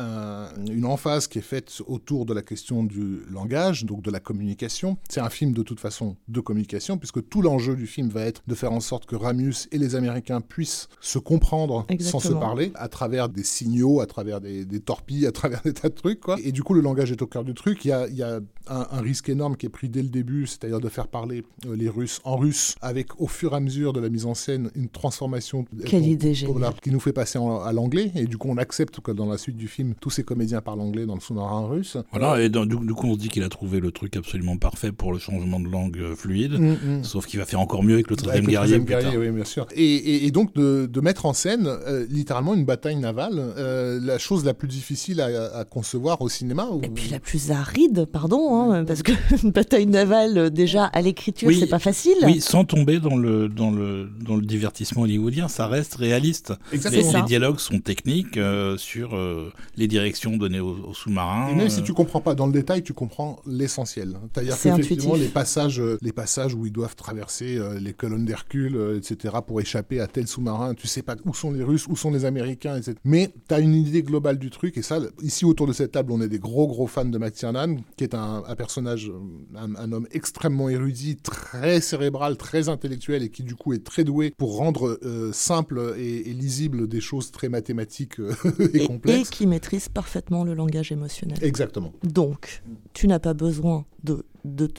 S4: un- une emphase qui est faite autour de la question du langage, donc de la communication. C'est un film de toute façon de communication, puisque tout l'enjeu du film va être de faire en sorte que Ramius et les Américains puissent se comprendre sans se parler, à travers des signaux, à travers des, des torpilles, à travers des tas de trucs. Quoi. Et du coup, le langage est au cœur du truc. Il y a, il y a un, un risque énorme qui est pris dès le début, c'est-à-dire de faire parler euh, les Russes en russe, avec au fur et à mesure de la mise en scène une transformation
S3: Quelle
S4: pour-
S3: idée
S4: pour la- qui nous fait passer en- à l'anglais. Et du coup, on accepte que dans la suite du film, tous ces comédiens parlent anglais dans le sous-marin russe.
S2: Voilà, et dans- du, du coup, on se dit qu'il a trouvé le truc absolument parfait pour le changement de langue euh, fluide.
S4: Mm, mm.
S2: Sauf qu'il va faire encore mieux avec le 13e
S4: Avec le
S2: guerrier.
S4: 13e
S2: plus tard.
S4: guerrier, oui, bien sûr. Et, et- et donc de, de mettre en scène euh, littéralement une bataille navale, euh, la chose la plus difficile à, à concevoir au cinéma. ou-
S3: Et puis la plus aride, pardon, hein, parce que une bataille navale, euh, déjà à l'écriture,
S2: Oui,
S3: c'est pas facile.
S2: Oui, sans tomber dans le, dans le, dans le divertissement hollywoodien, ça reste réaliste. Les,
S3: ça.
S2: les dialogues sont techniques euh, sur euh, les directions données aux, aux sous-marins.
S4: Et même si tu comprends pas dans le détail, tu comprends l'essentiel. C'est-à-dire
S3: C'est
S4: qu'effectivement,
S3: intuitif.
S4: les passages, les passages où ils doivent traverser euh, les colonnes d'Hercule, euh, etc., pour échapper à tel sous-marin, tu sais pas où sont les Russes, où sont les Américains, etc. Mais tu as une idée globale du truc, et ça, ici autour de cette table, on est des gros gros fans de Max Tiernan, qui est un, un personnage, euh, un, un homme extrêmement érudit, très cérébral, très intellectuel, et qui du coup est très doué pour rendre euh, simple et, et lisible des choses très mathématiques euh, et,
S3: Et, et
S4: complexes.
S3: qui maîtrise parfaitement le langage émotionnel.
S4: Exactement.
S3: Donc, tu n'as pas besoin de,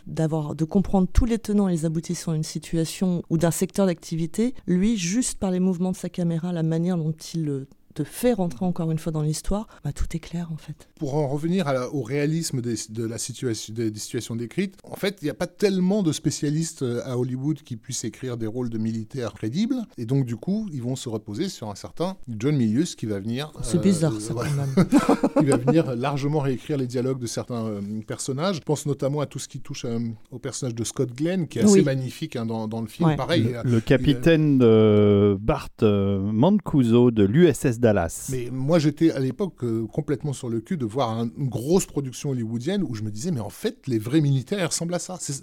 S3: d'avoir, de comprendre tous les tenants et les aboutissants d'une situation ou d'un secteur d'activité. Lui, juste par les mouvements de sa caméra, la manière dont il te fait rentrer encore une fois dans l'histoire, bah, tout est clair en fait.
S4: Pour en revenir à la- au réalisme des, de la situation, des, des situations décrites, en fait, il n'y a pas tellement de spécialistes euh, à Hollywood qui puissent écrire des rôles de militaires crédibles. Et donc, du coup, ils vont se reposer sur un certain John Milius qui va venir.
S3: C'est
S4: euh,
S3: bizarre
S4: euh,
S3: ça
S4: voilà,
S3: quand même.
S4: qui va venir largement réécrire les dialogues de certains euh, personnages. Je pense notamment à tout ce qui touche euh, au personnage de Scott Glenn, qui est assez
S3: Oui.
S4: magnifique hein, dans, dans le film.
S3: Ouais.
S4: Pareil.
S1: Le, le capitaine Bart euh, Mancuso de l'USS Dallas.
S4: Mais moi, j'étais à l'époque euh, complètement sur le cul de voir un- une grosse production hollywoodienne où je me disais, mais en fait, les vrais militaires ils ressemblent à ça. C'est.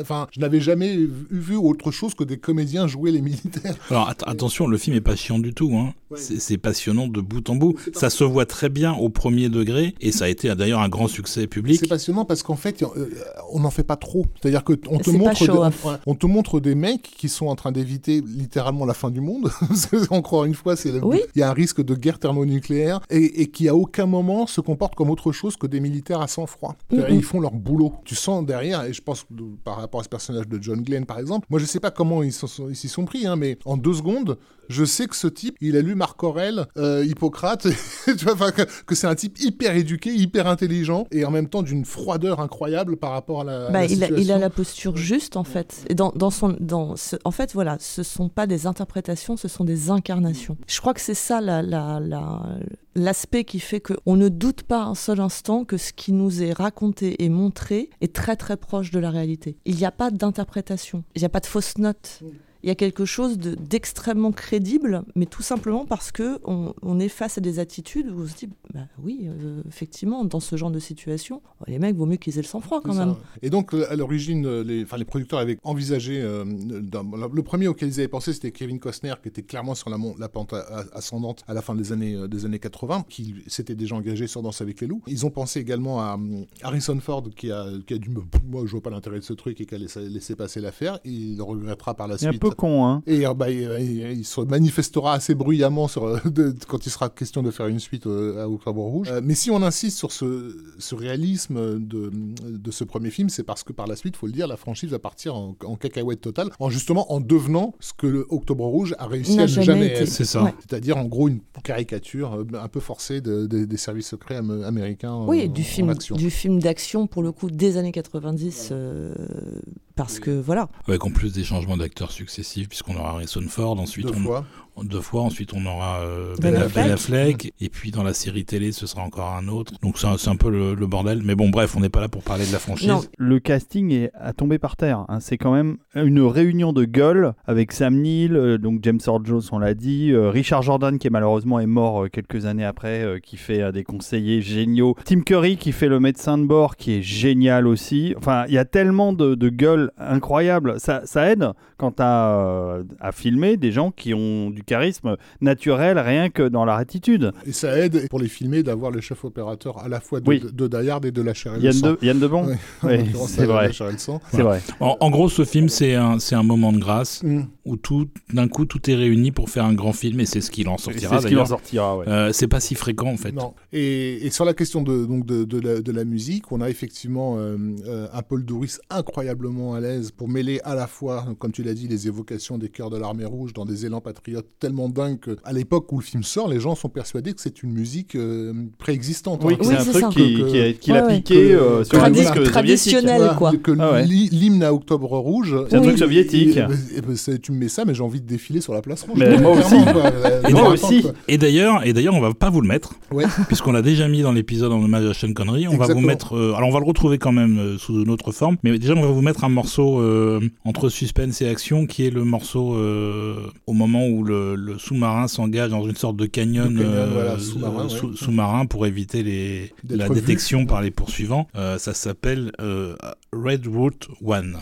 S4: Enfin, je n'avais jamais vu, vu autre chose que des comédiens jouer les militaires.
S2: Alors att- attention, le film est pas chiant du tout. Hein.
S4: Ouais.
S2: C'est passionnant de bout en bout. Ça se voit très bien au premier degré et ça a été d'ailleurs un grand succès public.
S4: C'est passionnant parce qu'en fait, euh, on n'en fait pas trop. C'est-à-dire que on te montre, des, on, on te montre des mecs qui sont en train d'éviter littéralement la fin du monde. Encore une fois, c'est le-
S3: Oui.
S4: il y a un risque de guerre thermonucléaire et, et qui à aucun moment se comportent comme autre chose que des militaires à sang-froid. Ils font leur boulot. Tu sens derrière, et je pense de- par rapport à ce personnage de John Glenn par exemple, moi je sais pas comment ils s'en sont- ils s'y sont pris, hein, mais en deux secondes, je sais que ce type, il a lu Marc Aurèle, euh, Hippocrate, tu vois, que, que c'est un type hyper éduqué, hyper intelligent, et en même temps d'une froideur incroyable par rapport à la,
S3: Bah,
S4: la
S3: il, a, il a
S4: situation.
S3: la posture juste en fait. Et dans, dans son, dans ce- en fait, voilà, ce sont pas des interprétations, ce sont des incarnations. Je crois que c'est ça la, la, la- l'aspect qui fait qu'on ne doute pas un seul instant que ce qui nous est raconté et montré est très très proche de la réalité. Il n'y a pas d'interprétation, il n'y a pas de fausse note. Il y a quelque chose de- d'extrêmement crédible, mais tout simplement parce que on, on est face à des attitudes où on se dit, bah oui, euh, effectivement, dans ce genre de situation, les mecs, vaut mieux qu'ils aient le sang-froid quand
S4: ça,
S3: même.
S4: Et donc, à l'origine, les, enfin, les producteurs avaient envisagé. euh, le premier auquel ils avaient pensé, c'était Kevin Costner, qui était clairement sur la, pente ascendante à la fin des années, euh, des années 80, qui s'était déjà engagé sur Danse avec les loups. Ils ont pensé également à Harrison Ford, qui a, qui a dû me. Moi, je vois pas l'intérêt de ce truc et qui a laissé, laissé passer l'affaire. Il le regrettera par la suite.
S1: Con, hein.
S4: Et euh, bah, il, il- il se manifestera assez bruyamment sur, euh, de- quand il sera question de faire une suite euh, à Octobre Rouge. Euh, mais si on insiste sur ce, ce réalisme de, de ce premier film, c'est parce que par la suite, faut le dire, la franchise va partir en, en cacahuète totale, en justement en devenant ce que le Octobre Rouge a réussi à ne
S3: jamais
S4: être.
S2: C'est ça.
S3: Ouais.
S4: C'est-à-dire en gros une caricature euh, un peu forcée de- de- des services secrets am- américains en-
S3: Oui, du
S4: en
S3: film,
S4: action.
S3: du film d'action pour le coup des années 90, euh, parce que voilà.
S2: Avec en plus des changements d'acteurs successifs, puisqu'on aura Harrison Ford, ensuite
S4: Deux
S2: on,
S4: fois.
S2: Deux fois, ensuite on aura euh,
S3: Ben
S2: Ben,
S3: Affleck.
S2: Ben Affleck, et puis dans la série télé ce sera encore un autre. Donc c'est un, peu le, le bordel. Mais bon, bref, on n'est pas là pour parler de la franchise.
S3: Non.
S1: Le casting est à tomber par terre. hein. C'est quand même une réunion de gueules avec Sam Neill, euh, donc James Earl Jones, on l'a dit, euh, Richard Jordan qui est malheureusement est mort euh, quelques années après, euh, qui fait euh, des conseillers géniaux, Tim Curry qui fait le médecin de bord, qui est génial aussi. Enfin, il y a tellement de, de gueules incroyables. Ça, ça aide quand tu as à filmer des gens qui ont du charisme naturel rien que dans leur attitude.
S4: Et ça aide pour les filmer d'avoir le chef opérateur à la fois de,
S1: Oui.
S4: de, de Die Hard et de la chair et le
S1: Yann
S4: sang.
S1: de, Yann Debon. Oui, c'est vrai.
S4: le.
S1: C'est vrai.
S2: En, en gros, ce film c'est un, c'est un moment de grâce
S4: Mm.
S2: où tout d'un coup tout est réuni pour faire un grand film et c'est ce qu'il en
S1: C'est
S2: sortira.
S1: ce qu'il en sortira, ouais.
S2: Euh, c'est pas si fréquent en fait.
S4: Non. Et, et sur la question de, donc de, de la, de la musique, on a effectivement euh, euh, un Paul Douris incroyablement à l'aise pour mêler à la fois, comme tu l'as dit, les évocations des chœurs de l'armée rouge dans des élans patriotes tellement dingues qu'à l'époque où le film sort, les gens sont persuadés que c'est une musique euh, préexistante.
S1: Oui,
S4: hein.
S1: que c'est
S3: Oui,
S1: un truc
S3: ça.
S1: qui- qui a- qu'il
S3: Ouais,
S1: a
S3: ouais.
S1: piqué
S4: Que-
S1: euh, sur
S3: Tradi-
S1: le disque
S3: traditionnel.
S4: Voilà,
S3: quoi.
S4: que
S1: Ah ouais.
S4: l'hymne à Octobre Rouge.
S1: C'est un
S4: Oui,
S1: truc soviétique.
S4: et- et- et ben, c'est- tu me mets ça, mais j'ai envie de défiler sur la place rouge.
S1: Mais moi aussi. Et moi aussi.
S2: Et d'ailleurs, et d'ailleurs, on va pas vous le mettre,
S4: Ouais.
S2: puisqu'on l'a déjà mis dans l'épisode en hommage à Sean Connery. On va vous mettre, euh, alors on va le retrouver quand même euh, sous une autre forme, mais déjà on va vous mettre un morceau euh, entre suspense et action, qui est le morceau euh, au moment où le, le sous-marin s'engage dans une sorte de canyon, euh,
S4: voilà, sous-marin,
S2: sous- pour éviter les, la
S4: vu.
S2: détection par les poursuivants. Euh, ça s'appelle euh, Red Route One.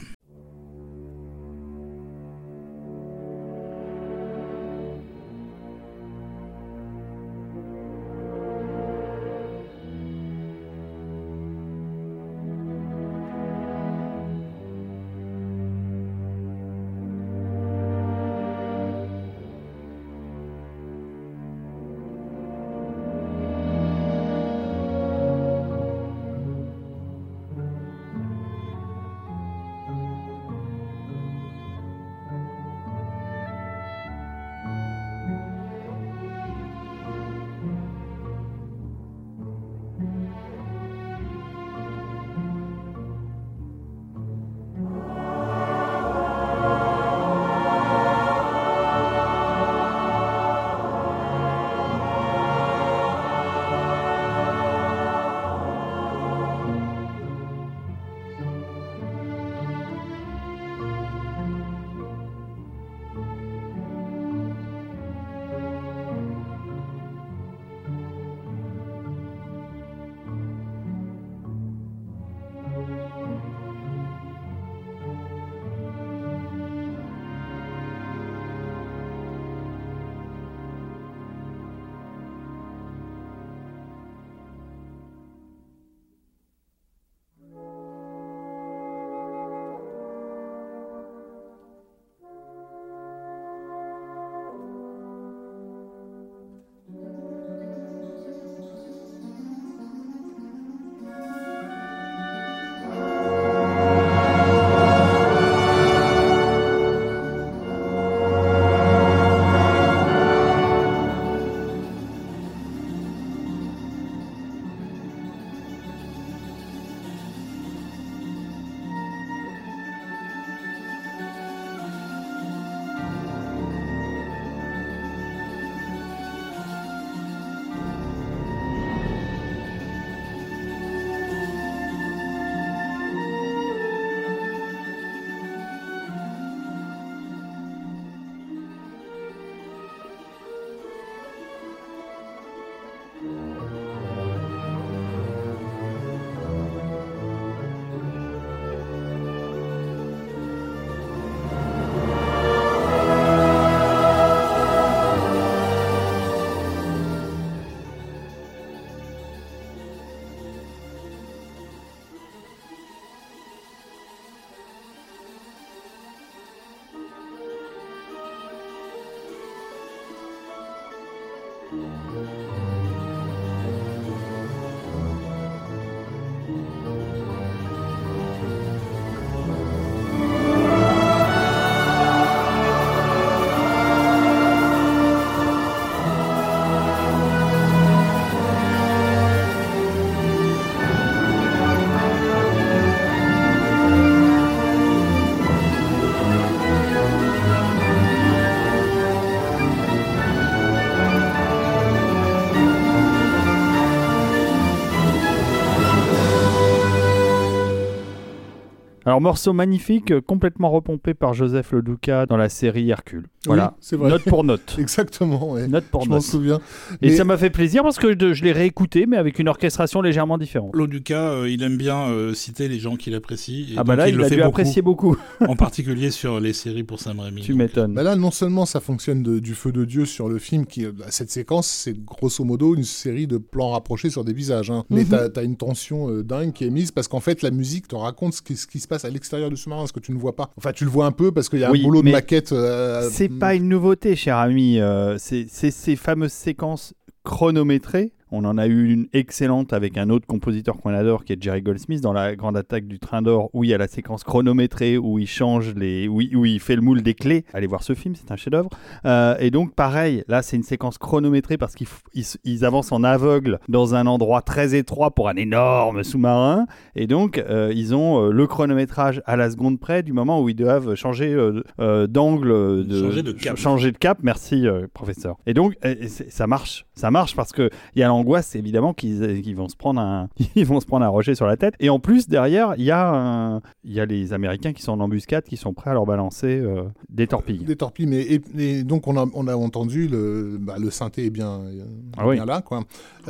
S1: Alors, morceau magnifique, euh, complètement repompé par Joseph Le Duca dans la série Hercule. Voilà,
S4: Oui, c'est vrai.
S1: note pour note.
S4: Exactement, ouais.
S1: Note pour
S4: Je m'en
S1: note.
S4: souviens.
S1: Et
S4: Mais-
S1: ça m'a fait plaisir parce que je, je l'ai réécouté, mais avec une orchestration légèrement différente.
S2: Loduca, euh, il aime bien euh, citer les gens qu'il apprécie. et
S1: Ah bah là,
S2: il,
S1: il,
S2: le
S1: a
S2: fait
S1: dû
S2: beaucoup,
S1: apprécier beaucoup.
S2: en particulier sur les séries pour Sam Raimi.
S1: tu
S2: donc.
S1: m'étonnes.
S4: Bah là, non seulement ça fonctionne de- du feu de Dieu sur le film, qui bah, cette séquence, c'est grosso modo une série de plans rapprochés sur des visages. hein. Mais
S3: Mhm.
S4: t'as as une tension euh, dingue qui est mise parce qu'en fait, la musique te raconte ce qui, ce qui se passe à l'extérieur du sous-marin, ce que tu ne vois pas. Enfin, tu le vois un peu parce qu'il y a
S1: Oui,
S4: un boulot de maquette. euh,
S1: C'est pas une nouveauté, cher ami. euh, c'est ces fameuses séquences chronométrées. On en a eu une excellente avec un autre compositeur qu'on adore, qui est Jerry Goldsmith, dans la grande attaque du train d'or, où il y a la séquence chronométrée, où il change les, où, il- où il fait le moule des clés. Allez voir ce film, c'est un chef-d'œuvre. Euh, et donc, pareil, là, c'est une séquence chronométrée parce qu'ils ils, ils avancent en aveugle dans un endroit très étroit pour un énorme sous-marin. Et donc, euh, ils ont euh, le chronométrage à la seconde près du moment où ils doivent changer euh, d'angle, de,
S2: Changer de cap.
S1: ch- changer de cap. Merci, professeur. Et donc, c'est- ça marche. Ça marche parce que il y a l'angoisse, évidemment, qu'ils qu'ils vont se prendre un, ils vont se prendre un rocher sur la tête. Et en plus, derrière, il y a, un- il y a les Américains qui sont en embuscade, qui sont prêts à leur balancer euh, des torpilles.
S4: Des torpilles, mais et, et donc on a, on a entendu le, bah, le synthé est bien, euh,
S1: Ah oui.
S4: bien là, quoi.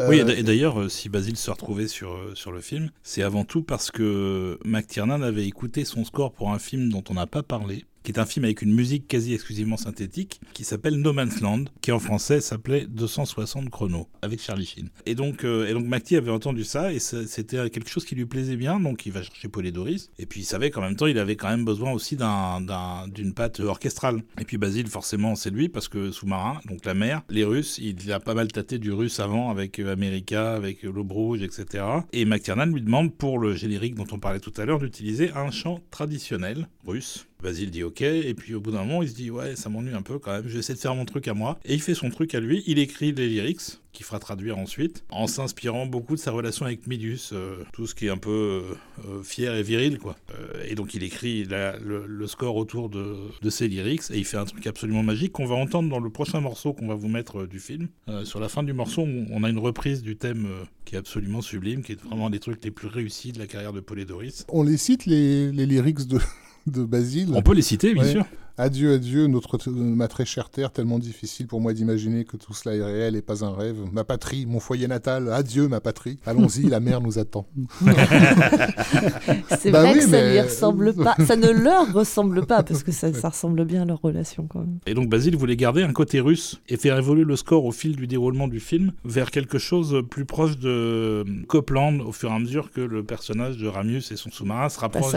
S2: Oui, et
S4: Euh,
S2: d'ailleurs, euh, si Basile se retrouvait sur, euh, sur le film, c'est avant tout parce que McTiernan avait écouté son score pour un film dont on n'a pas parlé, qui est un film avec une musique quasi exclusivement synthétique, qui s'appelle No Man's Land, qui en français s'appelait 260 chronos, avec Charlie Sheen. Et donc, euh, avait entendu ça, et c'était quelque chose qui lui plaisait bien, donc il va chercher Paul et Doris, et puis il savait qu'en même temps, il avait quand même besoin aussi d'un- d'un- d'une patte orchestrale. Et puis Basile, forcément, c'est lui, parce que sous-marin, donc la mer, les Russes, il a pas mal tâté du russe avant, avec euh, America, avec euh, l'Aube Rouge, etc. Et McTiernan lui demande, pour le générique dont on parlait tout à l'heure, d'utiliser un chant traditionnel russe. Basile dit ok, et puis au bout d'un moment, il se dit ouais, ça m'ennuie un peu quand même, je vais essayer de faire mon truc à moi. Et il fait son truc à lui, il écrit les lyrics, qu'il fera traduire ensuite, en s'inspirant beaucoup de sa relation avec Midius, euh, tout ce qui est un peu euh, euh, fier et viril, quoi. Euh, et donc il écrit le, le score autour de, de ses lyrics, et il fait un truc absolument magique qu'on va entendre dans le prochain morceau qu'on va vous mettre du film. Sur la fin du morceau, on, a une reprise du thème qui est absolument sublime, qui est vraiment un des trucs les plus réussis de la carrière de Paul et Doris.
S4: On les cite, les lyrics de, de Basile.
S2: On peut les citer, bien
S4: Ouais.
S2: sûr.
S4: Adieu, adieu, notre, ma très chère terre, tellement difficile pour moi d'imaginer que tout cela est réel et pas un rêve. Ma patrie, mon foyer natal, adieu ma patrie. Allons-y, la mer nous attend.
S3: C'est
S4: Bah
S3: vrai
S4: oui,
S3: que ça
S4: mais-
S3: lui ressemble pas. Ça ne leur ressemble pas parce que ça, ça ressemble bien à leur relation quand même.
S2: Et donc Basile voulait garder un côté russe et faire évoluer le score au fil du déroulement du film vers quelque chose plus proche de Copland au fur et à mesure que le personnage de Ramius et son sous-marin se rapprochent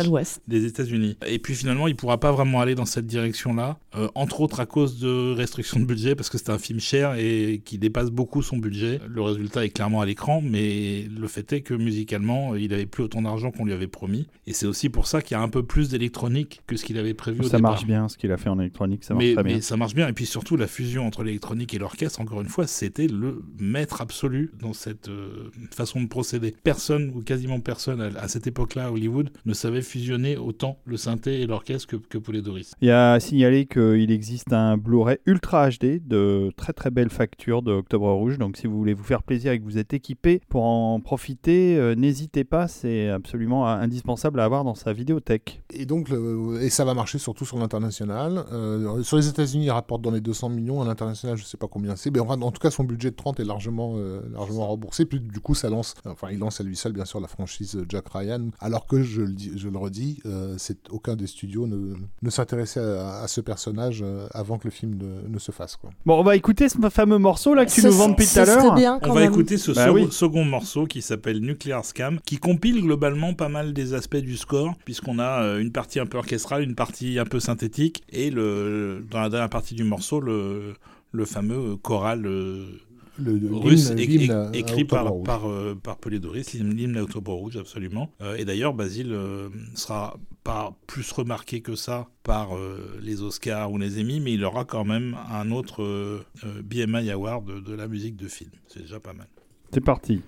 S2: des États-Unis. Et puis finalement, il pourra pas vraiment aller dans cette direction-là, euh, entre autres à cause de restrictions de budget, parce que c'est un film cher et qui dépasse beaucoup son budget. Le résultat est clairement à l'écran, mais le fait est que musicalement, il avait plus autant d'argent qu'on lui avait promis. Et c'est aussi pour ça qu'il y a un peu plus d'électronique que ce qu'il avait prévu au
S1: Ça
S2: départ.
S1: marche bien, ce qu'il a fait en électronique, ça marche
S2: mais,
S1: très bien.
S2: mais ça marche bien. Et puis surtout, la fusion entre l'électronique et l'orchestre, encore une fois, c'était le maître absolu dans cette euh, façon de procéder. Personne, ou quasiment personne, à, à cette époque-là, à Hollywood, ne savait fusionner autant le synthé et l'orchestre que, que Paul et Doris.
S1: Il y a signaler qu'il existe un Blu-ray Ultra HD de très très belle facture de Octobre Rouge. Donc si vous voulez vous faire plaisir et que vous êtes équipé pour en profiter, euh, n'hésitez pas, c'est absolument indispensable à avoir dans sa vidéothèque.
S4: Et donc, et ça va marcher surtout sur l'international. Euh, sur les États-Unis, il rapporte dans les 200 millions. À l'international, je sais pas combien c'est. Mais en tout cas, son budget de 30 est largement, euh, largement remboursé. Puis du coup, ça lance, enfin, il lance à lui seul, bien sûr, la franchise Jack Ryan. Alors que, je le, redis, euh, aucun des studios ne, ne s'intéressait à, à ce personnage euh, avant que le film ne, ne se fasse. Quoi.
S1: Bon, on va écouter ce fameux morceau là que tu
S3: Ce-
S1: nous vends depuis tout à l'heure.
S2: On va
S3: même.
S2: écouter ce
S1: Bah
S2: second,
S1: oui.
S2: second morceau qui s'appelle Nuclear Scam, qui compile globalement pas mal des aspects du score, puisqu'on a euh, une partie un peu orchestrale, une partie un peu synthétique, et le, dans la dernière partie du morceau, le, le fameux choral euh,
S4: Le, le-
S2: russe écrit par,
S4: Rouge.
S2: par, euh, par Polydoris, l'hymne l'hymne à Octobre Rouge, absolument. Euh, et d'ailleurs, Basile euh, sera pas plus remarqué que ça par euh, les Oscars ou les Emmy, mais il aura quand même un autre euh, euh, BMI Award de, de la musique de film. C'est déjà pas mal.
S1: C'est parti.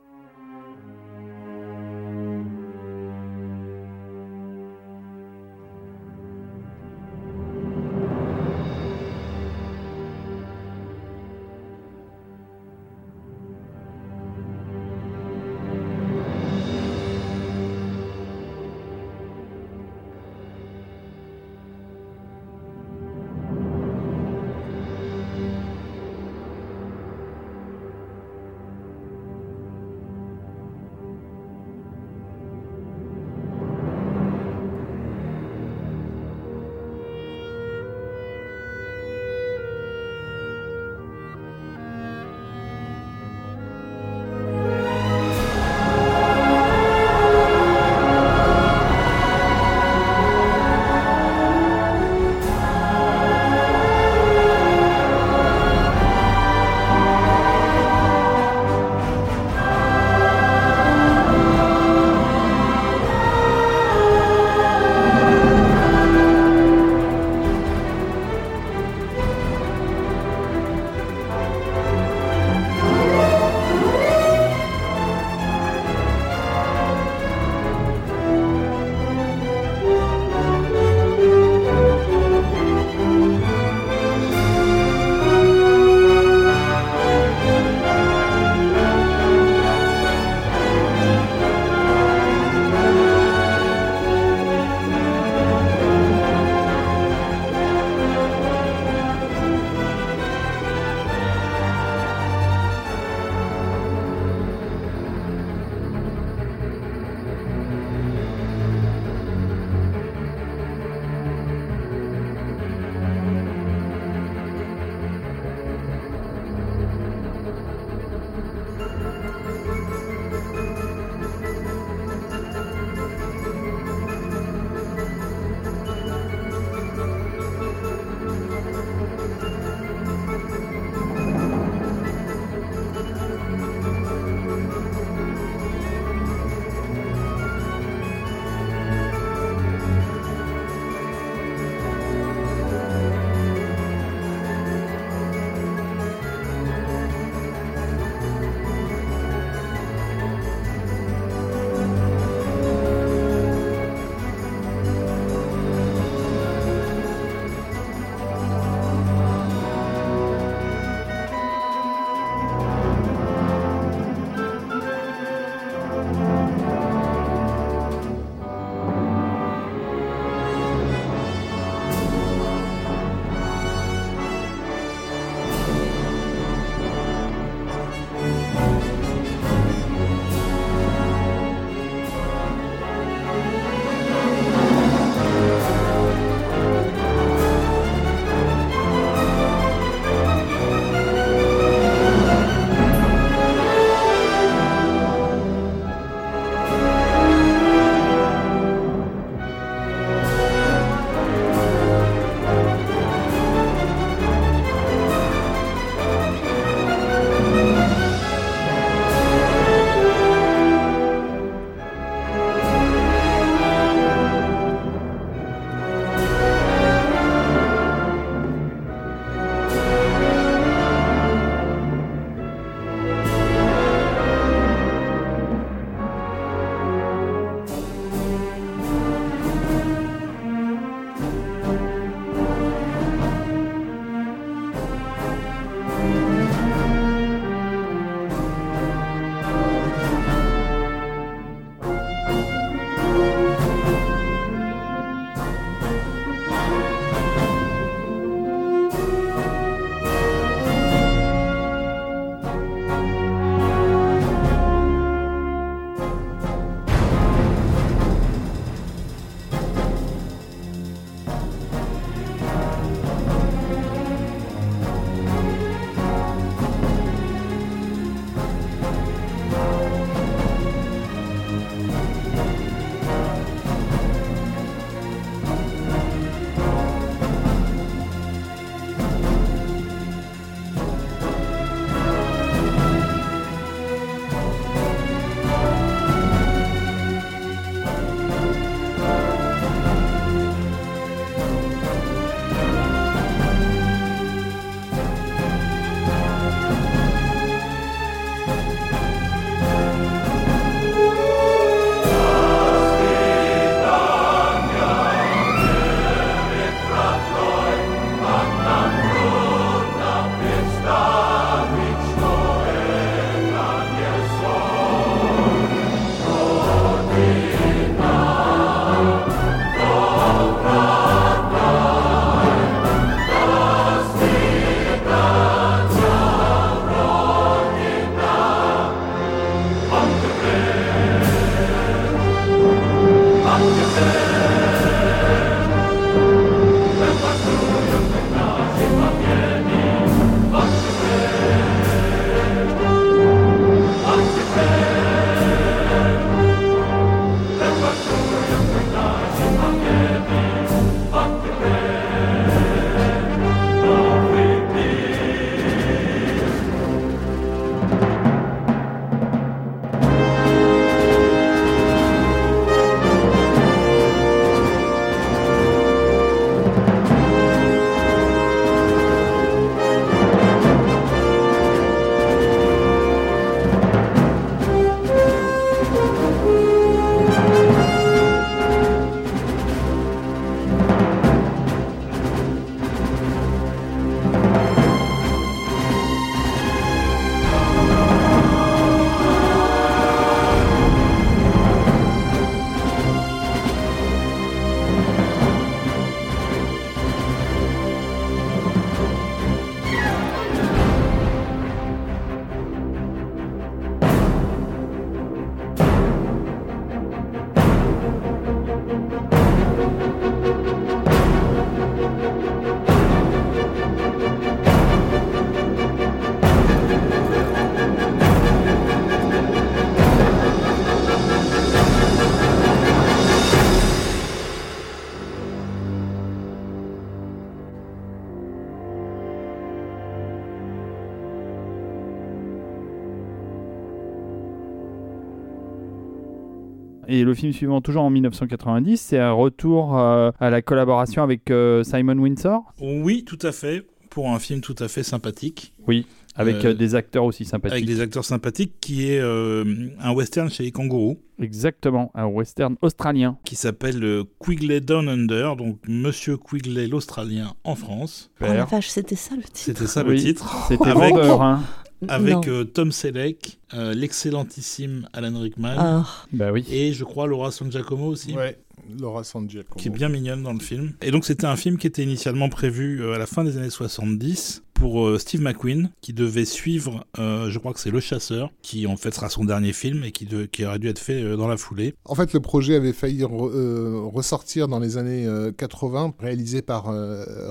S1: Le film suivant, toujours en 1990, c'est un retour euh, à la collaboration avec euh, Simon Windsor?
S2: Oui, tout à fait. Pour un film tout à fait sympathique.
S1: Oui, avec
S2: Euh,
S1: des acteurs aussi sympathiques.
S2: Avec des acteurs sympathiques, qui est euh, un western chez les kangourous,
S1: Exactement, un western australien.
S2: qui s'appelle euh, Quigley Down Under, donc Monsieur Quigley l'Australien en France.
S3: Oh la vache, c'était ça le titre.
S2: C'était ça
S1: Oui.
S2: le titre.
S1: C'était
S2: Avec-
S1: vendeur, hein.
S2: Avec euh, Tom Selleck, euh, l'excellentissime Alan Rickman,
S3: Ah,
S1: Bah oui.
S2: et je crois Laura San Giacomo aussi.
S4: Ouais, Laura San Giacomo.
S2: qui est bien mignonne dans le film. Et donc c'était un film qui était initialement prévu euh, à la fin des années 70 pour euh, Steve McQueen, qui devait suivre, euh, je crois que c'est Le Chasseur, qui en fait sera son dernier film et qui, de- qui aurait dû être fait euh, dans la foulée.
S4: En fait, le projet avait failli re- euh, ressortir dans les années euh, 80, réalisé par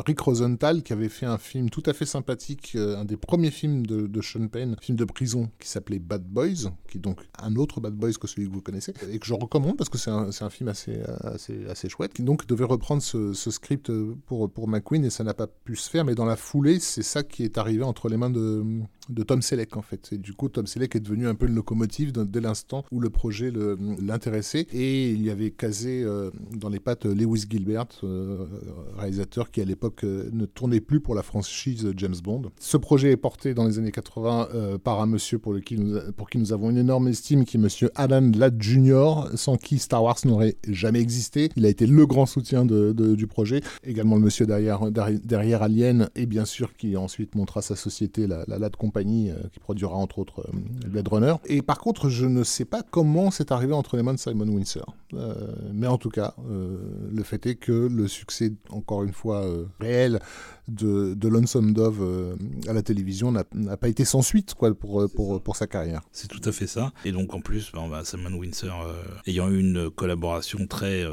S4: Rick Rosenthal, qui avait fait un film tout à fait sympathique, un des premiers films de, de Sean Penn, film de prison qui s'appelait Bad Boys, qui est donc un autre Bad Boys que celui que vous connaissez, et que je recommande parce que c'est un, film assez, assez, chouette, qui donc devait reprendre ce, script pour, pour McQueen, et ça n'a pas pu se faire, mais dans la foulée, c'est ça qui est arrivé entre les mains de, de Tom Selleck, en fait. Et du coup, Tom Selleck est devenu un peu une locomotive dès l'instant où le projet l'intéressait, et il y avait casé euh, dans les pattes Lewis Gilbert, euh, réalisateur qui à l'époque euh, ne tournait plus pour la franchise James Bond. Ce projet est porté dans les années 80 euh, par un monsieur pour, nous, pour qui nous avons une énorme estime, qui est monsieur Alan Ladd Jr., sans qui Star Wars n'aurait jamais existé. Il a été le grand soutien du projet. Également le monsieur derrière, derrière, Alien, et bien sûr qui ensuite montera sa société, la, la Ladd Company, euh, qui produira entre autres euh, Blade Runner. Et par contre, je ne sais pas comment c'est arrivé entre les mains de Simon Windsor. Euh, mais en tout cas, le fait est que le succès, encore une fois, réel de, de Lonesome Dove à la télévision n'a pas été sans suite pour, sa carrière.
S2: C'est tout à fait ça. Et donc en plus, bah, Simon Windsor, ayant eu une collaboration très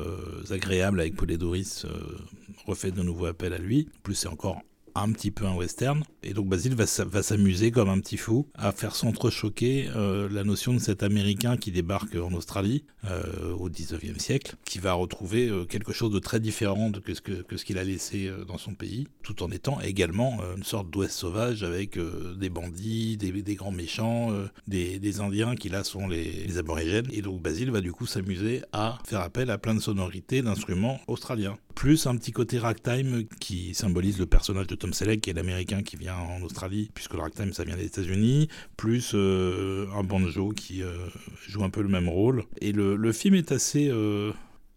S2: agréable avec Paul Doris, euh, refait de nouveau appel à lui. En plus, c'est encore un petit peu un western. Et donc Basile va, s'amuser comme un petit fou à faire s'entrechoquer euh, la notion de cet Américain qui débarque en Australie euh, au 19e siècle, qui va retrouver euh, quelque chose de très différent de ce que, ce qu'il a laissé euh, dans son pays, tout en étant également une sorte d'ouest sauvage avec des bandits, des, grands méchants, des, des Indiens qui là sont les, les aborigènes. Et donc Basile va du coup s'amuser à faire appel à plein de sonorités d'instruments australiens. Plus un petit côté ragtime qui symbolise le personnage de Tom Selleck, qui est l'américain qui vient en Australie, puisque le ragtime ça vient des États-Unis, plus euh, un banjo qui euh, joue un peu le même rôle. Et le, le film est assez.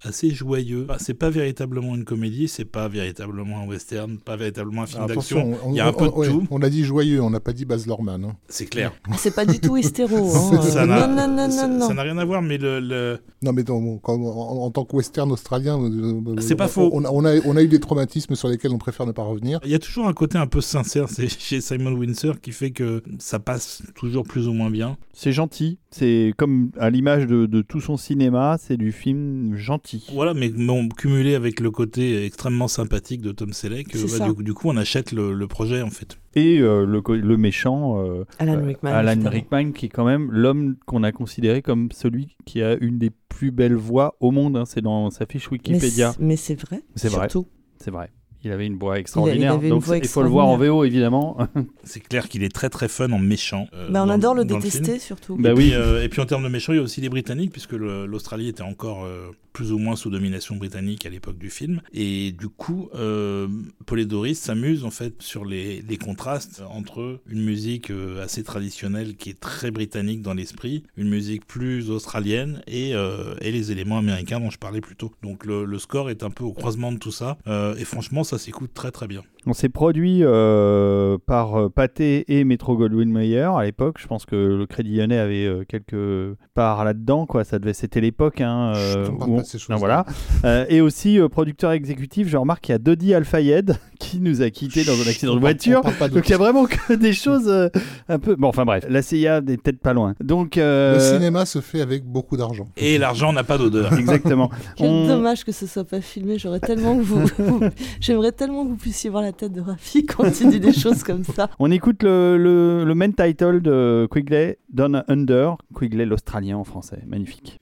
S2: Euh, assez joyeux. Bah, C'est pas véritablement une comédie, c'est pas véritablement un western, pas véritablement un film d'action.
S4: on,
S2: Il y a un peu de
S4: on- ouais,
S2: tout.
S4: on a dit joyeux, on n'a pas dit Baz Luhrmann. hein.
S2: C'est clair.
S3: c'est pas du tout hystéro. hein.
S2: Ça n'a-
S3: non, non, non,
S2: ça-
S3: non, non.
S2: ça n'a rien à voir, mais le, le-
S4: Non, mais dans- quand- en, en tant que western australien, euh,
S2: C'est pas
S4: on-
S2: faux.
S4: On, a- on a, on a eu des traumatismes sur lesquels on préfère ne pas revenir.
S2: il y a toujours un côté un peu sincère c'est chez Simon Windsor qui fait que ça passe toujours plus ou moins bien.
S1: C'est gentil. C'est comme à l'image de, de tout son cinéma, c'est du film gentil.
S2: Voilà, mais bon, cumulé avec le côté extrêmement sympathique de Tom Selleck, euh, bah, du, coup- du coup on achète le, le projet en fait.
S1: Et euh, le, méchant, euh,
S3: Alan Rickman.
S1: Alan. Rickman, qui est quand même l'homme qu'on a considéré comme celui qui a une des plus belles voix au monde. hein. C'est dans sa fiche Wikipédia.
S3: Mais c'est vrai.
S1: C'est vrai.
S3: surtout.
S1: C'est vrai. Il avait une voix extraordinaire.
S3: avait une
S1: Donc
S3: voix
S1: il faut le voir en
S3: extraordinaire.
S1: VO évidemment.
S2: C'est clair qu'il est très très fun en méchant. euh,
S3: Bah, on
S2: dans-
S3: adore le détester surtout.
S1: Bah
S2: et,
S1: oui.
S2: puis, euh, et puis en termes de méchants, il y a aussi les Britanniques, puisque l'Australie était encore euh, plus ou moins sous domination britannique à l'époque du film. Et du coup, euh, Paul et Doris s'amuse en fait sur les, les contrastes entre une musique euh, assez traditionnelle qui est très britannique dans l'esprit, une musique plus australienne et, euh, et les éléments américains dont je parlais plus tôt. Donc le, le score est un peu au croisement de tout ça. Euh, et franchement, ça s'écoute très très bien.
S1: On s'est produit euh, par Pathé et Metro Goldwyn Mayer à l'époque. Je pense que le Crédit Lyonnais avait quelques parts là-dedans. Quoi. Ça devait, c'était l'époque. Hein, euh, où non, voilà. Euh, et aussi euh, producteur exécutif. Je remarque qu'il y a Dodi Al-Fayed qui nous a quittés dans un accident de voiture. Donc il y a vraiment que des choses euh, un peu. Bon, enfin bref, la CIA n'est peut-être pas loin. Donc euh,
S4: Le cinéma se fait avec beaucoup d'argent.
S2: Et l'argent n'a pas d'odeur.
S1: exactement.
S3: Quel
S1: On-
S3: dommage que ce soit pas filmé. J'aurais tellement que vous, vous- j'aimerais tellement que vous puissiez voir la tête de Rafi quand il dit des choses comme ça.
S1: On écoute le, le, le main title de Quigley, Down Under. Quigley, l'Australien en français. Magnifique.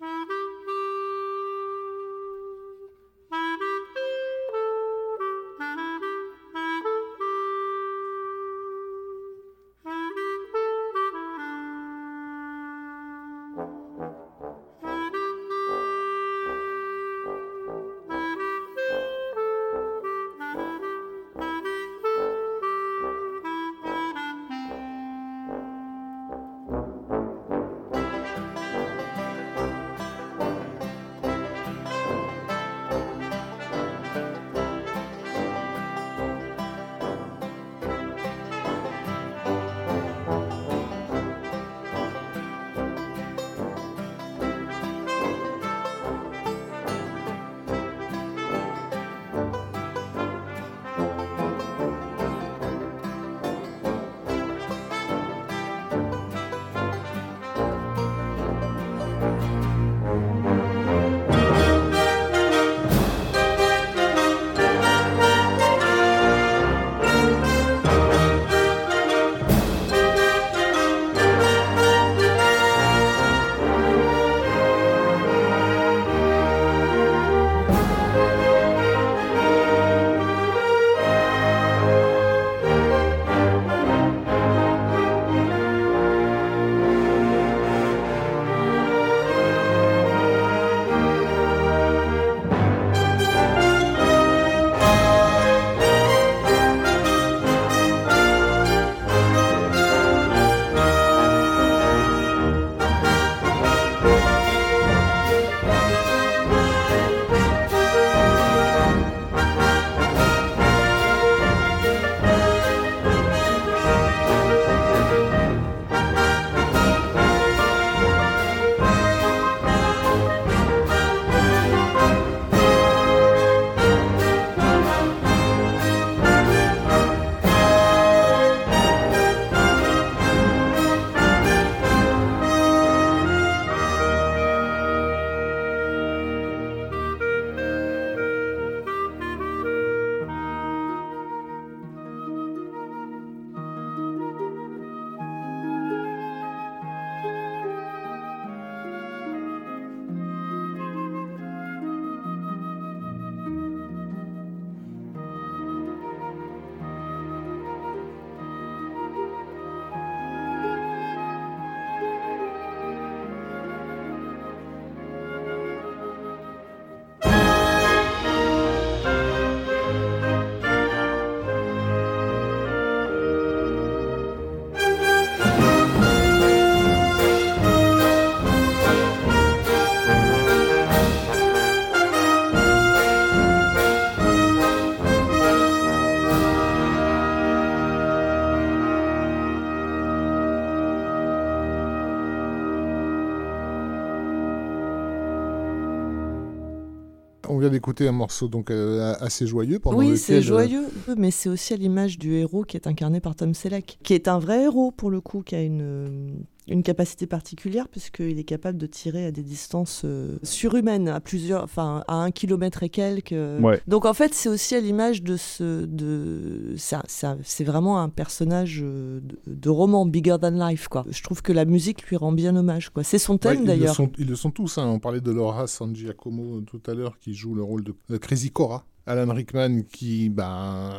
S4: On vient d'écouter un morceau donc euh, assez joyeux pendant
S3: Oui, c'est
S4: euh,
S3: joyeux, mais c'est aussi à l'image du héros qui est incarné par Tom Selleck, qui est un vrai héros pour le coup, qui a une, euh, une capacité particulière puisqu'il est capable de tirer à des distances euh, surhumaines, à plusieurs, enfin à un kilomètre et quelques. euh.
S1: Ouais.
S3: Donc en fait, c'est aussi à l'image de ce, de, c'est vraiment un personnage euh, de, de roman bigger than life quoi. Je trouve que la musique lui rend bien hommage quoi. C'est son thème d'ailleurs.
S4: ils le sont tous. hein. On parlait de Laura San Giacomo tout à l'heure, qui joue le rôle de, de Crazy Cora. Alan Rickman qui, ben,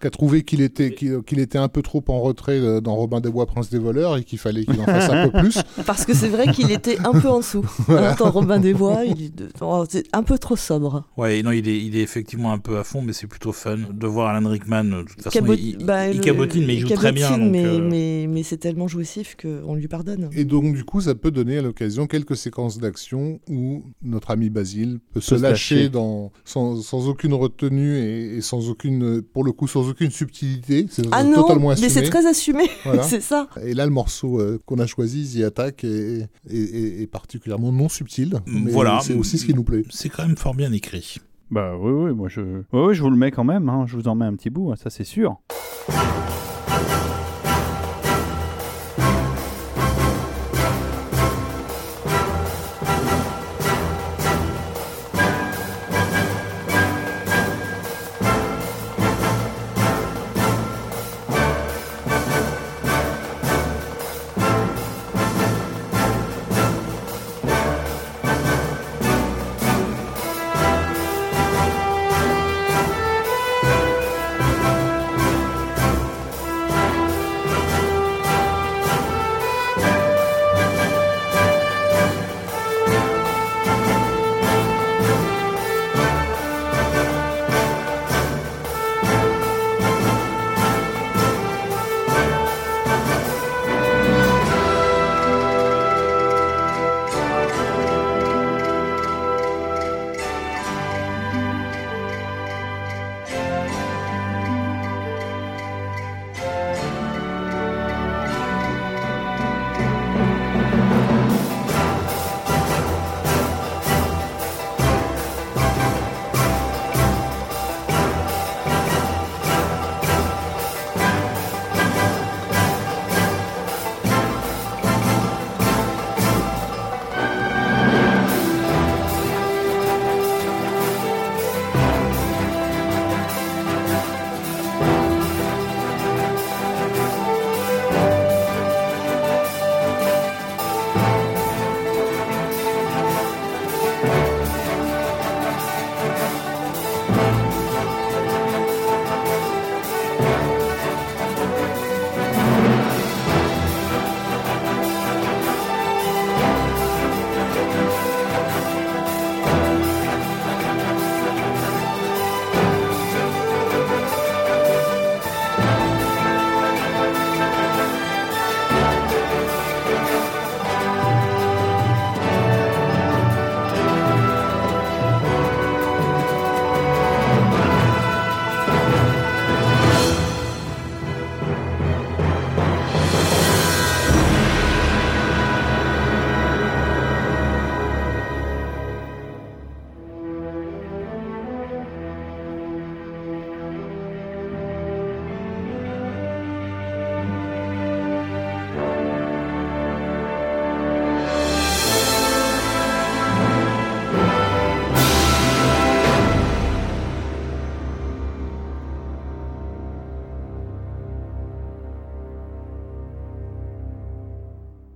S4: qui a trouvé qu'il était, qu'il était un peu trop en retrait euh, dans Robin des Bois, Prince des voleurs, et qu'il fallait qu'il en fasse un peu plus.
S3: Parce que c'est vrai qu'il était un peu en dessous.
S4: Voilà.
S3: Hein, dans Robin des Bois, il est oh, c'est un peu trop sobre.
S2: Ouais, non, il est, il est effectivement un peu à fond, mais c'est plutôt fun de voir Alan Rickman. De toute façon,
S3: Cabot-
S2: il,
S3: bah,
S2: il cabotine, mais il joue très bien.
S3: cabotine,
S2: donc,
S3: mais,
S2: euh,
S3: mais, mais c'est tellement jouissif qu'on lui pardonne.
S4: Et donc, du coup, ça peut donner à l'occasion quelques séquences d'action où notre ami Basile peut se
S1: se
S4: lâcher,
S1: lâcher.
S4: dans, sans, sans aucune retenue et, et sans aucune, pour le coup, sans aucune subtilité. C'est
S3: Ah non,
S4: totalement
S3: mais
S4: assumé.
S3: c'est très assumé,
S4: Voilà.
S3: c'est ça.
S4: Et là, le morceau euh, qu'on a choisi, The Attack, est, est- est- est particulièrement non subtil. Mais
S2: Voilà.
S4: C'est aussi ce qui nous plaît.
S2: C'est quand même fort bien écrit.
S1: Bah oui, oui, moi je. Oui, oui, je vous le mets quand même, hein, je vous en mets un petit bout, hein, ça c'est sûr.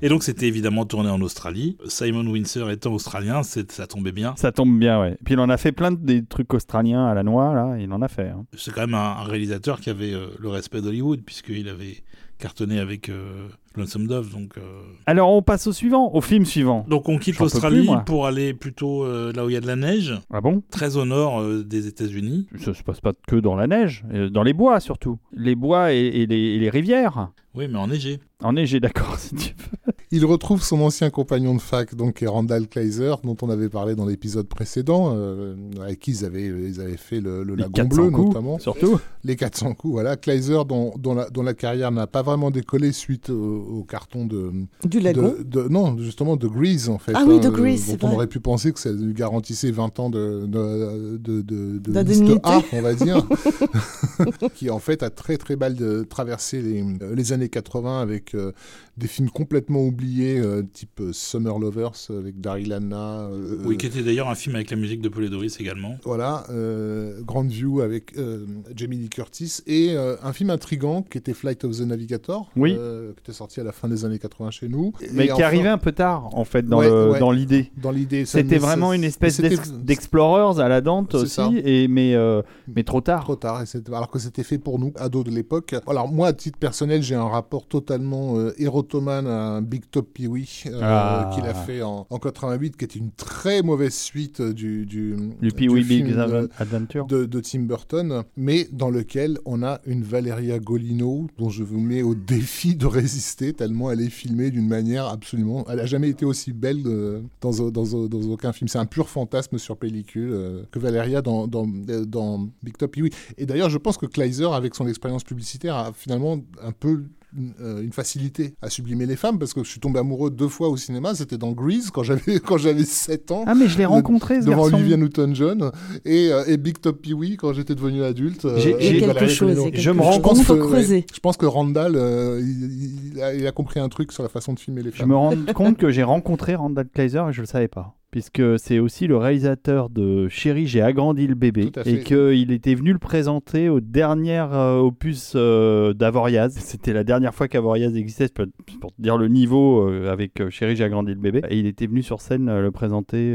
S2: Et donc, c'était évidemment tourné en Australie. Simon Windsor étant australien, ça tombait bien.
S1: Ça tombe bien, ouais. Puis il en a fait plein de des trucs australiens à la noix, là, il en a fait. hein.
S2: C'est quand même un, un réalisateur qui avait euh, le respect d'Hollywood, puisqu'il avait cartonné avec euh, Lonesome Dove. Donc, euh,
S1: Alors on passe au suivant, au film suivant.
S2: donc on quitte l'Australie pour aller plutôt euh, là où il y a de la neige,
S1: Ah bon?
S2: Très au nord des États-Unis.
S1: Ça se passe pas que dans la neige, dans les bois surtout. Les bois et, et les, et les rivières.
S2: Oui, mais enneigé.
S1: Enneigé, d'accord, si tu veux.
S4: Il retrouve son ancien compagnon de fac, donc Randall Kleiser, dont on avait parlé dans l'épisode précédent, euh, avec qui ils avaient, ils avaient fait le, le
S1: Les
S4: Lagon
S1: 400
S4: Bleu,
S1: coups,
S4: notamment.
S1: Surtout.
S4: Les 400 coups, voilà. Kleiser, dont, dont, la, dont la carrière n'a pas vraiment décollé suite au, au carton de,
S3: Du lagon.
S4: de, de- Non, justement, de Grease, en fait.
S3: Ah oui, de
S4: euh,
S3: Grease,
S4: Dont
S3: c'est
S4: on
S3: vrai.
S4: aurait pu penser que ça lui garantissait 20 ans de, de, de, de, de liste A, on va dire. qui, en fait, a très, très mal de, traversé les, les années 80 avec euh, des films complètement oubliés, euh, type euh, Summer Lovers avec Daryl Hannah. euh,
S2: Oui, qui était d'ailleurs un film avec la musique de Paul Doris également.
S4: voilà, euh, Grandview avec euh, Jamie Lee Curtis et euh, un film intrigant qui était Flight of the Navigator,
S1: Oui.
S4: euh, qui était sorti à la fin des années 80 chez nous.
S1: Mais
S4: Et
S1: qui
S4: enfin,
S1: arrivait un peu tard, en fait, dans
S4: Ouais,
S1: le-
S4: ouais.
S1: dans l'idée.
S4: dans l'idée. ça-
S1: C'était vraiment une espèce d'Explorers à la Dante aussi,
S4: ça.
S1: et, mais, euh, mais trop tard.
S4: trop tard, et alors que c'était fait pour nous, ados de l'époque. Alors moi, à titre personnel, j'ai un rapport totalement euh, érotomane à un Big Top Pee-Wee euh,
S1: Ah.
S4: qu'il a fait en, en 88, qui était une très mauvaise suite euh, du, du,
S1: Du Pee-Wee Big Adventure.
S4: de, de Tim Burton, mais dans lequel on a une Valeria Golino dont je vous mets au défi de résister, tellement elle est filmée d'une manière absolument... Elle a jamais été aussi belle euh, dans, dans, dans aucun film. C'est un pur fantasme sur pellicule que Valeria dans, dans, dans Big Top oui. Et d'ailleurs, je pense que Kleiser, avec son expérience publicitaire, a finalement un peu une, euh, une facilité à sublimer les femmes parce que je suis tombé amoureux deux fois au cinéma. C'était dans Grease quand j'avais quand j'avais 7 ans.
S1: Ah, mais je l'ai
S4: de-
S1: rencontré, ce
S4: devant
S1: garçon.
S4: Olivia Newton-John et, euh, et Big Top Pee-Wee quand j'étais devenu adulte. euh,
S1: J'ai-
S3: quelque
S4: Valérie
S3: chose. quelque
S1: Je me rends
S4: Je
S3: faut
S4: que, ouais, je pense que Randall, euh, il, il a, il a compris un truc sur la façon de filmer les
S1: Je
S4: femmes.
S1: me rends compte que j'ai rencontré Randall Kleiser et je le savais pas. Puisque c'est aussi le réalisateur de Chérie, j'ai agrandi le bébé. Et qu'il était venu le présenter au dernier euh, opus euh, d'Avoriaz. C'était la dernière fois qu'Avoriaz existait, pour, pour te dire le niveau euh, avec euh, Chérie, j'ai agrandi le bébé. Et il était venu sur scène le présenter.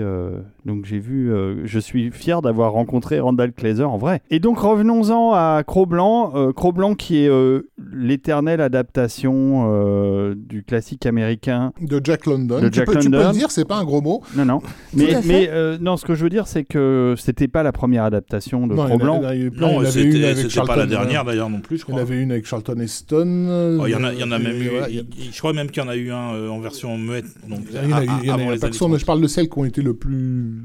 S1: donc j'ai vu, je suis fier d'avoir rencontré Randall Kleiser en vrai. Et donc revenons-en à Cro-Blanc. Cro-Blanc qui est l'éternelle adaptation du classique américain
S4: De Jack London.
S1: De
S4: tu,
S1: Jack
S4: peux, tu peux
S1: London.
S4: le dire, c'est pas un gros mot.
S1: Non, non. Mais, euh, non, ce que je veux dire, c'est que c'était pas la première adaptation de
S4: Non,
S1: Cro-Blanc.
S4: y
S2: Non,
S4: en avait une
S2: c'était
S4: avec
S2: c'était
S4: Charlton.
S2: pas la dernière
S4: euh,
S2: d'ailleurs non plus, je
S4: Il y en
S2: crois.
S4: avait une avec Charlton Heston. euh,
S2: Oh, Il y en a, il y en a même eu.
S4: voilà, il
S2: il- je crois même qu'il y en a eu un euh, en version muette. Donc,
S4: Il y en a a je parle de celles qui ont été le plus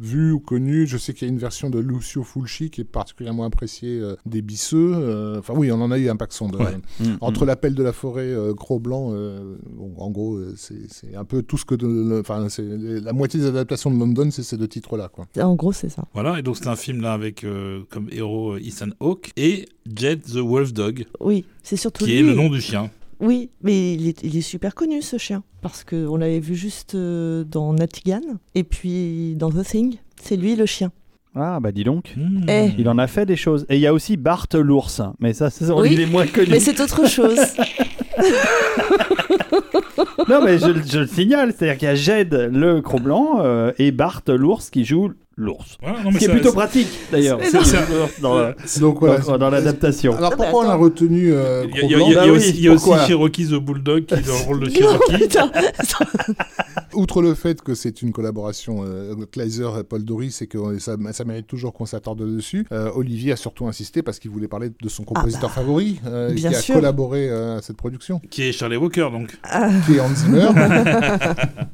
S4: vues ou connues. Je sais qu'il y a une version de Lucio Fulci qui est particulièrement appréciée euh, des Bisseux. euh, Enfin oui, on en a eu un paquet de...
S2: Ouais.
S1: Mm,
S4: Entre
S1: mm.
S4: l'appel de la forêt, euh, Cro-Blanc, euh, bon, en gros, euh, c'est c'est un peu tout ce que... Enfin, c'est la moitié des adaptations de London, c'est ces deux titres-là, quoi.
S3: En gros, c'est ça.
S2: Voilà, et donc c'est un film là avec euh, comme héros euh, Ethan Hawke et Jet the Wolf Dog,
S3: Oui, c'est surtout
S2: qui
S3: lui.
S2: est le nom du chien.
S3: Oui, mais il est, il est super connu ce chien parce que on l'avait vu juste euh, dans Natigan et puis dans The Thing. C'est lui le chien.
S1: Ah, bah dis donc.
S2: Hmm.
S3: Eh.
S1: Il en a fait des choses. Et il y a aussi Bart l'ours. Mais ça, c'est
S3: Oui,
S1: il est moins connu.
S3: Mais c'est autre chose.
S1: Non, mais je, je le signale. C'est-à-dire qu'il y a Jed le Cro-Blanc euh, et Bart l'ours qui joue l'ours.
S2: Non, mais
S1: qui est plutôt pratique, d'ailleurs.
S2: C'est- c'est-
S1: dans,
S4: Donc voilà.
S1: dans- dans l'adaptation.
S4: Alors
S3: Ah bah,
S4: pourquoi on a retenu euh,
S2: Il y a, il y a- il y a-
S4: Cro-Blanc
S2: il y a
S1: Bah
S2: aussi, il y a aussi
S1: pourquoi
S2: Cherokee the Bulldog qui est dans le rôle de Cherokee.
S4: Outre le fait que c'est une collaboration euh, Kleiser et Paul Doris et que euh, ça, ça mérite toujours qu'on s'attarde dessus, euh, Olivier a surtout insisté parce qu'il voulait parler de son compositeur
S3: bah,
S4: favori euh, qui a
S3: sûr.
S4: collaboré euh, à cette production,
S2: Qui est Charlie Walker, donc.
S3: Ah,
S4: qui est Hans Zimmer.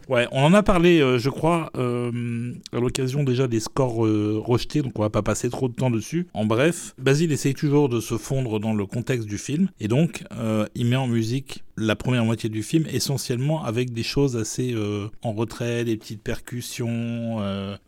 S2: Ouais, on en a parlé, euh, je crois, euh, à l'occasion déjà des scores euh, rejetés, donc on va pas passer trop de temps dessus. En bref, Basile essaye toujours de se fondre dans le contexte du film, et donc euh, il met en musique la première moitié du film, essentiellement avec des choses assez euh, en retrait, des petites percussions,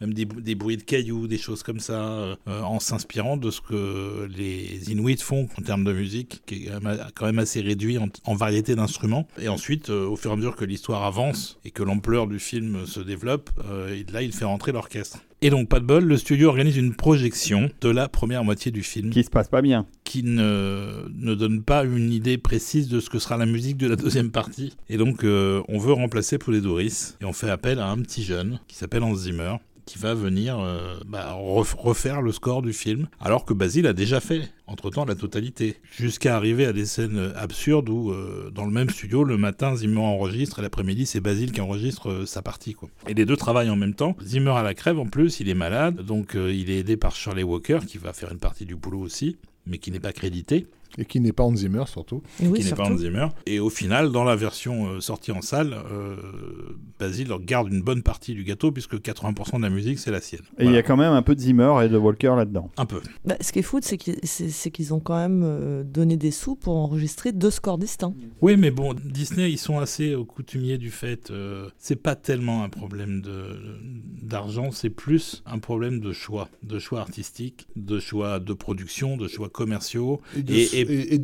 S2: même des, bruits de cailloux, des choses comme ça, en s'inspirant de ce que les Inuits font en termes de musique, qui est quand même, assez réduit en, en variété d'instruments. Et ensuite, au fur et à mesure que l'histoire avance et que l'ampleur du film se développe, là, il fait rentrer l'orchestre. Et donc, pas de bol, le studio organise une projection de la première moitié du film
S1: Qui se passe pas bien.
S2: qui ne, ne donne pas une idée précise de ce que sera la musique de la deuxième partie. Et donc, euh, on veut remplacer Doris et on fait appel à un petit jeune qui s'appelle Hans Zimmer qui va venir euh, bah, ref- refaire le score du film, alors que Basile a déjà fait, entre-temps, la totalité. Jusqu'à arriver à des scènes absurdes où, euh, dans le même studio, le matin, Zimmer enregistre et l'après-midi, c'est Basile qui enregistre euh, sa partie. Et les deux travaillent en même temps. Zimmer à la crève, en plus, il est malade, donc il est aidé par Shirley Walker, qui va faire une partie du boulot aussi mais qui n'est pas crédité.
S4: Et qui n'est pas Hans Zimmer surtout.
S3: Et oui,
S2: qui n'est pas. Hans Zimmer. Et au final, dans la version euh, sortie en salle, euh, Basile garde une bonne partie du gâteau puisque 80% de la musique c'est la sienne.
S1: Et il y a quand même un peu de Zimmer et de Walker là-dedans.
S2: un peu.
S3: Bah, ce qui est fou, c'est qu'ils ont quand même euh, donné des sous pour enregistrer deux scores distincts.
S2: Oui, mais bon, Disney, ils sont assez coutumiers du fait. euh, c'est pas tellement un problème de d'argent, c'est plus un problème de choix, de choix artistiques, de choix de production, de choix commerciaux.
S4: Et, de-
S2: Et- et-
S4: et-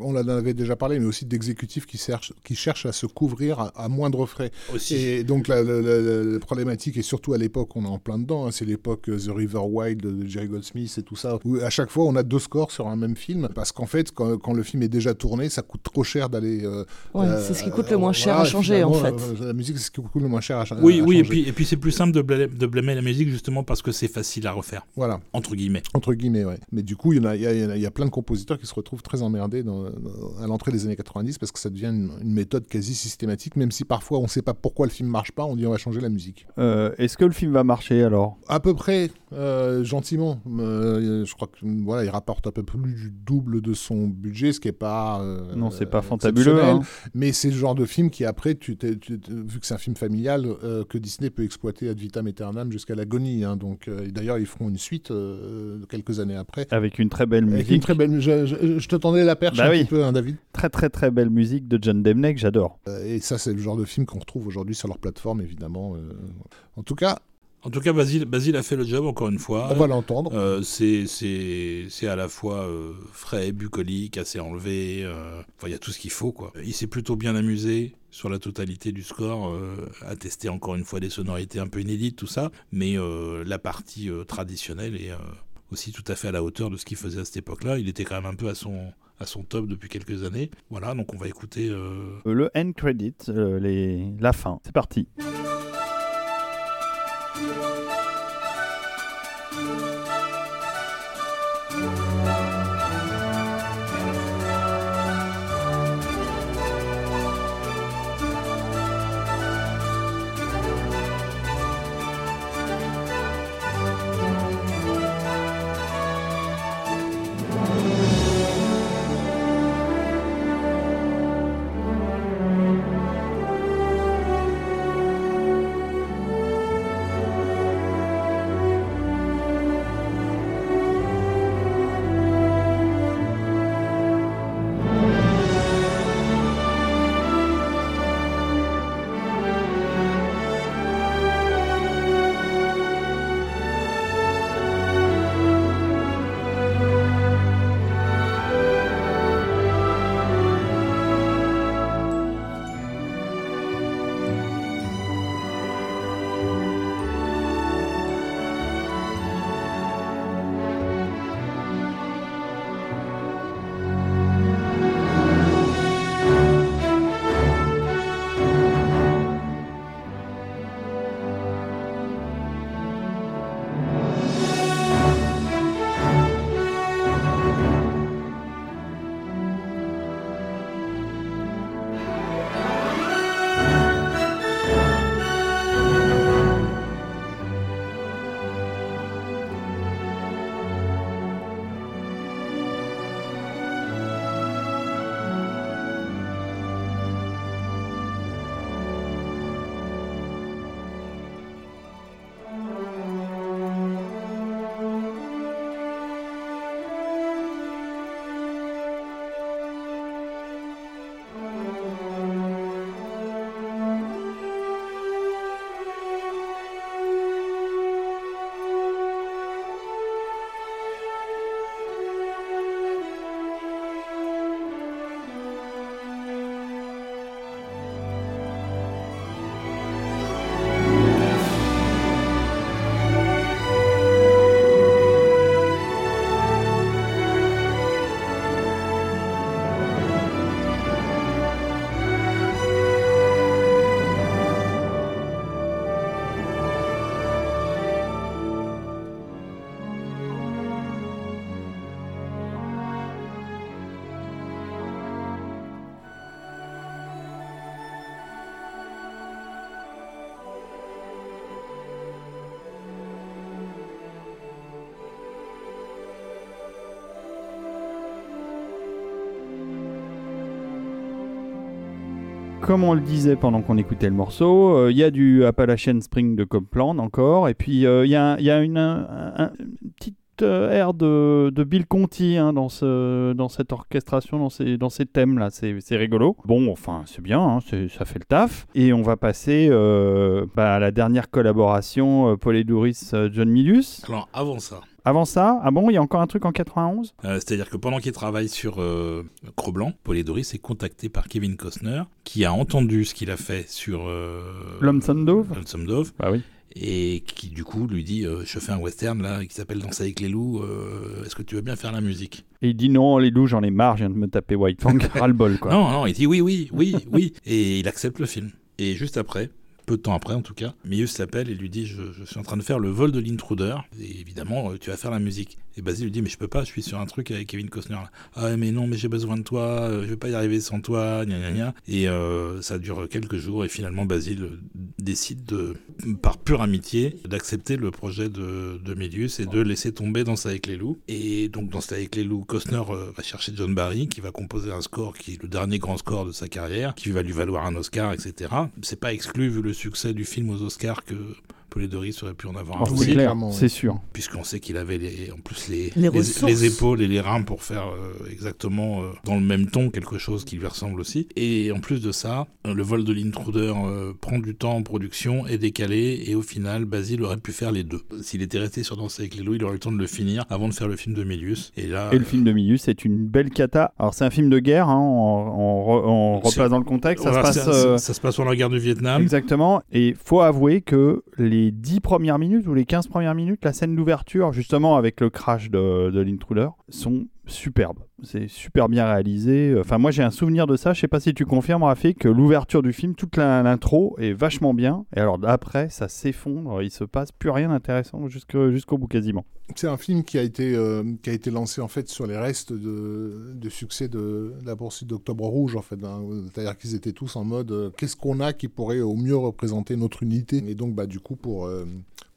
S4: on en avait déjà parlé, mais aussi d'exécutifs qui cherchent, qui cherchent à se couvrir à, à moindre frais.
S2: Aussi.
S4: Et donc la, la- la- la- la problématique, et surtout à l'époque, on est en plein dedans, hein, c'est l'époque euh, The River Wild de Jerry Goldsmith et tout ça, où à chaque fois on a deux scores sur un même film, parce qu'en fait, quand, quand le film est déjà tourné, ça coûte trop cher d'aller... euh,
S3: Ouais,
S4: euh,
S3: c'est ce qui coûte le moins cher
S4: voilà,
S3: à changer en fait.
S4: euh, la musique, c'est ce qui coûte le moins cher à, cha-
S2: Oui,
S4: à
S2: oui, et
S4: changer.
S2: puis, et puis c'est plus simple de blâmer, de blâmer la musique justement parce que c'est facile à refaire,
S4: Voilà.
S2: entre guillemets.
S4: Entre guillemets, ouais. Mais du coup, il y, en a, il y, a- il y a plein de compositeurs qui se retrouvent très emmerdés dans- dans- à l'entrée des années 90 parce que ça devient une, une méthode quasi systématique, même si parfois on ne sait pas pourquoi le film marche pas, on dit on va changer la musique.
S1: Euh, Est-ce que le film va marcher alors?
S4: À peu près, euh, gentiment. Euh, je crois que voilà, il rapporte un peu plus du double de son budget, ce qui est pas.
S1: Non, c'est pas fantabuleux. hein.
S4: Mais c'est le genre de film qui, après, tu tu vu que c'est un film familial, que Disney peut exploiter ad vitam aeternam jusqu'à l'agonie. hein. donc, d'ailleurs, ils feront une suite quelques années après.
S1: Avec une très belle
S4: Avec
S1: musique.
S4: une très belle. Je, je- je te tendais la perche
S1: Bah
S4: un
S1: oui.
S4: petit peu, hein, David.
S1: Très très très belle musique de John Demney que j'adore.
S4: Euh, Et ça, c'est le genre de film qu'on retrouve aujourd'hui sur leur plateforme, évidemment. euh. En tout cas,
S2: En tout cas, Basile, Basile a fait le job encore une fois.
S4: on va l'entendre.
S2: Euh, c'est c'est c'est à la fois euh, frais, bucolique, assez enlevé. euh, Enfin, il y a tout ce qu'il faut, quoi. Il s'est plutôt bien amusé sur la totalité du score, euh, à tester encore une fois des sonorités un peu inédites, tout ça. Mais euh, la partie euh, traditionnelle est euh, aussi tout à fait à la hauteur de ce qu'il faisait à cette époque-là. Il était quand même un peu à son à son top depuis quelques années. Voilà, donc on va écouter. euh,
S1: Euh, Le end credit, euh, les... la fin. C'est parti. Comme on le disait pendant qu'on écoutait le morceau, euh, il y a du Appalachian Spring de Copland encore, et puis euh, il y a, y a une, un- un- une petite euh, air de, Bill Conti hein, dans, ce, dans cette orchestration, dans ces, thèmes-là. C'est rigolo. Bon, enfin, c'est bien, hein, ça fait le taf. Et on va passer euh, bah, à la dernière collaboration, euh, Paul Edouris, euh, John Milius.
S2: Alors avant ça,
S1: Avant ça, ah bon, il y a encore un truc en 91
S2: euh, c'est-à-dire que pendant qu'il travaille sur euh, Cro-Blanc, Paul Doris est contacté par Kevin Costner, qui a entendu ce qu'il a fait sur euh,
S1: Lonesome Dove
S2: Lonesome Dove,
S1: Bah oui.
S2: et qui du coup lui dit euh, Je fais un western là qui s'appelle Danser avec les loups, euh, est-ce que tu veux bien faire la musique?
S1: Et il dit non, les loups, j'en ai marre, je viens de me taper White Fang, ras-le-bol quoi.
S2: Non, non, il dit oui, oui, oui, oui. Et il accepte le film. Et juste après, peu de temps après en tout cas, Milius l'appelle et lui dit je, je suis en train de faire le vol de l'intruder. Et évidemment, euh, tu vas faire la musique. Et Basile lui dit mais je peux pas, je suis sur un truc avec Kevin Costner. Ah mais non, mais j'ai besoin de toi, euh, je vais pas y arriver sans toi, gna gna gna. Et euh, ça dure quelques jours et finalement Basile décide de, par pure amitié, d'accepter le projet de, de Milius et de laisser tomber Danse avec les loups. Et donc Danse avec les loups, Costner euh, va chercher John Barry qui va composer un score qui est le dernier grand score de sa carrière, qui va lui valoir un Oscar, etc. C'est pas exclu vu le succès du film aux Oscars que Paul Doris aurait pu en avoir
S1: Oh,
S2: un aussi,
S1: c'est
S4: ouais.
S1: sûr.
S2: puisqu'on sait qu'il avait les, en plus les,
S3: Les
S2: épaules et les reins pour faire euh, exactement euh, dans le même ton quelque chose qui lui ressemble aussi. Et en plus de ça, euh, le vol de l'intruder euh, prend du temps en production, est décalé, et au final, Basile aurait pu faire les deux. S'il était resté sur Danser avec les loups, il aurait eu le temps de le finir avant de faire le film de Milius. Et là,
S1: Et le film de Milius, c'est une belle cata. Alors c'est un film de guerre, hein, on, on re- on replace dans le contexte. Ça
S2: voilà,
S1: se passe
S2: ça, ça se passe pendant la guerre du Vietnam.
S1: exactement. Et faut avouer que les 10 premières minutes ou les 15 premières minutes, la scène d'ouverture, justement avec le crash de, de l'intruder, sont superbes. C'est super bien réalisé. Enfin, moi j'ai un souvenir de ça. Je sais pas si tu confirmes, Rafi, que l'ouverture du film, toute l'intro est vachement bien. Et alors après, ça s'effondre. Il se passe plus rien d'intéressant jusqu'au bout quasiment.
S4: C'est un film qui a été euh, qui a été lancé en fait sur les restes de, de succès de, la poursuite d'Octobre Rouge en fait. hein. C'est-à-dire qu'ils étaient tous en mode euh, qu'est-ce qu'on a qui pourrait au mieux représenter notre unité? Et donc bah du coup pour euh,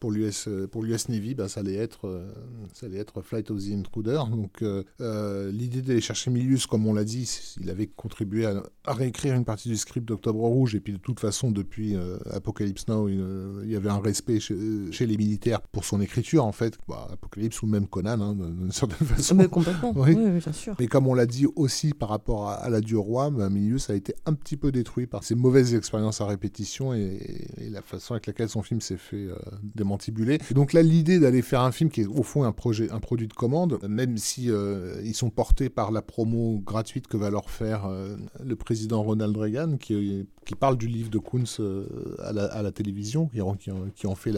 S4: pour l'US pour l'US Navy bah, ça allait être euh, ça allait être Flight of the Intruder. Donc euh, euh, l'idée d'aller chercher Milius comme on l'a dit, il avait contribué à, à réécrire une partie du script d'Octobre Rouge et puis de toute façon depuis euh, Apocalypse Now il, euh, il y avait un respect chez, chez les militaires pour son écriture en fait. Bah, Apocalypse ou même Conan hein, d'une certaine façon.
S3: Mais complètement.
S4: Oui.
S3: Oui, oui, bien sûr.
S4: Mais comme on l'a dit aussi par rapport à, à la du roi, bah, Milius a été un petit peu détruit par ses mauvaises expériences à répétition et, et la façon avec laquelle son film s'est fait euh, donc là, l'idée d'aller faire un film qui est au fond un projet, un produit de commande, même si euh, ils sont portés par la promo gratuite que va leur faire euh, le président Ronald Reagan, qui, qui parle du livre de Kunz euh, à, la, télévision, qui, qui qui en fait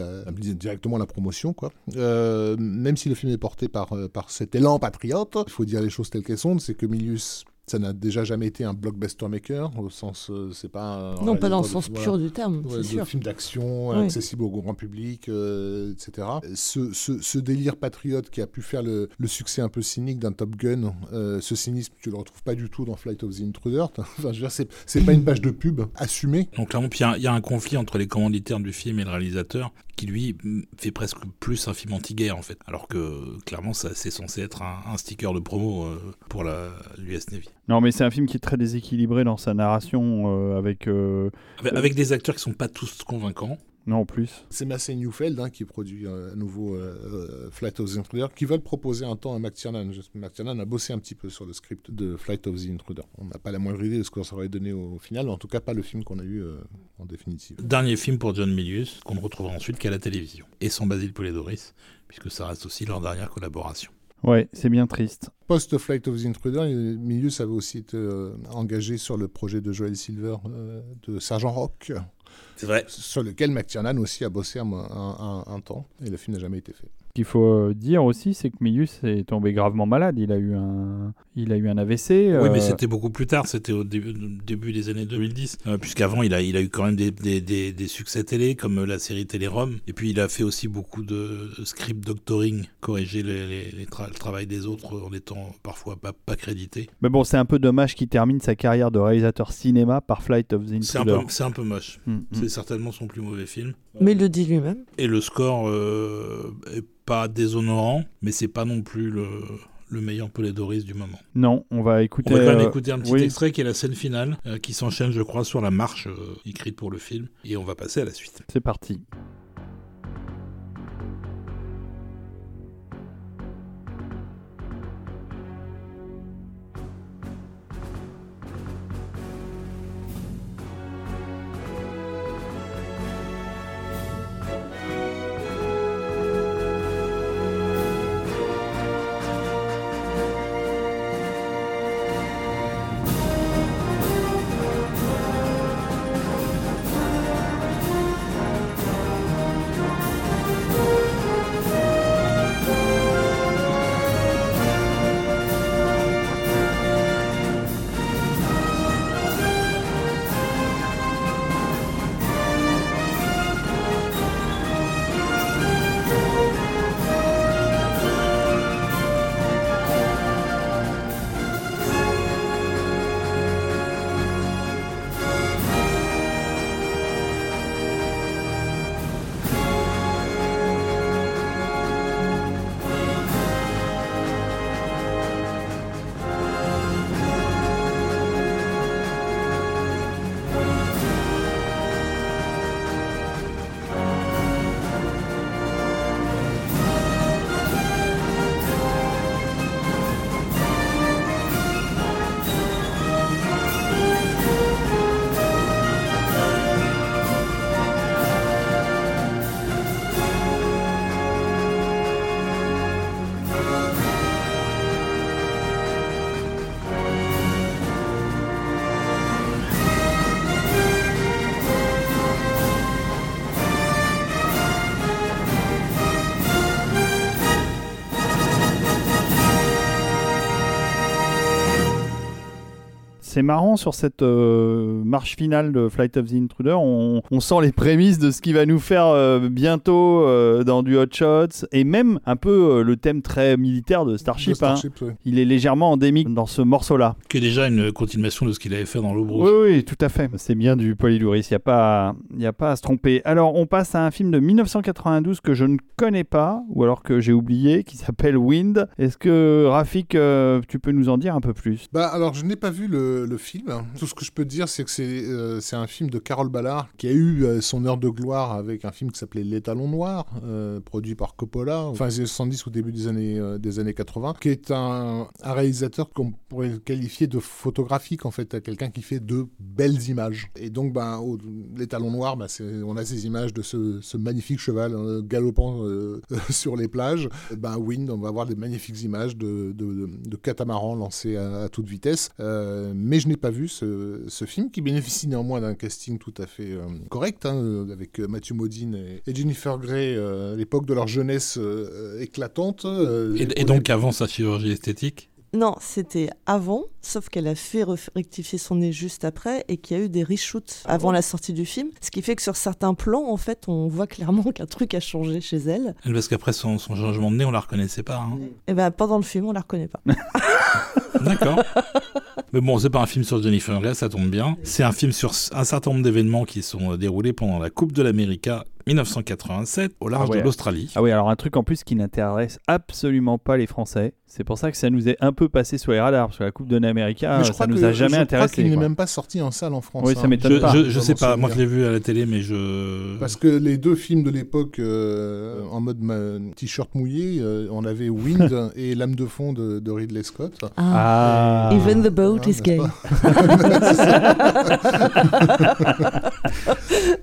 S4: directement la promotion, quoi. Euh, même si le film est porté par, euh, par cet élan patriote, il faut dire les choses telles qu'elles sont, c'est que Milius, ça n'a déjà jamais été un blockbuster maker, au sens, euh, c'est pas
S3: Non, pas dans le sens
S4: voilà.
S3: pur du terme,
S4: Ouais,
S3: c'est
S4: films d'action
S3: Oui.
S4: accessibles au grand public, euh, etc. Ce, ce- ce délire patriote qui a pu faire le, le succès un peu cynique d'un Top Gun, euh, ce cynisme, tu le retrouves pas du tout dans Flight of the Intruder. enfin, je veux dire, c'est, pas une page de pub assumée.
S2: Donc clairement, puis il y a- il y, a un conflit entre les commanditaires du film et le réalisateur qui lui fait presque plus un film anti-guerre en fait. Alors que clairement, ça c'est censé être un, un sticker de promo euh, pour la l'US Navy.
S1: Non, mais c'est un film qui est très déséquilibré dans sa narration, euh, avec euh,
S2: Avec, avec des acteurs qui sont pas tous convaincants.
S1: non en plus.
S4: C'est Massey Newfeld hein, qui produit euh, à nouveau euh, Flight of the Intruder, qui va le proposer un temps à McTiernan. McTiernan a bossé un petit peu sur le script de Flight of the Intruder. On n'a pas la moindre idée de ce ça aurait donné au final, en tout cas pas le film qu'on a eu euh, en définitive.
S2: Dernier film pour John Milius qu'on ne retrouvera ensuite qu'à la télévision et sans Basile Polidoris puisque ça reste aussi leur dernière collaboration.
S1: Ouais, c'est bien triste.
S4: Post-Flight of the Intruder, Milius avait aussi été euh, engagé sur le projet de Joel Silver euh, de Sergent Rock,
S2: C'est vrai.
S4: sur lequel McTiernan aussi a bossé un, un- un- un temps, et le film n'a jamais été fait.
S1: Qu'il faut euh, dire aussi, c'est que Milius est tombé gravement malade. Il a eu un, il a eu un AVC.
S2: Oui,
S1: euh,
S2: mais c'était beaucoup plus tard, c'était au début, début des années 2010, euh, puisqu'avant il a, il a eu quand même des, des, des, des succès télé, comme la série Télé-Rome, et puis il a fait aussi beaucoup de script doctoring, corriger les, les- les tra- le travail des autres en étant parfois pas, pas crédité.
S1: Mais bon, c'est un peu dommage qu'il termine sa carrière de réalisateur cinéma par Flight of the Intruder.
S2: c'est un peu moche.
S1: Mm, mm.
S2: C'est certainement son plus mauvais film.
S3: Mais il le dit lui-même.
S2: Et le score euh, est pas déshonorant, mais c'est pas non plus le, le meilleur Polydorus du moment.
S1: Non, on va écouter.
S2: On va quand même
S1: euh,
S2: écouter un petit
S1: oui.
S2: extrait qui est la scène finale, euh, qui s'enchaîne, je crois, sur la marche euh, écrite pour le film. Et on va passer à la suite.
S1: C'est parti. C'est marrant sur cette euh, marche finale de Flight of the Intruder. On, on sent les prémices de ce qui va nous faire euh, bientôt euh, dans du Hot Shots et même un peu euh, le thème très militaire de Starship.
S4: De Starship,
S1: hein.
S4: ouais.
S1: Il est légèrement endémique dans ce morceau-là.
S2: Qui est déjà une continuation de ce qu'il avait fait dans l'Obrous.
S1: Oui, oui, tout à fait. C'est bien du Polylouris, il n'y a, pas- y a pas à se tromper. Alors, on passe à un film de 1992 que je ne connais pas, ou alors que j'ai oublié, qui s'appelle Wind. Est-ce que, Rafik, euh, tu peux nous en dire un peu plus?
S4: Bah alors je n'ai pas vu le, le film. Tout ce que je peux te dire c'est que c'est euh, c'est un film de Carole Ballard qui a eu euh, son heure de gloire avec un film qui s'appelait L'étalon noir, euh, produit par Coppola, les années 70 ou début des années euh, des années 80, qui est un, réalisateur qu'on pourrait qualifier de photographique en fait, quelqu'un qui fait de belles images. Et donc ben au- L'étalon noir, bah, c'est- on a ces images de ce, magnifique cheval galopant sur les plages. Ben Wind, on va avoir des magnifiques images de, catamarans lancés à, toute vitesse. Mais je n'ai pas vu ce, ce film qui bénéficie néanmoins d'un casting tout à fait euh, correct, hein, euh, avec euh, Matthew Modine et, et Jennifer Grey à l'époque de leur jeunesse éclatante.
S2: Et, et donc avant sa chirurgie esthétique
S3: Non, c'était avant, sauf qu'elle a fait rectifier son nez juste après et qu'il y a eu des reshoots avant la sortie du film. Ce qui fait que sur certains plans, en fait, on voit clairement qu'un truc a changé chez elle.
S2: Parce qu'après son, son changement de nez, on la reconnaissait pas. hein.
S3: Et ben pendant le film, on la reconnaît pas.
S2: D'accord. Mais bon, c'est pas un film sur Jennifer Grey, ça tombe bien. C'est un film sur un certain nombre d'événements qui sont euh, déroulés pendant la Coupe de l'Amérique 1987 au large
S1: Ah ouais.
S2: de l'Australie.
S1: Ah oui, alors un truc en plus qui n'intéresse absolument pas les Français. C'est pour ça que ça nous est un peu passé sur les radars, parce que la Coupe de l'Amérique,
S4: je
S1: ça
S4: crois
S1: nous
S4: que-
S1: a jamais
S4: je crois
S1: intéressé.
S4: qu'il n'est même pas sorti en salle en France.
S1: Oui,
S4: hein.
S1: ça m'étonne
S2: Je,
S1: pas.
S2: je, sais pas, moi je l'ai vu à la télé, mais je.
S4: Parce que les deux films de l'époque, euh, en mode t-shirt mouillé, euh, on avait Wind et L'âme de fond de, de Ridley Scott.
S1: Ah.
S3: Even the boat
S4: Ah,
S3: is gay.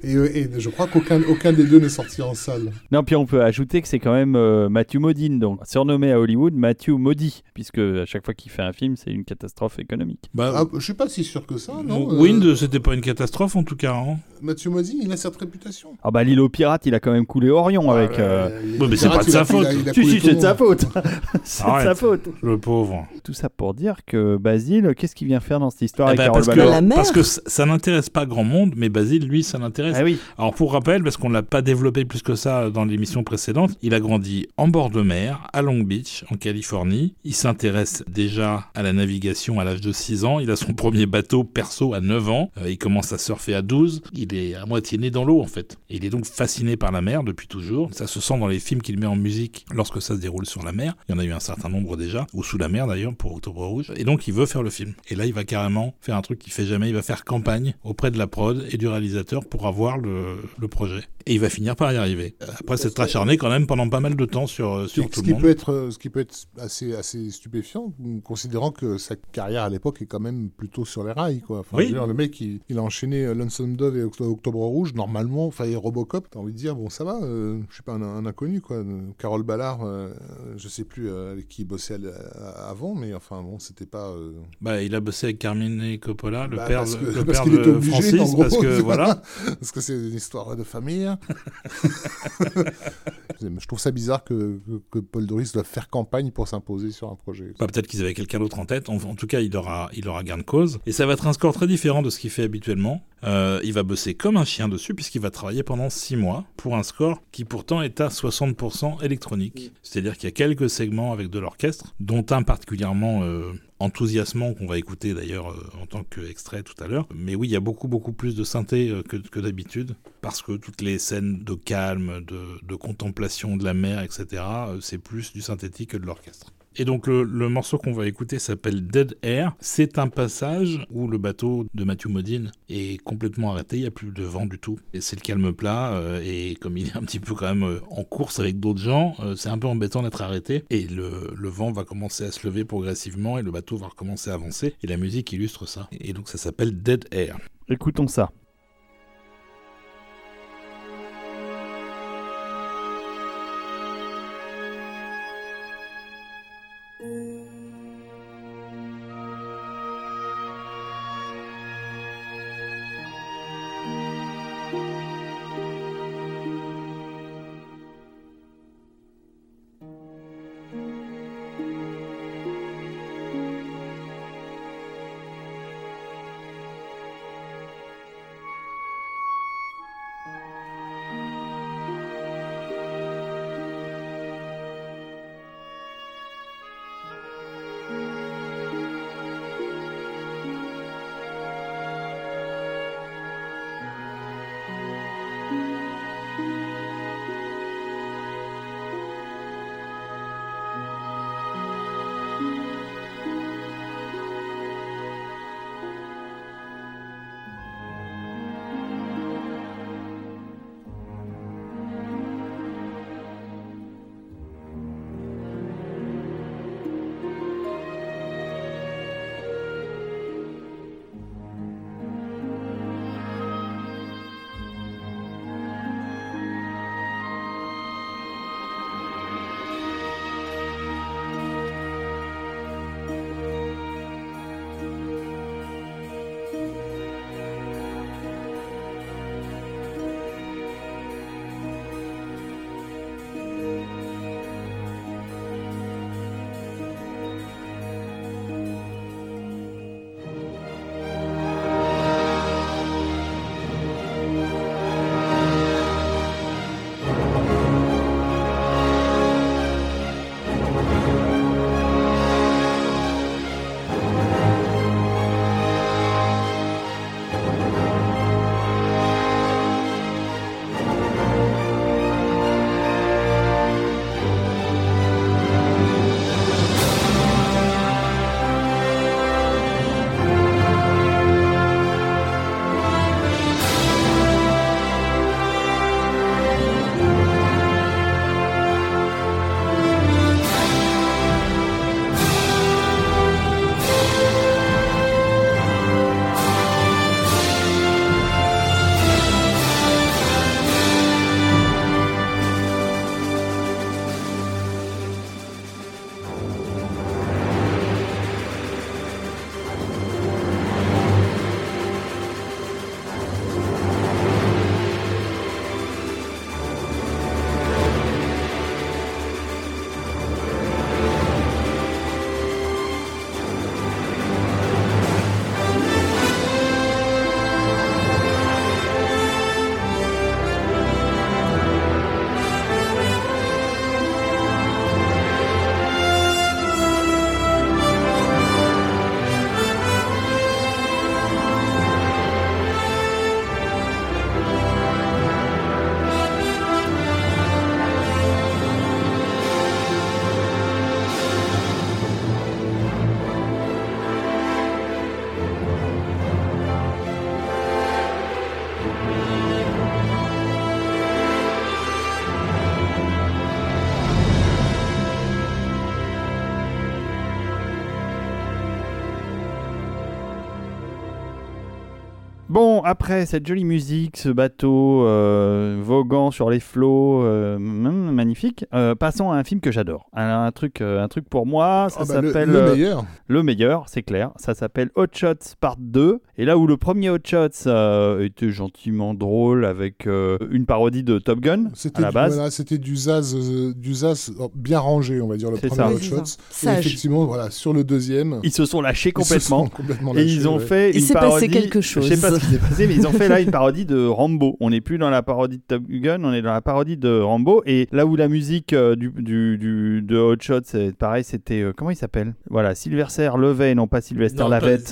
S4: Et, euh, et je crois qu'aucun aucun des deux n'est sorti en salle.
S1: Non, puis on peut ajouter que c'est quand même euh, Matthew Modine, donc surnommé à Hollywood Matthew Maudit, puisque à chaque fois qu'il fait un film, c'est une catastrophe économique.
S2: Bah,
S4: Ah, je suis pas si sûr que ça, non euh,
S2: Wind, c'était pas une catastrophe en tout cas. hein.
S4: Mathieu Modine, il a cette réputation.
S1: Ah bah l'île aux pirates, il a quand même coulé Orion avec... euh,
S4: il-
S2: Ouais, mais c'est pas de sa faute.
S1: Si, si, c'est de sa faute C'est de sa faute
S2: Le pauvre.
S1: Tout ça pour dire que Basile, qu'est-ce qu'il vient faire dans cette histoire
S2: Eh
S1: avec Carole
S2: parce que,
S1: Ballard
S3: La mer.
S2: parce que ça, ça n'intéresse pas grand monde, mais Basile, lui, ça l'intéresse.
S1: Ah oui,
S2: Alors pour rappel, parce qu'on l'a pas développé plus que ça dans l'émission précédente, il a grandi en bord de mer, à Long Beach, en Californie. Il s'intéresse déjà à la navigation à l'âge de 6 ans. Il a son premier bateau perso à 9 ans. Euh, il commence à surfer à 12. Il il est à moitié né dans l'eau en fait. Et il est donc fasciné par la mer depuis toujours. Ça se sent dans les films qu'il met en musique lorsque ça se déroule sur la mer. Il y en a eu un certain nombre déjà, ou sous la mer d'ailleurs pour Octobre Rouge. Et donc il veut faire le film. Et là il va carrément faire un truc qu'il fait jamais. Il va faire campagne auprès de la prod et du réalisateur pour avoir le, le projet. Et il va finir par y arriver. Après s'être acharné quand même pendant pas mal de temps sur, sur
S4: ce
S2: tout le monde.
S4: Peut être, ce qui peut être assez, assez stupéfiant, considérant que sa carrière à l'époque est quand même plutôt sur les rails. Quoi. Enfin,
S2: Oui.
S4: je veux dire, le mec, il, il a enchaîné euh, Lonesome Dove et Octo- Octobre Rouge. Normalement, enfin, et Robocop, t'as envie de dire, bon, ça va, euh, je suis pas un, un inconnu. Quoi. Euh, Carole Ballard, euh, je sais plus euh, avec qui il bossait à- avant, mais enfin, bon, c'était pas. euh,
S2: Bah, il a bossé avec Carmine Coppola, le
S4: bah,
S2: père,
S4: parce que-
S2: le
S4: parce
S2: père de
S4: obligé,
S2: Francis,
S4: en gros,
S2: parce que voilà.
S4: parce que c'est une histoire de famille. je trouve ça bizarre que, que, que Paul Doris doive faire campagne pour s'imposer sur un projet.
S2: Bah, peut-être qu'ils avaient quelqu'un d'autre en tête. En, en tout cas, il aura, il aura gain de cause. Et ça va être un score très différent de ce qu'il fait habituellement. Euh, il va bosser comme un chien dessus, puisqu'il va travailler pendant 6 mois pour un score qui pourtant est à 60% électronique. C'est-à-dire qu'il y a quelques segments avec de l'orchestre, dont un particulièrement euh, enthousiasmant qu'on va écouter d'ailleurs euh, en tant qu'extrait tout à l'heure. Mais oui, il y a beaucoup, beaucoup plus de synthé euh, que, que d'habitude, parce que toutes les scènes de calme, de, de contemplation de la mer, etc., euh, c'est plus du synthétique que de l'orchestre. Et donc le, morceau qu'on va écouter s'appelle Dead Air. C'est un passage où le bateau de Matthew Modine est complètement arrêté, il n'y a plus de vent du tout. Et c'est le calme plat, euh, et comme il est un petit peu quand même euh, en course avec d'autres gens, euh, c'est un peu embêtant d'être arrêté. Et le vent va commencer à se lever progressivement, et le bateau va recommencer à avancer. Et la musique illustre ça. Et donc ça s'appelle Dead Air.
S1: Écoutons ça. Après cette jolie musique, ce bateau euh, voguant sur les flots, magnifique, euh, passons à un film que j'adore. Un, un truc, euh, un truc pour moi, ça
S4: Ah bah, le-
S1: s'appelle
S4: le,
S1: euh,
S4: meilleur.
S1: le meilleur, c'est clair. Ça s'appelle Hot Shots Part 2. Et là où le premier Hot Shots euh, était gentiment drôle avec euh, une parodie de Top Gun à
S4: C'était
S1: la
S4: du,
S1: base.
S4: voilà, c'était du Zaz, euh, du Zaz euh, bien rangé, on va dire, le
S1: C'est
S4: premier
S1: ça.
S4: Hot Shots.
S3: ça.
S4: Et effectivement, voilà, sur le deuxième,
S1: Ils se sont lâchés
S4: ils se
S1: complètement.
S4: sont complètement
S1: Et ils
S4: lâchés,
S1: ont
S4: ouais.
S1: fait
S3: Il
S1: une
S3: s'est passé
S1: parodie.
S3: quelque
S1: Je sais pas
S3: chose.
S1: ce qui s'est passé, mais ils ont fait là une parodie de Rambo. On n'est plus dans la parodie de Top Gun, on est dans la parodie de Rambo. Et là où la musique euh, du, du, du- de Hot Shots, c'est pareil, c'était euh, comment il s'appelle? Voilà, Sylvester Levey, non pas Sylvester Lavette.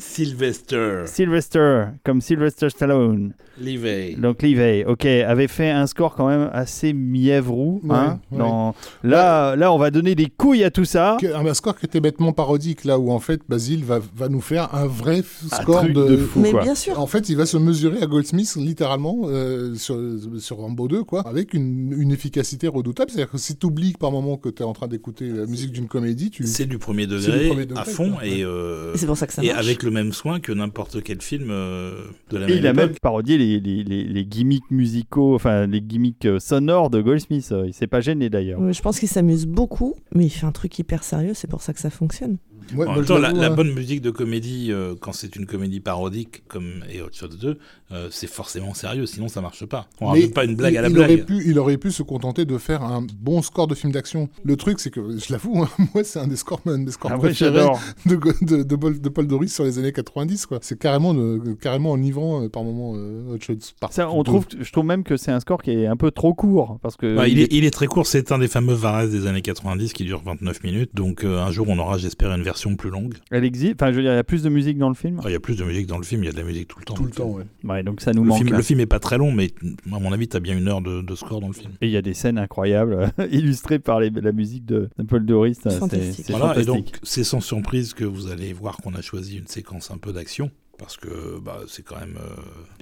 S2: Sylvester.
S1: Sylvester, comme Sylvester Stallone.
S2: Livey.
S1: Donc Livey, ok, avait fait un score quand même assez mièvrou. hein,
S4: Ouais, ouais.
S1: dans- Là, là, on va donner des couilles à tout ça.
S4: Que- Un score qui était bêtement parodique, là où en fait Basile va, va nous faire un vrai
S1: Un
S4: score
S1: truc
S4: de,
S1: de fou.
S3: Mais
S1: quoi.
S3: bien sûr.
S4: En fait, il va se mesurer à Goldsmith littéralement euh, sur, sur Rambo 2, quoi, avec une, une efficacité redoutable. C'est-à-dire que si tu oublies par moment que tu es en train d'écouter la musique d'une comédie, tu.
S2: C'est du premier
S4: C'est
S2: degré,
S4: du premier degré,
S2: à fond
S4: quoi.
S2: et, euh,
S3: Et c'est pour ça que ça
S2: et
S3: marche.
S2: avec le même soin que n'importe quel film euh, de la
S1: Et
S2: même
S1: il a
S2: époque.
S1: même parodié les, les, les, les gimmicks musicaux, enfin les gimmicks euh, sonores de Goldsmith. Euh, Il s'est pas gêné d'ailleurs.
S3: Ouais, Je pense qu'il s'amuse beaucoup, mais il fait un truc hyper sérieux, c'est pour ça que ça fonctionne.
S4: Ouais,
S2: En même temps, la,
S4: hein.
S2: bonne musique de comédie, euh, quand c'est une comédie parodique comme et Hot Shots 2, euh, c'est forcément sérieux, sinon ça marche pas. On
S4: Mais
S2: rajoute pas une blague
S4: il,
S2: à la
S4: il
S2: blague.
S4: Aurait pu, il aurait pu se contenter de faire un bon score de film d'action. Le truc, c'est que, je l'avoue, hein, moi, c'est un des scores, un des scores
S1: Ah
S4: préférés de, de, de, Paul- de Paul Doris sur les années 90. quoi. C'est carrément, de- carrément enivrant euh, par moment. euh, par
S1: Ça, on trouve, je trouve même que c'est un score qui est un peu trop court parce que
S2: Ouais, il, est, il est très court, c'est un des fameux Varese des années 90 qui dure 29 minutes, donc euh, un jour on aura, j'espère, une version plus longue.
S1: elle existe. Enfin, je veux dire, il y a plus de musique dans le film.
S2: Ah, Il y a plus de musique dans le film, il y a de la musique tout le temps.
S4: tout le temps. Ouais.
S1: Ouais, donc ça nous
S2: Le
S1: manque.
S2: film,
S1: là.
S2: le film est pas très long, mais à mon avis, t'as bien une heure de, de score dans le film.
S1: Et il y a des scènes incroyables illustrées par les- la musique de, Paul Doris. ça, C'est
S3: Fantastique.
S2: et donc c'est sans surprise que vous allez voir qu'on a choisi une séquence un peu d'action. Parce que bah, c'est quand même euh,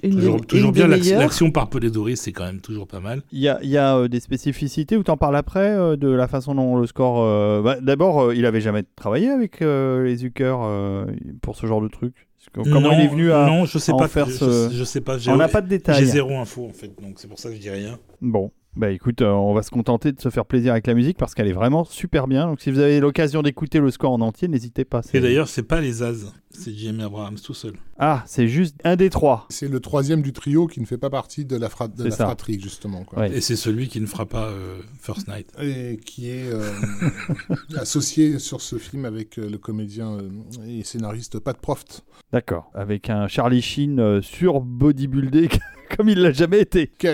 S3: Une
S2: toujours,
S3: des-
S2: toujours
S3: une
S2: bien l'action- par Doris, c'est quand même toujours pas mal.
S1: Il y a, il y a, euh, des spécificités où t'en parles après euh, de la façon dont le score. euh, bah, D'abord, euh, il avait jamais travaillé avec euh, les Zucker euh, pour ce genre de truc. Comment
S2: Non,
S1: il est venu à.
S2: Non, je sais pas.
S1: faire
S2: je,
S1: ce-
S2: je- je sais pas. j'ai-
S1: On n'a pas de
S2: J'ai
S1: détails.
S2: zéro info en fait, donc c'est pour ça que je dis rien.
S1: Bon, bah écoute, euh, on va se contenter de se faire plaisir avec la musique parce qu'elle est vraiment super bien. Donc si vous avez l'occasion d'écouter le score en entier, n'hésitez pas.
S2: Et d'ailleurs, c'est pas les As, c'est Jimmy Abrahams tout seul.
S1: Ah, c'est juste un des trois.
S4: C'est le troisième du trio qui ne fait pas partie de la, fra- de
S1: C'est
S4: la
S1: ça.
S4: fratrie, justement. Quoi.
S1: Ouais.
S2: Et c'est celui qui ne fera pas euh, First Night.
S4: Et qui est euh, associé sur ce film avec euh, le comédien euh, et scénariste Pat Proft,
S1: D'accord. Avec un Charlie Sheen euh, sur bodybuildé comme il l'a jamais été.
S4: qui a,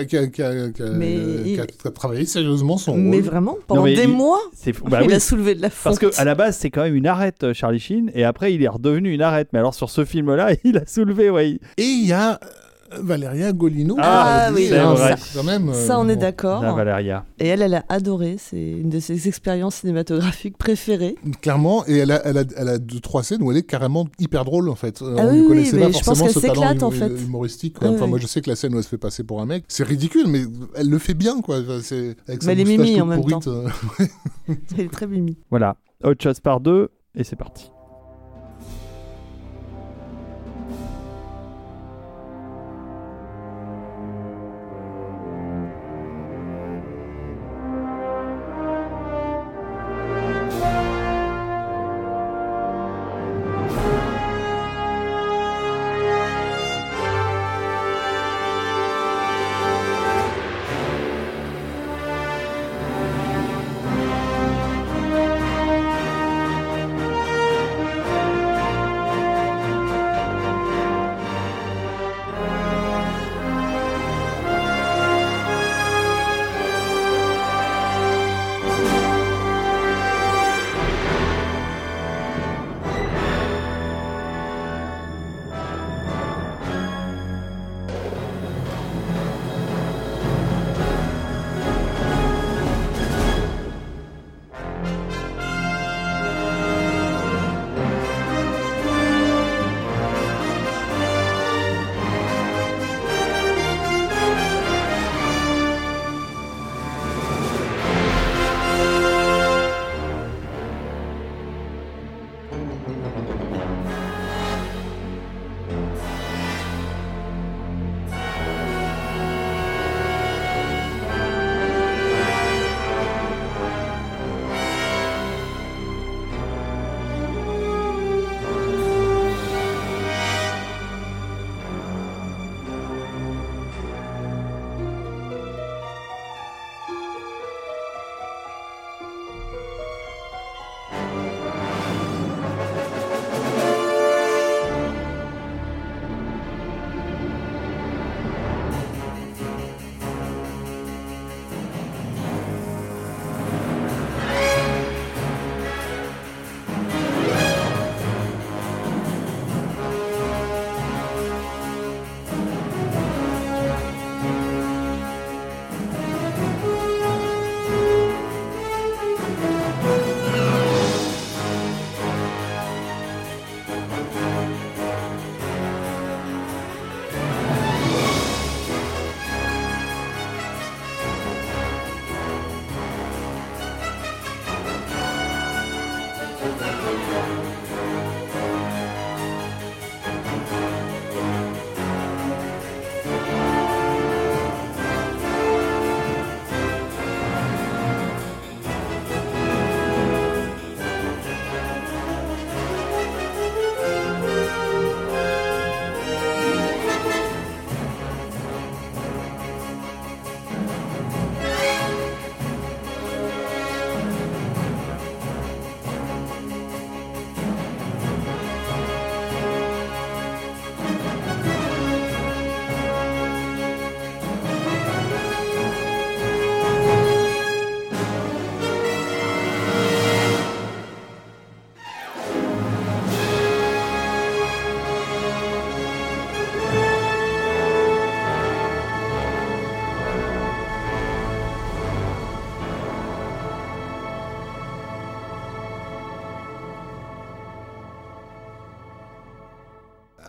S3: Mais
S4: euh,
S3: il-
S4: a- travaillé sérieusement son
S3: Mais
S4: rôle.
S3: vraiment, pendant
S1: mais
S3: des
S1: il-
S3: mois.
S1: Bah
S3: il
S1: oui.
S3: a soulevé de la
S1: Parce
S3: fonte.
S1: que à la base, c'est quand même une arête, Charlie Sheen, et après, il est redevenu une arête. Mais alors, sur ce film-là, il a soulevé, ouais. il-
S4: Et il y a euh, Valéria Golino.
S1: Ah,
S4: qui a
S3: oui,
S4: dit,
S1: c'est vrai.
S4: quand même, euh,
S3: Ça, on est
S4: bon.
S3: d'accord.
S1: La Valéria.
S3: Et elle, elle a adoré. C'est une de ses expériences cinématographiques préférées.
S4: Clairement, et elle a, elle, a, elle a deux, trois scènes où elle est carrément hyper drôle en fait. Euh,
S3: Ah
S4: on
S3: oui,
S4: ne
S3: oui,
S4: connaissait
S3: mais
S4: pas
S3: je pense
S4: forcément
S3: qu'elle
S4: ce talent
S3: s'éclate, en
S4: hum-
S3: fait.
S4: humoristique. quoi. Enfin, moi je sais que la scène où elle se fait passer pour un mec, c'est ridicule, mais elle le fait bien quoi. Enfin, c'est avec sa
S3: Mais elle est mimi en même
S4: pourrite, euh,
S3: Elle est très mimi.
S1: Voilà. Hot Shots par deux, et c'est parti.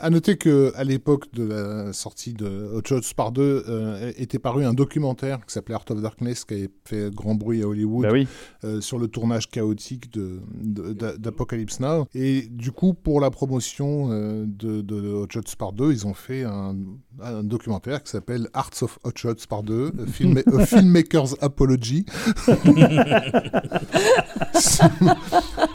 S4: À noter que à l'époque de la sortie de Hot Shots Part 2 euh, était paru un documentaire qui s'appelait Art of Darkness qui avait fait grand bruit à Hollywood
S1: Bah oui.
S4: euh, sur le tournage chaotique de, de- d'a- d'Apocalypse Now. Et du coup, pour la promotion euh, de, de Hot Shots Part 2, ils ont fait un, un documentaire qui s'appelle Arts of Hot Shots Part 2, a, film- a Filmmaker's Apology.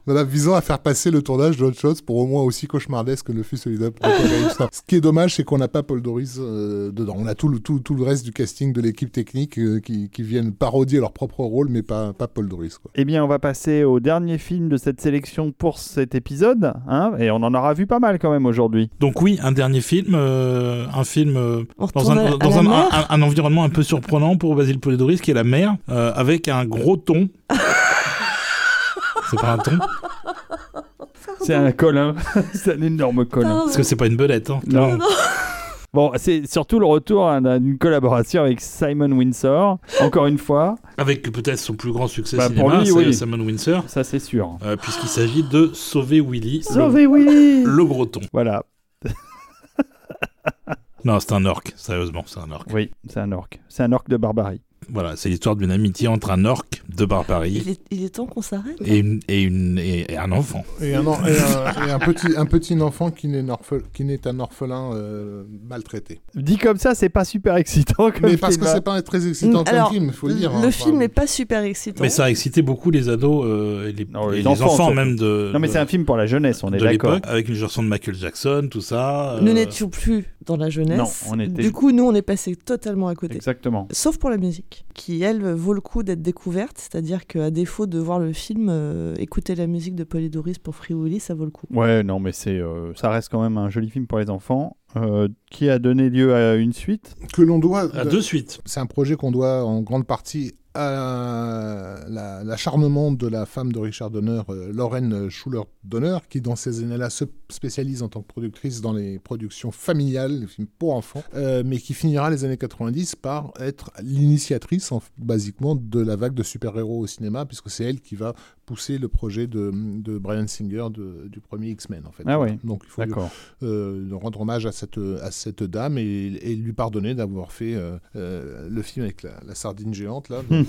S4: voilà, visant à faire passer le tournage de Hot Shots pour au moins aussi cauchemardesque que le fut celui d'Apocalypse Now. Ce qui est dommage, c'est qu'on n'a pas Paul Doris euh, dedans. On a tout le, tout, tout le reste du casting de l'équipe technique euh, qui, qui viennent parodier leur propre rôle, mais pas, pas Paul Doris. Quoi.
S1: Eh bien, on va passer au dernier film de cette sélection pour cet épisode. Hein et on en aura vu pas mal quand même aujourd'hui.
S2: Donc oui, un dernier film, euh, un film euh, dans, un, dans un, un- un environnement un peu surprenant pour Basile Polidoris, qui est la mer, euh, avec un gros thon. c'est pas un thon
S1: C'est un colin. c'est un énorme colin.
S2: Parce que c'est pas une belette. Hein.
S1: Non. Bon, c'est surtout le retour hein, d'une collaboration avec Simon Windsor. Encore une fois,
S2: Avec peut-être son plus grand succès
S1: Bah,
S2: cinéma,
S1: lui,
S2: c'est
S1: oui.
S2: Simon Windsor,
S1: ça c'est sûr.
S2: euh, puisqu'il s'agit de Sauver Willy,
S1: Sauvez Willy
S2: le, le gros.
S1: Voilà,
S2: Non, c'est un orc, sérieusement, c'est un orc.
S1: oui, c'est un orc. C'est un orc de barbarie.
S2: Voilà, c'est l'histoire d'une amitié entre un orc de barbarie
S3: Il est, il est temps qu'on s'arrête.
S2: et, une, et, une, et, et un enfant.
S4: Et un, en- et un- et un petit, un petit enfant qui n'est orphe- qui n'est un orphelin euh, maltraité.
S1: Dit comme ça, c'est pas super excitant comme
S4: Mais parce que
S1: film,
S4: c'est pas très excitant comme
S3: Alors,
S4: film, il faut le dire.
S3: Le
S4: hein.
S3: film
S4: Enfin,
S3: n'est pas super excitant.
S2: Mais ça a excité beaucoup les ados euh, et les,
S1: Non,
S2: et
S1: les
S2: les
S1: enfants,
S2: même de,
S1: Non, mais c'est un film pour la jeunesse, on est
S2: de
S1: d'accord.
S2: l'époque, avec une chanson de Michael Jackson, tout ça. euh,
S3: Nous n'étions plus dans la jeunesse.
S1: Non, on était-
S3: Du coup, nous, on est passé totalement à côté.
S1: Exactement.
S3: Sauf pour la musique, qui elle vaut le coup d'être découverte, c'est-à-dire qu'à défaut de voir le film, euh, écouter la musique de Polydoris pour Free Willy, ça vaut le coup.
S1: Ouais, non, mais c'est, euh, ça reste quand même un joli film pour les enfants, euh, qui a donné lieu à une suite?
S4: que l'on doit.
S2: À deux suites.
S4: C'est un projet qu'on doit en grande partie à la- l'acharnement de la femme de Richard Donner, euh, Lauren Schuller Donner, qui dans ces années-là se spécialise en tant que productrice dans les productions familiales, les films pour enfants, euh, mais qui finira les années 90 par être l'initiatrice, en- basiquement, de la vague de super-héros au cinéma, puisque c'est elle qui va pousser le projet de, de Brian Singer de- du premier X-Men, en fait.
S1: Ah ouais.
S4: Donc il faut euh, rendre hommage à cette, à cette dame et, et lui pardonner d'avoir fait euh, euh, le film avec la, la sardine géante. Là. Donc,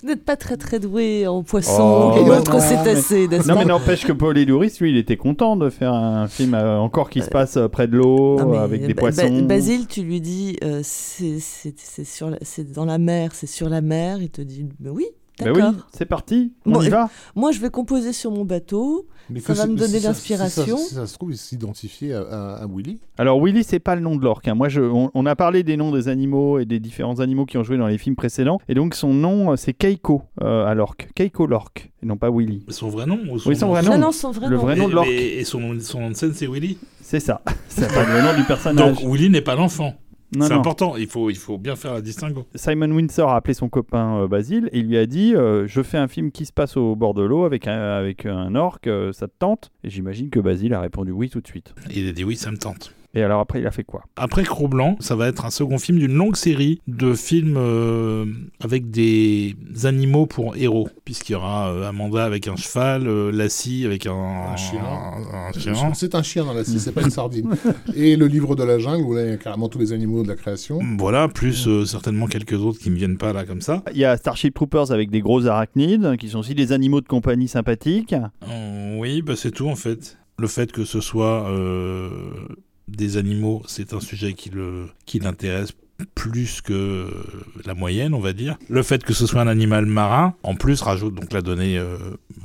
S3: Vous n'êtes pas très très doué en poisson
S1: Oh,
S3: et
S1: bah
S3: autres
S1: non,
S3: cétacés,
S1: Non,
S3: pas
S1: mais n'empêche que Paul Louris, lui, il était content de faire un film euh, encore qui se passe euh, près de l'eau, avec des poissons.
S3: Basile, tu lui dis, euh, c'est c'est- c'est sur la- c'est dans la mer, c'est sur la mer. Il te dit, mais oui, D'accord.
S1: oui, c'est parti, on
S3: Bon,
S1: y va.
S3: Moi, je vais composer sur mon bateau.
S4: mais
S3: Ça va me donner
S4: si ça-
S3: l'inspiration.
S4: Si ça, si ça se trouve, il s'identifiait à, à- à Willy.
S1: Alors Willy, c'est pas le nom de l'orque. hein. Moi, je, on, on a parlé des noms des animaux et des différents animaux qui ont joué dans les films précédents, et donc son nom, euh, c'est Keiko euh, à l'orque. Keiko l'orque, et non pas Willy.
S2: Son vrai nom ou
S1: Oui, son vrai
S3: Non,
S1: nom.
S3: non, son vrai
S1: Le
S3: nom.
S1: vrai nom de
S2: Et-
S1: l'orque.
S2: Et, et son, nom- son nom de scène, c'est Willy?
S1: C'est ça. c'est pas le nom du personnage.
S2: Donc Willy n'est pas l'enfant. C'est important, il faut, il faut bien faire la distinguo.
S1: Simon Windsor a appelé son copain euh, Basile et il lui a dit euh, Je fais un film qui se passe au bord de l'eau avec un, avec un orque, euh, ça te tente? Et j'imagine que Basile a répondu oui tout de suite.
S2: Il a dit oui, ça me tente.
S1: Et alors après, il a fait quoi?
S2: Après Cro-Blanc, ça va être un second film d'une longue série de films euh, avec des animaux pour héros. Puisqu'il y aura euh, Amanda avec un cheval, euh, Lassie avec un,
S4: Un chien.
S2: un- un chien.
S4: C'est un chien dans la scie, c'est pas une sardine. Et le livre de la jungle, où là, il y a carrément tous les animaux de la création.
S2: Voilà, plus euh, certainement quelques autres qui me viennent pas là comme ça.
S1: Il y a Starship Troopers avec des gros arachnides, qui sont aussi des animaux de compagnie sympathiques.
S2: Oui, bah c'est tout en fait. Le fait que ce soit euh, des animaux, c'est un sujet qui l'intéresse plus que la moyenne, on va dire. Le fait que ce soit un animal marin, en plus, rajoute donc la donnée euh,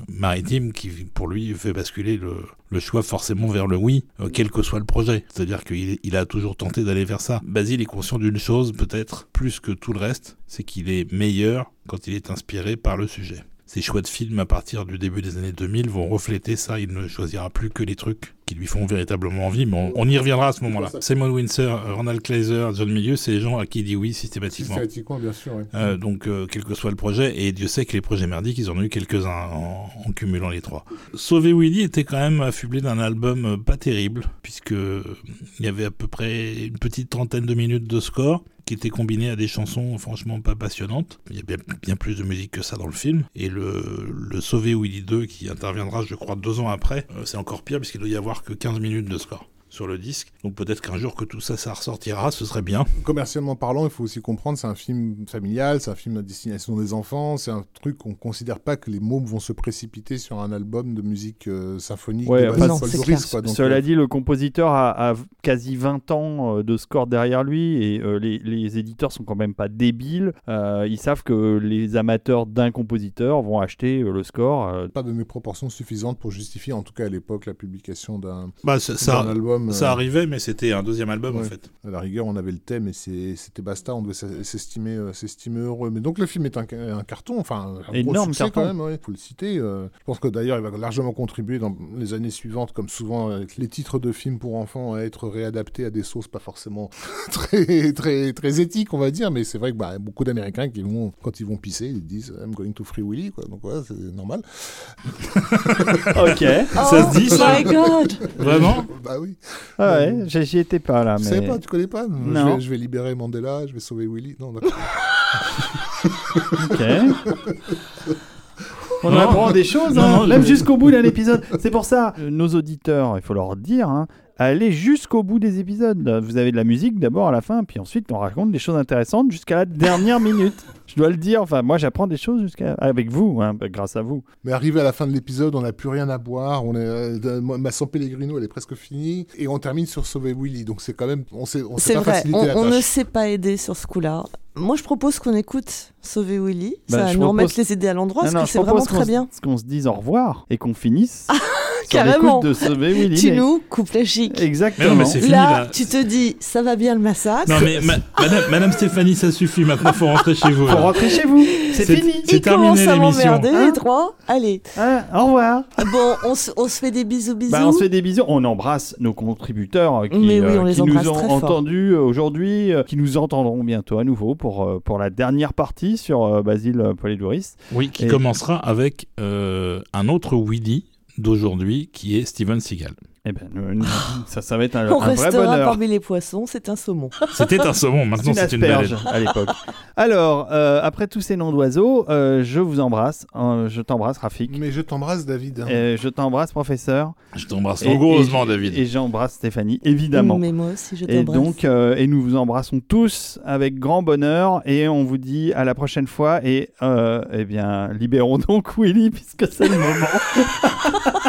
S2: maritime qui, pour lui, fait basculer le, choix forcément vers le oui, euh, quel que soit le projet. C'est-à-dire qu'il a toujours tenté d'aller vers ça. Basile est conscient d'une chose, peut-être plus que tout le reste, c'est qu'il est meilleur quand il est inspiré par le sujet. Ses choix de films à partir du début des années 2000 vont refléter ça. Il ne choisira plus que les trucs qui lui font véritablement envie, mais on, on y reviendra à ce moment-là. Simon Windsor, Ronald Kleiser, John Milieu, c'est les gens à qui il dit oui systématiquement.
S4: Systématiquement, bien sûr.
S2: Euh, donc, euh, quel que soit le projet, et Dieu sait que les projets merdiques, ils en ont eu quelques-uns en, en cumulant les trois. Sauver Willy était quand même affublé d'un album pas terrible, puisque euh, il y avait à peu près une petite trentaine de minutes de score, qui était combiné à des chansons franchement pas passionnantes. Il y a bien, plus de musique que ça dans le film. Et le, le Sauver Willy 2 qui interviendra, je crois, deux ans après, euh, c'est encore pire puisqu'il doit y avoir que 15 minutes de score sur le disque. Donc peut-être qu'un jour que tout ça, ça ressortira, ce serait bien.
S4: Commercialement parlant, il faut aussi comprendre, c'est un film familial, c'est un film à destination des enfants, c'est un truc qu'on considère pas que les mômes vont se précipiter sur un album de musique euh, symphonique
S1: Ouais,
S4: de Basil
S3: non,
S4: Doris, quoi. Donc,
S1: Cela
S4: euh,
S1: dit, le compositeur a, a quasi 20 ans euh, de score derrière lui et euh, les, les éditeurs sont quand même pas débiles. Euh, ils savent que les amateurs d'un compositeur vont acheter euh, le score. euh,
S4: pas donné proportions suffisantes pour justifier, en tout cas à l'époque, la publication d'un
S2: Bah, ça, ça,
S4: euh,
S2: arrivait, mais c'était un deuxième album en
S4: Ouais.
S2: fait.
S4: À la rigueur, on avait le thème et c'était basta, on devait s'estimer euh, s'estimer heureux. Mais donc le film est un, ca- un carton, enfin un gros
S1: Énorme
S4: succès
S1: carton.
S4: quand même, il faut le citer. euh. je pense que d'ailleurs il va largement contribuer dans les années suivantes, comme souvent avec les titres de films pour enfants, à être réadaptés à des sauces pas forcément très, très, très éthiques, on va dire. Mais c'est vrai que bah, beaucoup d'Américains qui vont, quand ils vont pisser, ils disent I'm going to Free Willy, quoi. Donc voilà, c'est normal.
S1: Ok.
S2: Ça se dit, ça
S3: Oh my god
S2: Vraiment?
S4: Bah oui.
S1: Ah ouais, j'y j'y étais pas là.
S4: Tu
S1: Mais...
S4: savais pas, tu connais pas
S1: Non.
S4: Je vais, je vais libérer Mandela, je vais sauver Willy. Non, d'accord.
S1: Ok. On
S2: Non.
S1: apprend des choses,
S2: Non,
S1: hein,
S2: non,
S1: même jusqu'au bout d'un épisode. C'est pour ça, euh, nos auditeurs, il faut leur dire, hein, allez jusqu'au bout des épisodes. Vous avez de la musique d'abord à la fin, puis ensuite on raconte des choses intéressantes jusqu'à la dernière minute. Je dois le dire, enfin moi j'apprends des choses jusqu'à avec vous, hein, grâce à vous.
S4: Mais arrivé à la fin de l'épisode, on n'a plus rien à boire. On est, euh, ma San Pellegrino, elle est presque finie. Et on termine sur Sauver Willy. Donc c'est quand même. On s'est on s'est
S3: C'est
S4: pas
S3: vrai,
S4: facilité
S3: on,
S4: la
S3: on ne s'est pas aidé sur ce coup-là. Moi, je propose qu'on écoute Sauver Willy.
S1: Bah,
S3: ça va
S1: je
S3: nous
S1: propose-
S3: remettre les idées à l'endroit,
S1: Non,
S3: parce
S1: non,
S3: que
S1: je
S3: c'est vraiment très bien.
S1: Qu'on se dise au revoir et qu'on finisse
S3: Carrément.
S1: de Willy.
S3: Tu
S1: mais-
S3: nous coupes la chic.
S1: Exactement.
S2: Mais non, mais c'est fini
S3: Là,
S2: là.
S3: tu te dis, ça va bien le massacre.
S2: Non mais ma- madame, madame Stéphanie, ça suffit maintenant, faut rentrer chez vous.
S1: Faut rentrer chez vous. C'est fini.
S2: c'est terminé
S3: à
S2: l'émission.
S3: m'emmerder,
S1: Hein
S3: les trois. Allez.
S1: Hein, au revoir.
S3: Bon, on se, on fait des bisous, bisous.
S1: Bah, on se fait des bisous. On embrasse nos contributeurs qui,
S3: Mais oui, on
S1: euh, qui nous ont entendus euh, aujourd'hui, euh, qui nous entendront bientôt à nouveau pour, euh, pour la dernière partie sur euh, Basile Polidouris.
S2: Oui, qui
S1: Et-
S2: commencera avec euh, un autre Willy d'aujourd'hui qui est Steven Seagal.
S1: Eh ben, nous- nous- ça, ça va être un,
S3: On
S1: un vrai bonheur.
S3: parmi les poissons, c'est un saumon.
S2: C'était un saumon, maintenant
S1: C'est une asperge à l'époque. Alors, euh, après tous ces noms d'oiseaux, euh, je vous embrasse. Euh, je t'embrasse, Rafik.
S4: Mais je t'embrasse, David.
S1: Euh, je t'embrasse, professeur.
S2: Je t'embrasse
S1: Et-
S2: rigoureusement,
S1: et-
S2: David.
S1: Et j'embrasse Stéphanie, évidemment.
S3: Mais moi aussi, je
S1: Et
S3: t'embrasse.
S1: donc, euh, et nous vous embrassons tous avec grand bonheur et on vous dit à la prochaine fois et euh, eh bien libérons donc Willy puisque c'est le moment.